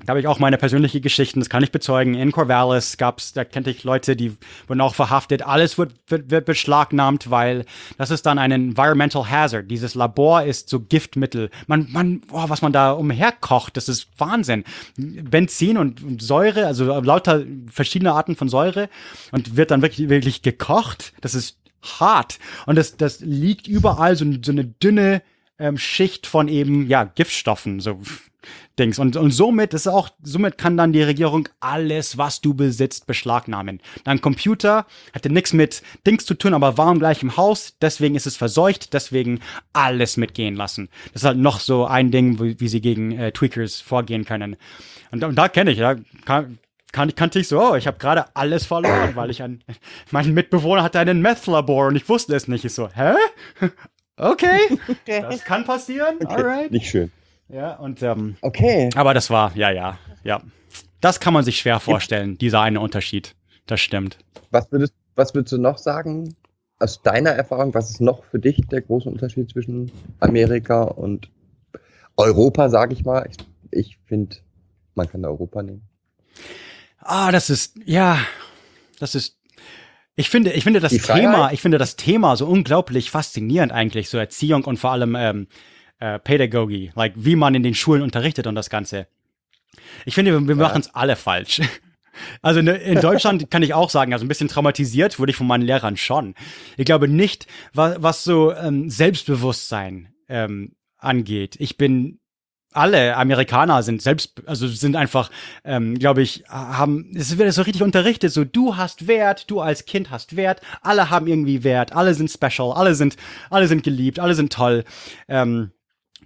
da habe ich auch meine persönliche Geschichten, das kann ich bezeugen. In Corvallis gab's, da kannte ich Leute, die wurden auch verhaftet. Alles wird, wird, wird beschlagnahmt, weil das ist dann ein Environmental Hazard. Dieses Labor ist so Giftmittel. Man, man, boah, was man da umherkocht, das ist Wahnsinn. Benzin und, und Säure, also lauter verschiedene Arten von Säure und wird dann wirklich, wirklich gekocht. Das ist hart. Und das, das liegt überall so, so eine dünne ähm, Schicht von eben, ja, Giftstoffen, so Dings. Und, und somit ist auch, somit kann dann die Regierung alles, was du besitzt, beschlagnahmen. Dein Computer hatte nichts mit Dings zu tun, aber war im gleichen Haus, deswegen ist es verseucht, deswegen alles mitgehen lassen. Das ist halt noch so ein Ding, wie, wie sie gegen äh, Tweakers vorgehen können. Und, und da kenne ich, ja, kann, kann, kannte ich so, oh, ich habe gerade alles verloren, weil ich ein, <laughs> mein Mitbewohner hatte einen Meth-Labor und ich wusste es nicht. Ich so, hä? <laughs> Okay, Okay. das kann passieren, alright. Nicht schön. Ja, und ähm, Okay. aber das war, ja, ja, ja. Das kann man sich schwer vorstellen, dieser eine Unterschied. Das stimmt. Was würdest, was würdest du noch sagen, aus deiner Erfahrung, was ist noch für dich der große Unterschied zwischen Amerika und Europa, sage ich mal? Ich, ich finde, man kann Europa nehmen. Ah, das ist, ja, das ist, ich finde, ich finde das? Thema, ich finde das Thema so unglaublich faszinierend eigentlich, so Erziehung und vor allem ähm, äh, Pädagogie, like wie man in den Schulen unterrichtet und das Ganze. Ich finde, wir, wir machen es alle falsch. <laughs> Also in, in Deutschland <laughs> kann ich auch sagen, also ein bisschen traumatisiert wurde ich von meinen Lehrern schon. Ich glaube nicht, was, was so ähm, Selbstbewusstsein ähm, angeht. Ich bin alle Amerikaner sind selbst, also sind einfach, ähm, glaube ich, haben, es wird so richtig unterrichtet, so du hast Wert, du als Kind hast Wert, alle haben irgendwie Wert, alle sind special, alle sind, alle sind geliebt, alle sind toll. Ähm,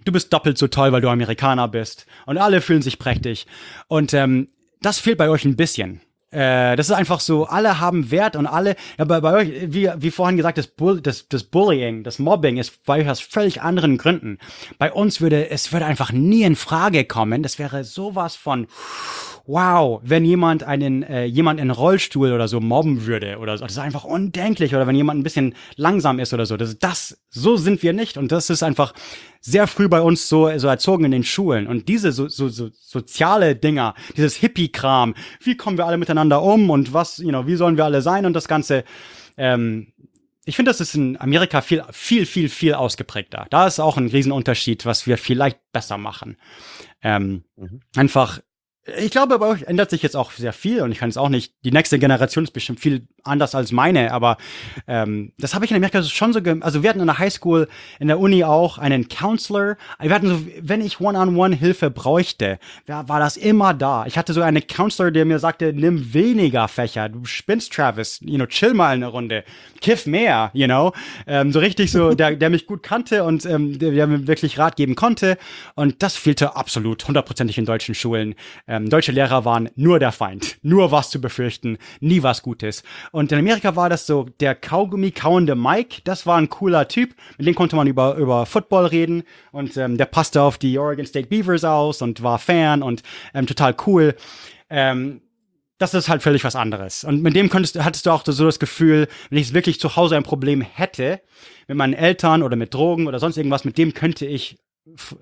du bist doppelt so toll, weil du Amerikaner bist. Und alle fühlen sich prächtig. Und ähm, das fehlt bei euch ein bisschen. Äh, das ist einfach so, alle haben Wert und alle, ja, bei, bei euch, wie, wie vorhin gesagt, das, Bull, das, das Bullying, das Mobbing ist bei euch aus völlig anderen Gründen. Bei uns würde, es würde einfach nie in Frage kommen. Das wäre sowas von, wow, wenn jemand einen, äh, jemand in Rollstuhl oder so mobben würde oder so. Das ist einfach undenklich. Oder wenn jemand ein bisschen langsam ist oder so. Das, das, so sind wir nicht. Und das ist einfach sehr früh bei uns so, so erzogen in den Schulen. Und diese so, so, so soziale Dinger, dieses Hippie-Kram, wie kommen wir alle miteinander um und was, you know, wie sollen wir alle sein und das Ganze, ähm, ich finde, das ist in Amerika viel, viel, viel, viel ausgeprägter. Da ist auch ein Riesenunterschied, was wir vielleicht besser machen. Ähm, Mhm. Einfach, ich glaube, bei euch ändert sich jetzt auch sehr viel und ich kann es auch nicht. Die nächste Generation ist bestimmt viel anders als meine, aber ähm, das habe ich in Amerika schon so. Also wir hatten in der Highschool, in der Uni auch einen Counselor. Wir hatten so, wenn ich One-on-One-Hilfe bräuchte, war, war das immer da. Ich hatte so einen Counselor, der mir sagte, nimm weniger Fächer. Du spinnst, Travis. You know, chill mal eine Runde. Kiff mehr, you know. Ähm, so richtig so, der, der mich gut kannte und ähm, der, der mir wirklich Rat geben konnte. Und das fehlte absolut hundertprozentig in deutschen Schulen. Ähm, deutsche Lehrer waren nur der Feind. Nur was zu befürchten. Nie was Gutes. Und in Amerika war das so, der Kaugummi kauende Mike, das war ein cooler Typ. Mit dem konnte man über, über Football reden. Und ähm, der passte auf die Oregon State Beavers aus und war Fan und ähm, total cool. Ähm, das ist halt völlig was anderes. Und mit dem könntest, hattest du auch so das Gefühl, wenn ich wirklich zu Hause ein Problem hätte, mit meinen Eltern oder mit Drogen oder sonst irgendwas, mit dem könnte ich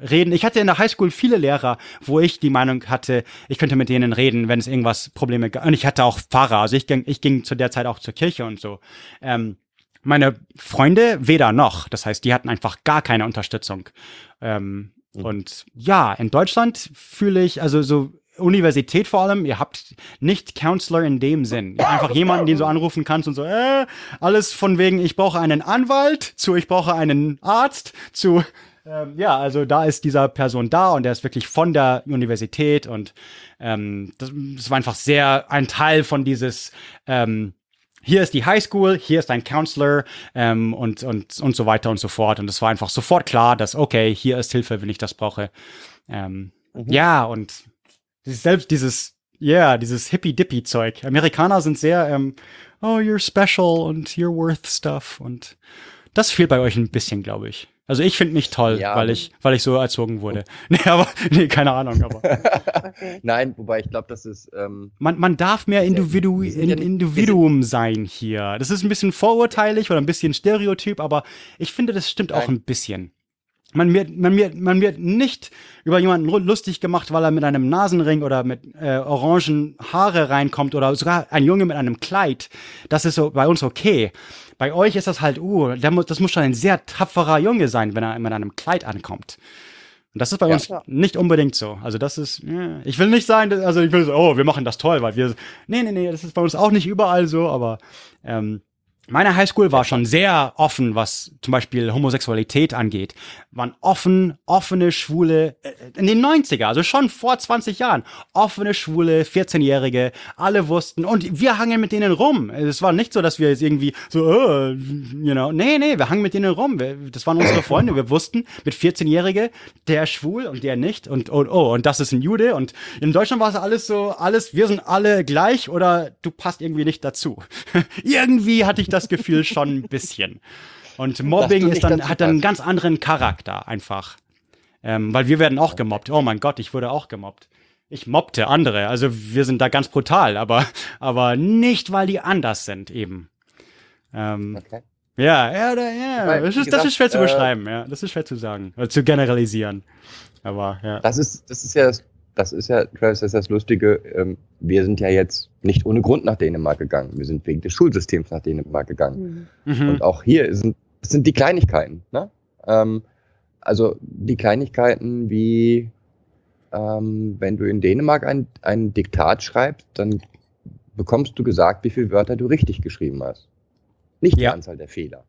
reden. Ich hatte in der Highschool viele Lehrer, wo ich die Meinung hatte, ich könnte mit denen reden, wenn es irgendwas Probleme gab. Und ich hatte auch Pfarrer, also ich ging, ich ging zu der Zeit auch zur Kirche und so. Ähm, meine Freunde weder noch. Das heißt, die hatten einfach gar keine Unterstützung. Ähm, mhm. Und ja, in Deutschland fühle ich, also so Universität vor allem, ihr habt nicht Counselor in dem Sinn. Ihr einfach jemanden, den du anrufen kannst und so, äh, alles von wegen, ich brauche einen Anwalt, zu ich brauche einen Arzt, zu ähm, ja, also da ist dieser Person da und der ist wirklich von der Universität und ähm, das, das war einfach sehr ein Teil von dieses ähm, hier ist die Highschool, hier ist ein Counselor ähm, und, und, und so weiter und so fort. Und es war einfach sofort klar, dass, okay, hier ist Hilfe, wenn ich das brauche. Ähm, mhm. Ja, und selbst dieses, ja, yeah, dieses Hippie-Dippy-Zeug. Amerikaner sind sehr, ähm, oh, you're special und you're worth stuff. Und das fehlt bei euch ein bisschen, glaube ich. Also ich finde mich toll, ja, weil ich, weil ich so erzogen wurde. <laughs> Nee, aber, nee, keine Ahnung, aber. okay. <laughs> Nein, wobei ich glaube, das ist. Ähm, man, man darf mehr Individu in, ja Individuum sein hier. Das ist ein bisschen vorurteilig oder ein bisschen Stereotyp, aber ich finde, das stimmt Nein. auch ein bisschen. Man wird, man, wird, man wird nicht über jemanden lustig gemacht, weil er mit einem Nasenring oder mit äh, orangen Haare reinkommt oder sogar ein Junge mit einem Kleid. Das ist so bei uns okay. Bei euch ist das halt, uh, das muss schon ein sehr tapferer Junge sein, wenn er mit einem Kleid ankommt. Und das ist bei ja, uns klar. nicht unbedingt so. Also das ist, ich will nicht sagen, also ich will so, oh, wir machen das toll, weil wir, nee, nee, nee, das ist bei uns auch nicht überall so, aber ähm, meine Highschool war schon sehr offen, was zum Beispiel Homosexualität angeht. Waren offen, offene Schwule, äh, in den 90er, also schon vor 20 Jahren. Offene Schwule, 14-Jährige, alle wussten und wir hangen mit denen rum. Es war nicht so, dass wir jetzt irgendwie so, uh, you know, nee, nee, wir hangen mit denen rum. Das waren unsere Freunde. Wir wussten mit 14-Jährige, der schwul und der nicht und, und oh, und das ist ein Jude und in Deutschland war es alles so, alles, wir sind alle gleich oder du passt irgendwie nicht dazu. <laughs> irgendwie hatte ich das Gefühl schon ein bisschen. Und Mobbing ist dann, hat dann einen ganz anderen Charakter einfach. Ähm, weil wir werden auch gemobbt. Oh mein Gott, ich wurde auch gemobbt. Ich mobbte andere. Also wir sind da ganz brutal, aber, aber nicht, weil die anders sind eben. Ähm, okay. Ja, ja, ja. Weil, das, ist, gesagt, das ist schwer zu äh, beschreiben, ja. Das ist schwer zu sagen. Oder zu generalisieren. Aber ja. Das ist, das ist ja das das ist ja, Travis, das ist das Lustige. Ähm, wir sind ja jetzt nicht ohne Grund nach Dänemark gegangen. Wir sind wegen des Schulsystems nach Dänemark gegangen. Mhm. Und auch hier sind, sind die Kleinigkeiten. Ne? Ähm, also die Kleinigkeiten wie, ähm, wenn du in Dänemark ein, ein Diktat schreibst, dann bekommst du gesagt, wie viele Wörter du richtig geschrieben hast. Nicht die Anzahl der Fehler.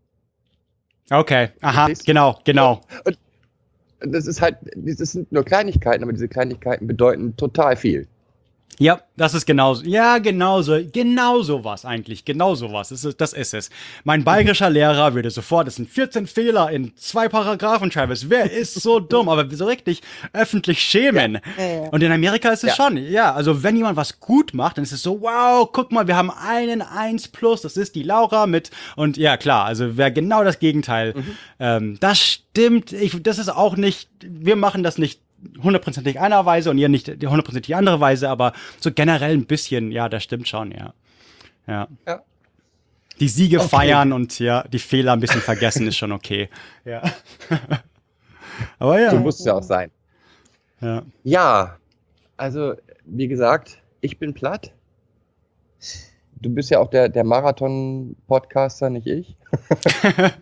Okay, aha, genau, genau. Und, das ist halt, das sind nur Kleinigkeiten, aber diese Kleinigkeiten bedeuten total viel. Ja, das ist genauso. Ja, genauso. Genau so was eigentlich. Genau so was. Das ist, das ist es. Mein bayerischer Lehrer würde sofort, es sind 14 Fehler in zwei Paragraphen, Travis. Wer ist so <laughs> dumm? Aber so richtig öffentlich schämen. Ja. Und in Amerika ist es schon. Ja, also wenn jemand was gut macht, dann ist es so, wow, guck mal, wir haben einen 1 plus. Das ist die Laura mit. Und ja, klar, also wäre genau das Gegenteil. Mhm. Ähm, das stimmt. Ich, das ist auch nicht, wir machen das nicht hundertprozentig einer Weise und ihr nicht die hundertprozentig andere Weise, aber so generell ein bisschen, ja, das stimmt schon, ja. Ja. ja. Die Siege okay. feiern und ja, die Fehler ein bisschen vergessen ist schon okay. <laughs> Ja. <laughs> aber ja. So muss es ja auch sein. Ja. Ja, also, wie gesagt, ich bin platt. Du bist ja auch der, der Marathon-Podcaster, nicht ich. <laughs>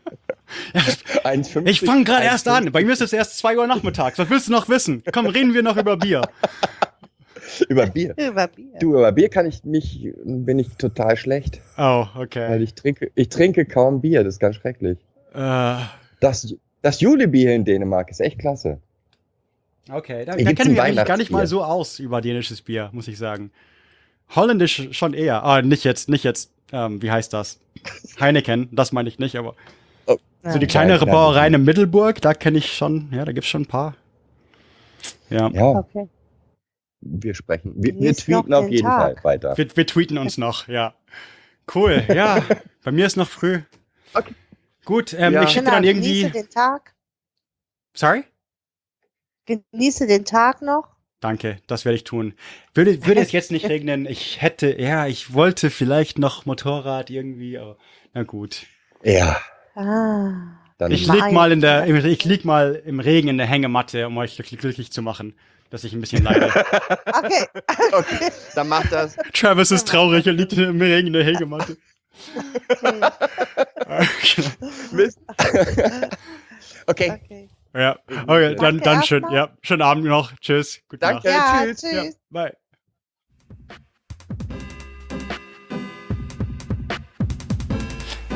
<laughs> ich fange gerade erst an. Bei mir ist es erst 2 Uhr nachmittags. Was willst du noch wissen? Komm, reden wir noch über Bier. <laughs> Über Bier. Über Bier. Du, über Bier kann ich mich, bin ich total schlecht. Oh, okay. Weil ich trinke, ich trinke kaum Bier, das ist ganz schrecklich. Äh, Das, das Julebier in Dänemark ist echt klasse. okay, da, da kenne ich mich eigentlich gar nicht mal so aus über dänisches Bier, muss ich sagen. Holländisch schon eher. Ah, nicht jetzt, nicht jetzt, ähm, wie heißt das? <laughs> Heineken, das meine ich nicht, aber so die kleinere Ja, Brauerei in Middelburg, da kenne ich schon, ja, da gibt's schon ein paar. Ja, Ja, Okay. wir sprechen. Wir, wir tweeten auf den jeden Tag. Fall weiter. wir, wir tweeten uns noch, ja. Cool, <laughs> ja. Bei mir ist noch früh. Okay. Gut, ähm, Ja. ich schicke Genau, dann irgendwie. Genieße den Tag. Sorry? Genieße den Tag noch. Danke, das werde ich tun. Würde, würde es jetzt nicht <laughs> regnen, ich hätte, ja, ich wollte vielleicht noch Motorrad irgendwie, aber na gut. Ja, Ah. dann Ich lieg mal in der, im, ich lieg mal im Regen in der Hängematte, um euch glücklich- glücklich zu machen, dass ich ein bisschen leide. <laughs> Okay. <laughs> okay, dann mach das. Travis ist traurig, er liegt im Regen in der Hängematte. <laughs> Mist. okay, okay. ja, okay, dann, dann schön, ja, schönen Abend noch, tschüss, gute Danke. Nacht. Ja, tschüss. tschüss. Ja, bye.